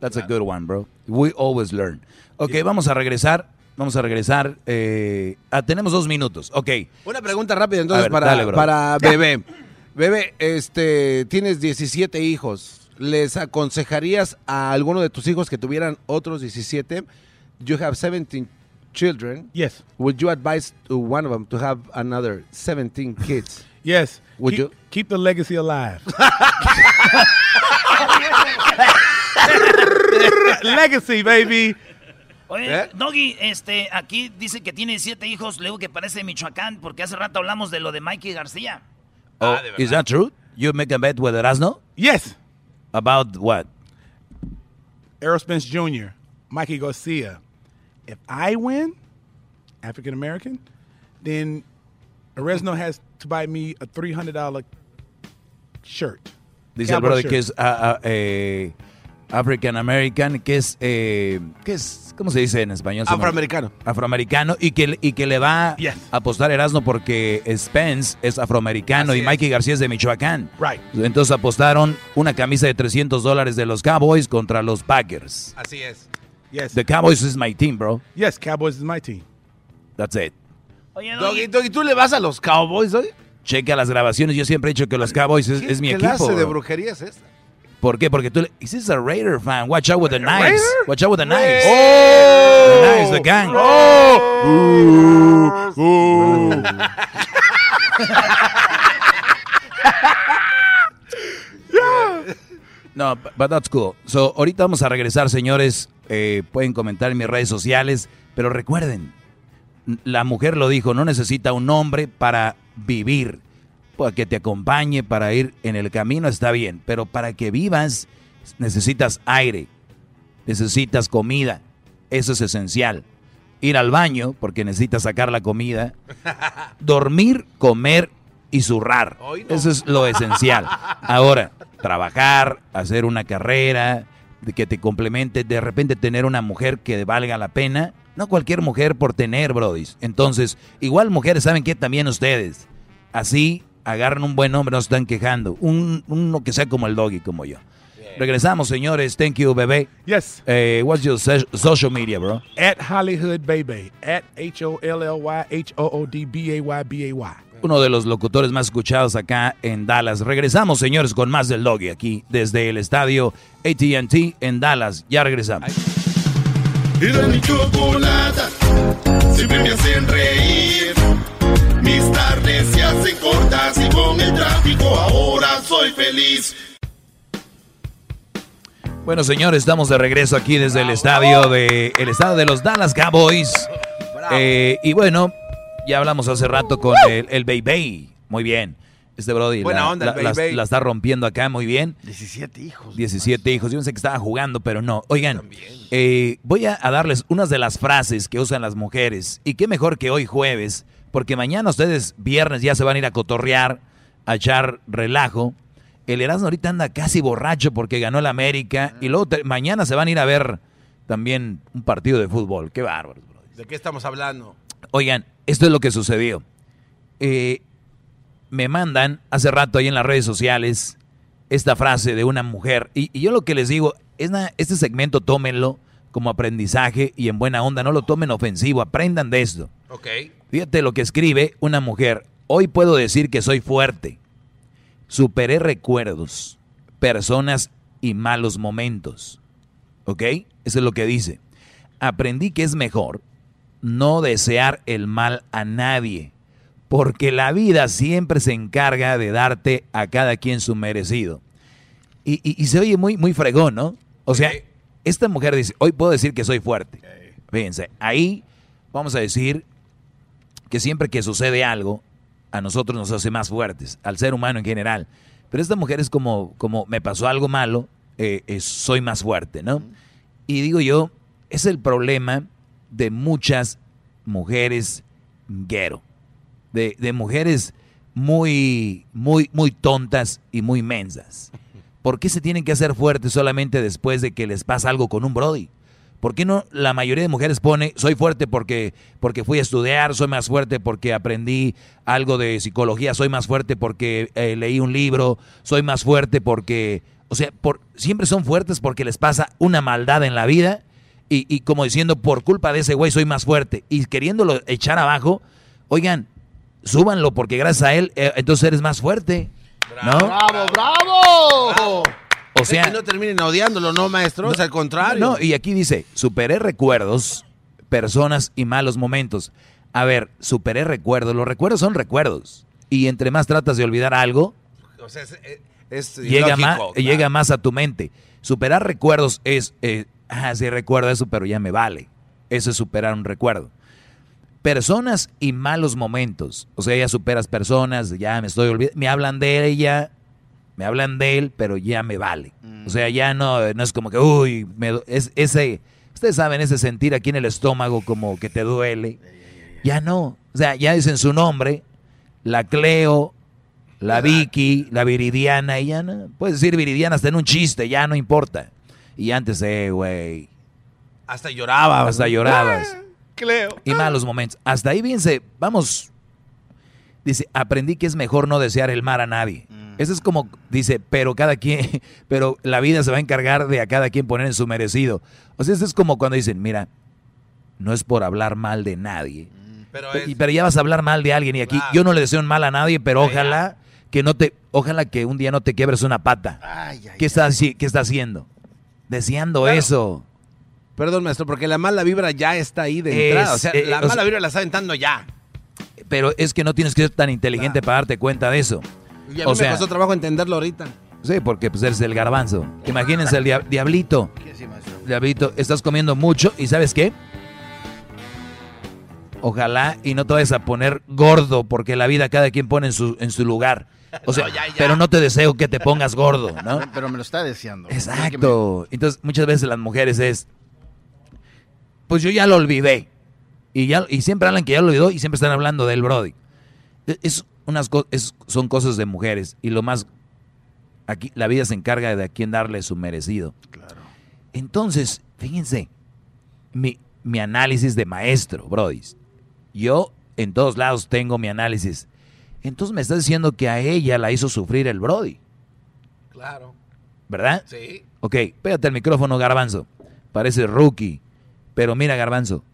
That's a good one, bro. We always learn. Ok, vamos a regresar. Vamos a regresar. eh, ah, tenemos dos minutos. Ok. Una pregunta rápida entonces ver, para, dale, para (laughs) Bebé. Bebé, este, tienes 17 hijos. ¿Les aconsejarías a alguno de tus hijos que tuvieran otros 17? You have 17 children, yes, would you advise to one of them to have another 17 kids? (laughs) Yes. Would keep, you? keep the legacy alive? (laughs) legacy, baby. Oye, Doggy, este, aquí dice que tiene siete hijos, luego que parece Michoacán, porque hace rato hablamos de lo de Mikey García. Oh, is that true? You make a bet with Erasno? Yes. About what? Errol Spence Jr., Mikey Garcia. If I win, African American, then Erasno has to buy me a $300 shirt. Dice el brother shirt. que es ah, ah, eh, African American, que es, eh, que es, ¿cómo se dice en español? Afroamericano. Afroamericano y que, y que le va a apostar Erasmo porque Spence es afroamericano Así y es. Mikey García es de Michoacán. Right. Entonces apostaron una camisa de 300 dólares de los Cowboys contra los Packers. Así es. Yes. The Cowboys is my team, bro. Yes, Cowboys is my team. That's it. Oye, Doggy, Doggy, ¿tú le vas a los Cowboys hoy? Checa las grabaciones. Yo siempre he dicho que los Cowboys es, es mi ¿Qué equipo. clase de brujería es esta? ¿Por qué? Porque tú le... This is a Raider fan. Watch out with the knives. Watch out with the knives. Oh! The knives, the gang. (laughs) No, bu- but that's cool. So, ahorita vamos a regresar, señores. Eh, pueden comentar en mis redes sociales. Pero recuerden, la mujer lo dijo, no necesita un hombre para vivir. Para que te acompañe, para ir en el camino está bien. Pero para que vivas, necesitas aire. Necesitas comida. Eso es esencial. Ir al baño, porque necesitas sacar la comida. (laughs) Dormir, comer y zurrar. Eso es lo esencial. Ahora, trabajar, hacer una carrera, que te complemente, de repente tener una mujer que valga la pena. No cualquier mujer por tener, brodis. Entonces, igual mujeres, ¿saben qué? También ustedes. Así agarran un buen hombre, no se están quejando. Un, uno que sea como el doggy, como yo. Regresamos, señores. Thank you, bebé. Yes. Eh, what's your so- social media, bro? At Hollywood Baby. At H O L L Y H O O D B A Y B A Y. Uno de los locutores más escuchados acá en Dallas. Regresamos, señores, con más del Doggy aquí desde el estadio AT&T en Dallas. Ya regresamos. Era mi chocolata, siempre me hacen reír. Mis tardes se hacen cortas y con el tráfico ahora soy feliz. Bueno, señores, estamos de regreso aquí desde el estadio de el estadio de los Dallas Cowboys. Eh, y bueno, ya hablamos hace rato con el, el Baby. Muy bien. Este Brody Buena la, onda, el la- la- Baby. la está rompiendo acá muy bien. 17 hijos. 17 hijos. Yo pensé que estaba jugando, pero no. Oigan, eh, voy a, a darles unas de las frases que usan las mujeres. Y qué mejor que hoy jueves, porque mañana ustedes viernes ya se van a ir a cotorrear, a echar relajo. El Erasmo ahorita anda casi borracho porque ganó el América. Y luego te- mañana se van a ir a ver también un partido de fútbol. Qué bárbaro. ¿De qué estamos hablando? Oigan, esto es lo que sucedió. Eh, me mandan hace rato ahí en las redes sociales esta frase de una mujer. Y, y yo lo que les digo, es este segmento tómenlo como aprendizaje y en buena onda, no lo tomen ofensivo, aprendan de esto. Ok. Fíjate lo que escribe una mujer. Hoy puedo decir que soy fuerte. Superé recuerdos, personas y malos momentos. ¿Ok? Eso es lo que dice. Aprendí que es mejor no desear el mal a nadie, porque la vida siempre se encarga de darte a cada quien su merecido. Y, y- y se oye muy, muy fregón, ¿no? O sea, esta mujer dice, hoy puedo decir que soy fuerte. Fíjense, ahí vamos a decir que siempre que sucede algo, a nosotros nos hace más fuertes, al ser humano en general. Pero esta mujer es como, como me pasó algo malo, eh, eh, soy más fuerte, ¿no? Y digo yo, es el problema de muchas mujeres guero, de, de mujeres muy, muy, muy tontas y muy mensas. ¿Por qué se tienen que hacer fuertes solamente después de que les pasa algo con un Brody? ¿Por qué no la mayoría de mujeres pone, soy fuerte porque, porque fui a estudiar, soy más fuerte porque aprendí algo de psicología, soy más fuerte porque eh, leí un libro, soy más fuerte porque, o sea, por, siempre son fuertes porque les pasa una maldad en la vida y, y como diciendo, por culpa de ese güey soy más fuerte y queriéndolo echar abajo, oigan, súbanlo porque gracias a él, eh, entonces eres más fuerte, ¿no? ¡Bravo, bravo! O sea, Es que no terminen odiándolo, ¿no, maestro? Es al contrario. no, y aquí dice, superé recuerdos, personas y malos momentos. A ver, superé recuerdos. Los recuerdos son recuerdos. Y entre más tratas de olvidar algo, O sea, es, es llega, ilógico, más, claro. llega más a tu mente. Superar recuerdos es, eh, ah, sí recuerdo eso, pero ya me vale. Eso es superar un recuerdo. Personas y malos momentos. O sea, ya superas personas, ya me estoy olvidando. Me hablan de ella, me hablan de él, pero ya me vale. O sea, ya no, no es como que, uy, me es ese, ustedes saben ese sentir aquí en el estómago como que te duele. Ya no. O sea, ya dicen su nombre, la Cleo, la Vicky, la Viridiana, y ya no. Puedes decir Viridiana hasta en un chiste, ya no importa. Y antes, eh, güey. Hasta lloraba. Hasta llorabas. Cleo. Y malos momentos. Hasta ahí bien se, vamos. Dice, aprendí que es mejor no desear el mal a nadie. Eso es como, dice, pero cada quien, (laughs) pero la vida se va a encargar de a cada quien poner en su merecido. O sea, eso es como cuando dicen, mira, no es por hablar mal de nadie. Pero, y- pero ya vas a hablar mal de alguien y aquí yo no le deseo un mal a nadie, pero ojalá que no te, ojalá que un día no te quiebres una pata. ¿Qué, está, haci- ¿Qué está haciendo? Deseando eso. Perdón, maestro, porque la mala vibra ya está ahí de Es, entrada. O sea, eh, la o mala sea- vibra la está aventando ya. Pero es que no tienes que ser tan inteligente para darte cuenta de eso. Y a mí O sea, me costó trabajo entenderlo ahorita. Sí, porque pues eres el garbanzo. Imagínense el dia- diablito. Diablito, estás comiendo mucho y ¿sabes qué? Ojalá y no te vayas a poner gordo porque la vida cada quien pone en su, en su lugar. O sea, pero no te deseo que te pongas gordo, ¿no? (laughs) Pero me lo está deseando. Exacto. Entonces, muchas veces las mujeres es, pues yo ya lo olvidé. Y, ya, y siempre hablan que ya lo olvidó y siempre están hablando del Brody. E- Es unas es- son cosas de mujeres. Y lo más, aquí la vida se encarga de a quién darle su merecido. Entonces, fíjense, mi, mi análisis de maestro, Brody. Yo en todos lados tengo mi análisis. Entonces me estás diciendo que a ella la hizo sufrir el Brody. Claro. ¿Verdad? Sí. Ok, pégate el micrófono, Garbanzo. Parece rookie. Pero mira, Garbanzo.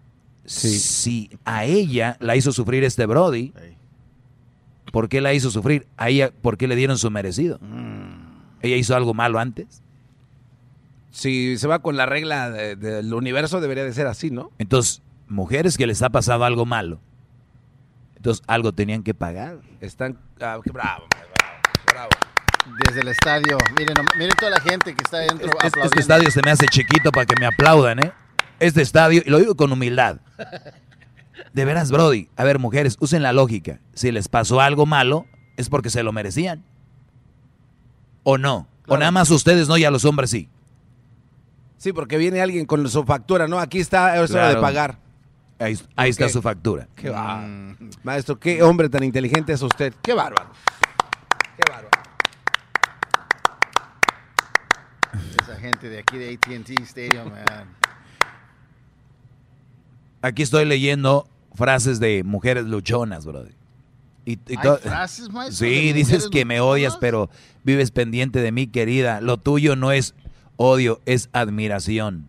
Si a ella la hizo sufrir este Brody, ¿por qué la hizo sufrir? A ella, ¿por qué le dieron su merecido? ¿Ella hizo algo malo antes? Si se va con la regla de- del universo, debería de ser así, ¿no? Entonces, mujeres que les ha pasado algo malo, entonces algo tenían que pagar. Están. ah, qué bravo, bravo. Desde el estadio. Miren, miren toda la gente que está dentro. Este, este estadio se me hace chiquito para que me aplaudan, ¿eh? Este estadio, y lo digo con humildad. De veras, Brody. A ver, mujeres, usen la lógica. Si les pasó algo malo, es porque se lo merecían. ¿O no? O nada más ustedes no y a los hombres sí. Sí, porque viene alguien con su factura, ¿no? Aquí está, es hora de pagar. Ahí, ahí está su factura. Qué bárbaro. Maestro, qué hombre tan inteligente es usted. Qué bárbaro. Qué bárbaro. Esa gente de aquí de AT&T Stadium, man. Aquí estoy leyendo frases de mujeres luchonas, Brody. Y, y ¿Hay frases, maestro, Sí, dices que me odias, pero vives pendiente de mí, querida. Lo tuyo no es odio, es admiración.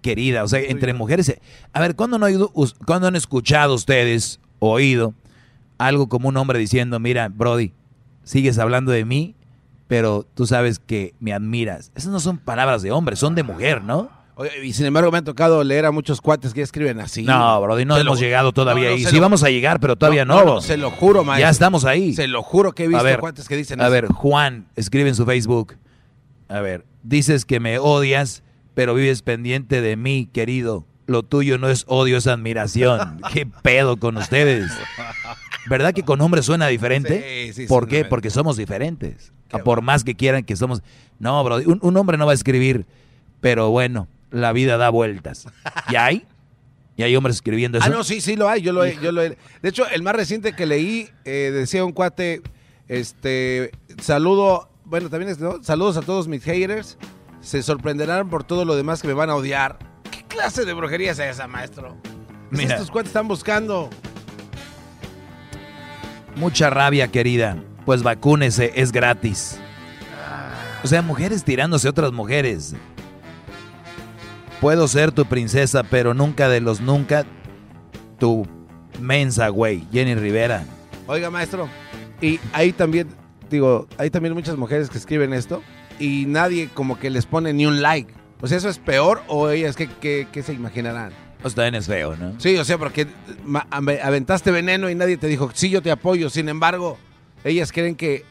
Querida, o sea, entre mujeres. A ver, ¿cuándo, no ha oído ¿cuándo han escuchado ustedes, oído, algo como un hombre diciendo, mira, Brody, sigues hablando de mí, pero tú sabes que me admiras? Esas no son palabras de hombre, son de mujer, ¿no? Oye, y sin embargo, me ha tocado leer a muchos cuates que escriben así. No, Brody, no Se lo- hemos llegado todavía No, no, ahí. Sí lo- vamos a llegar, pero todavía No, se lo juro, maestro. Ya estamos ahí. Se lo juro que he visto ver, cuates que dicen A eso. ver, Juan, escribe en su Facebook. A ver, dices que me odias, pero vives pendiente de mí, querido. Lo tuyo no es odio, es admiración. (laughs) ¿Qué pedo con ustedes? ¿Verdad que con hombres suena diferente? Sí, sí, ¿Por qué? Porque somos diferentes. A por más que quieran que somos... No, bro, un, un hombre no va a escribir, pero bueno, la vida da vueltas. ¿Y hay? ¿Y hay hombres escribiendo eso? Ah, no, sí, sí lo hay. Yo lo he, yo lo he- De hecho, el más reciente que leí eh, decía un cuate, este, saludo, bueno, también es, ¿no? Saludos a todos mis haters. Se sorprenderán por todo lo demás que me van a odiar. ¿Qué clase de brujería es esa, maestro? ¿Qué Mira. estos cuates están buscando? Mucha rabia, querida. Pues vacúnese, es gratis. O sea, mujeres tirándose a otras mujeres. Puedo ser tu princesa, pero nunca de los nunca tu mensa, güey. Jenny Rivera. Oiga, maestro, y ahí también, digo, hay también muchas mujeres que escriben esto y nadie como que les pone ni un like. O sea, ¿eso es peor o ellas qué, qué- qué se imaginarán? Pues también es feo, ¿no? Sí, o sea, porque aventaste veneno y nadie te dijo, sí, yo te apoyo. Sin embargo, ellas creen que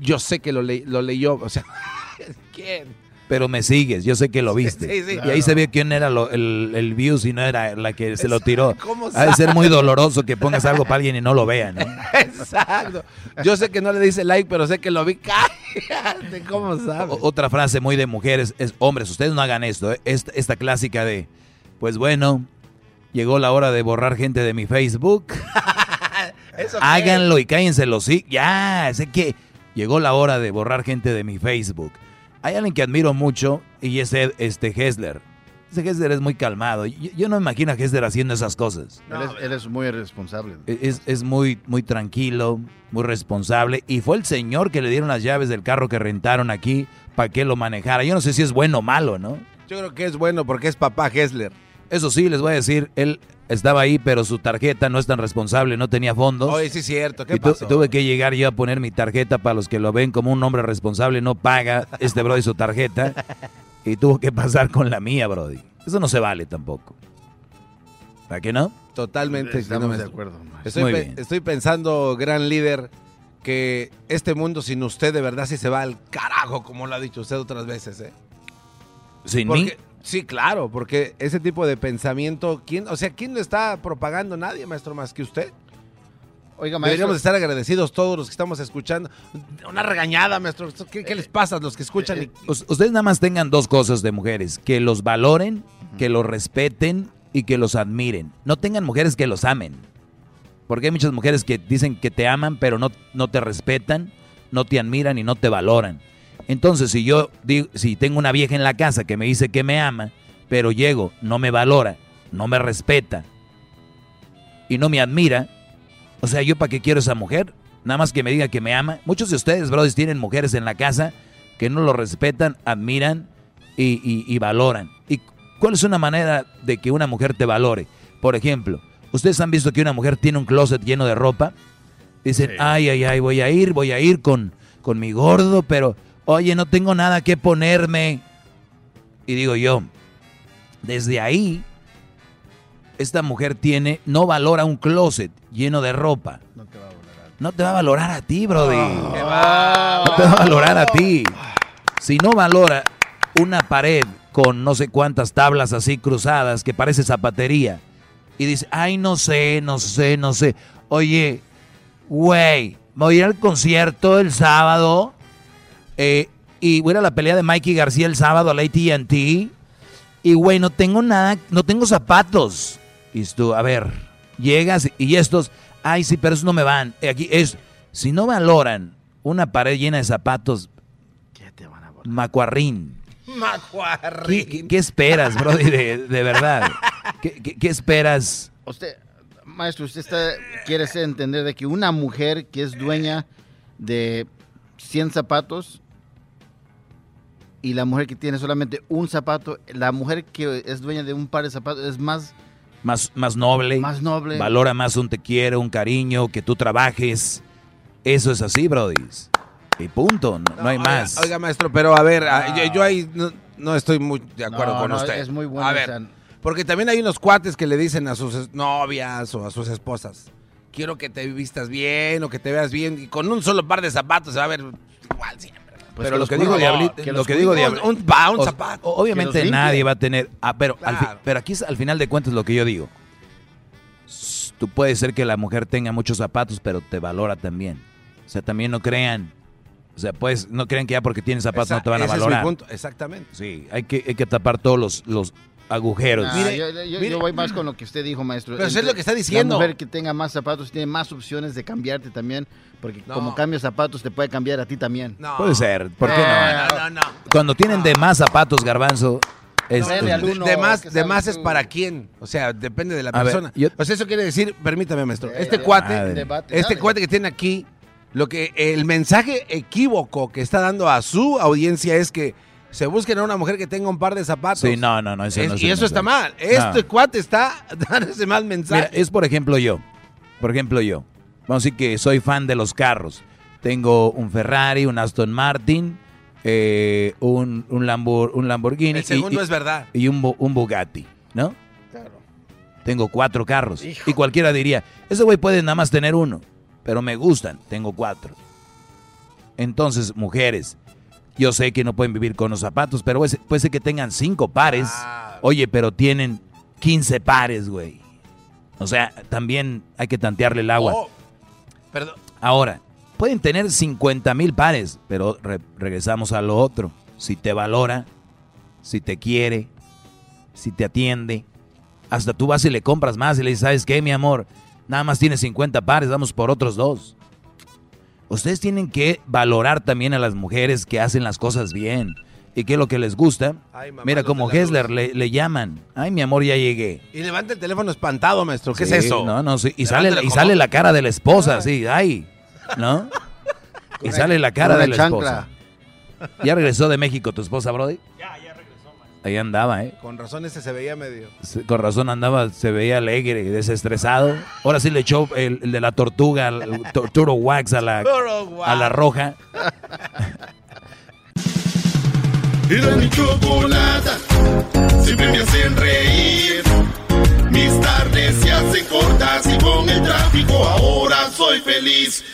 yo sé que lo, le- lo leyó. O sea, (laughs) ¿quién? Pero me sigues, yo sé que lo viste. sí, sí. y ahí se ve quién era lo- el, el view si no era la que se lo tiró. ¿Cómo Ha de ser muy doloroso que pongas algo para alguien y no lo vea, ¿no? (laughs) Exacto. Yo sé que no le dice like, pero sé que lo vi. (laughs) Cállate, ¿cómo sabes? O- Otra frase muy de mujeres es, hombres, ustedes no hagan esto. ¿eh? Esta, esta clásica de, pues bueno, llegó la hora de borrar gente de mi Facebook. (laughs) ¿Eso qué? Háganlo y cállense los sí. Ya, sé que llegó la hora de borrar gente de mi Facebook. Hay alguien que admiro mucho y es Ed- este Hessler. Ese Hessler es muy calmado. Yo, yo no me imagino a Hessler haciendo esas cosas. él, es, él es muy responsable. Es, es muy, muy tranquilo, muy responsable. Y fue el señor que le dieron las llaves del carro que rentaron aquí para que lo manejara. Yo no sé si es bueno o malo, ¿no? Yo creo que es bueno porque es papá Hessler. Eso sí, les voy a decir, él estaba ahí, pero su tarjeta no es tan responsable, no tenía fondos. Oye, sí es cierto. ¿Qué Y tu- pasó? tuve que llegar yo a poner mi tarjeta para los que lo ven como un hombre responsable, no paga este Brody su tarjeta. (laughs) Y tuvo que pasar con la mía, Brody. Eso no se vale tampoco. ¿Para qué no? Totalmente. Estamos no me- de acuerdo. Estoy, Muy pe- bien. estoy pensando, gran líder, que este mundo sin usted de verdad sí se va al carajo, como lo ha dicho usted otras veces. ¿eh? Sin Porque- mí. Sí, claro, porque ese tipo de pensamiento, ¿quién, o sea, ¿quién lo está propagando? Nadie, maestro, más que usted. Oiga, Deberíamos maestro, estar agradecidos todos los que estamos escuchando. Una regañada, maestro. ¿Qué, qué les pasa a los que escuchan? y- Us- Ustedes nada más tengan dos cosas de mujeres, que los valoren, que los respeten y que los admiren. No tengan mujeres que los amen. Porque hay muchas mujeres que dicen que te aman, pero no, no te respetan, no te admiran y no te valoran. Entonces, si yo digo, si tengo una vieja en la casa que me dice que me ama, pero llego, no me valora, no me respeta y no me admira, o sea, ¿yo para qué quiero esa mujer? Nada más que me diga que me ama. Muchos de ustedes, brothers, tienen mujeres en la casa que no lo respetan, admiran y, y- y valoran. ¿Y cuál es una manera de que una mujer te valore? Por ejemplo, ¿ustedes han visto que una mujer tiene un closet lleno de ropa? Dicen, ay, ay, ay, voy a ir, voy a ir con, con mi gordo, pero, oye, no tengo nada que ponerme. Y digo yo, desde ahí, esta mujer tiene, no valora un closet lleno de ropa. No te va a valorar a ti, Brody. No te va a valorar a ti. Si no valora una pared con no sé cuántas tablas así cruzadas que parece zapatería y dice, ay, no sé, no sé, no sé. Oye, güey, voy a ir al concierto el sábado eh, y voy a ir a la pelea de Mikey García el sábado a la AT&T y, güey, no tengo nada, no tengo zapatos. Y tú, a ver, llegas y estos, ay, sí, pero esos no me van. Eh, Aquí es, si no valoran una pared llena de zapatos, macuarrín. ¿Qué, qué- qué esperas, Brody, de, de verdad? ¿Qué, qué- qué esperas? usted, maestro, usted está, quiere entender de que una mujer que es dueña de 100 zapatos y la mujer que tiene solamente un zapato, la mujer que es dueña de un par de zapatos es más Más, más noble. Más noble. Valora más un te quiero, un cariño, que tú trabajes. Eso es así, Brody. Y punto, no, no hay Oiga, más. Oiga, maestro, pero a ver, a- yo, yo ahí no, no estoy muy de acuerdo No, con no, usted. es muy bueno A ver, porque también hay unos cuates que le dicen a sus novias o a sus esposas, quiero que te vistas bien o que te veas bien, y con un solo par de zapatos se va a ver igual siempre. Pero que lo que digo Diablito, que lo digo un- Diablito, un, zapato. o- Obviamente nadie va a tener, ah, pero, al fi- pero aquí es- al final de cuentas lo que yo digo. Tú puedes ser que la mujer tenga muchos zapatos, pero te valora también. O sea, también no crean, o sea, pues no crean que ya porque tienes zapatos Esa- no te van a ese es mi valorar. punto, exactamente. Sí, hay que, hay que tapar todos los, los agujeros. Yo, yo- yo voy más con lo que usted dijo, maestro. Pero eso es Entre lo que está diciendo. La mujer que tenga más zapatos tiene más opciones de cambiarte también, porque No. como cambia zapatos te puede cambiar a ti también. Puede ser, ¿por qué Eh, no? no, no, no. Cuando tienen de más zapatos, garbanzo, es, De, más, de más es para quién. O sea, depende de la A ver, persona. yo- O sea, eso quiere decir, permítame, maestro. Eh, Este eh, cuate. Debate, este dale. cuate que tiene aquí, lo que el mensaje equívoco que está dando a su audiencia es que se busquen a una mujer que tenga un par de zapatos. Sí, no, no, no, eso Es- no y eso está mal. Este No. cuate está (laughs) dando ese mal mensaje. Mira, es por ejemplo yo. Por ejemplo yo. Vamos a decir que soy fan de los carros. Tengo un Ferrari, un Aston Martin, eh, un, un, Lambor- un Lamborghini. El segundo y, es verdad. Y un, un Bugatti, ¿no? Tengo cuatro carros. Y cualquiera diría, ese güey puede nada más tener uno, pero me gustan, tengo cuatro. Entonces, mujeres, yo sé que no pueden vivir con los zapatos, pero puede ser que tengan cinco pares. Oye, pero tienen 15 pares, güey. O sea, también hay que tantearle el agua. Oh, perdón. Ahora, pueden tener 50 mil pares, pero regresamos a lo otro. Si te valora, si te quiere, si te atiende, hasta tú vas y le compras más y le dices, ¿sabes qué, mi amor? Nada más tienes 50 pares, vamos por otros dos. Ustedes tienen que valorar también a las mujeres que hacen las cosas bien. ¿Y qué es lo que les gusta? Mira, como Hessler le, llaman. Ay, mi amor, ya llegué. Y levanta el teléfono espantado, maestro. ¿Qué es eso? No, no, sí. Y, sale, y sale la cara de la esposa, sí. Ay, ¿no? (laughs) y sale la cara de la esposa. ¿Ya regresó de México tu esposa, Brody? Ya. Ahí andaba, ¿eh? Con razón ese se veía medio. Con razón andaba, se veía alegre, desestresado. Ahora sí le echó el, de la tortuga, el, turo wax a la, a la roja. (laughs) Era mi chocolata, siempre me hacen reír. Mis tardes se hacen cortas y con el tráfico ahora soy feliz.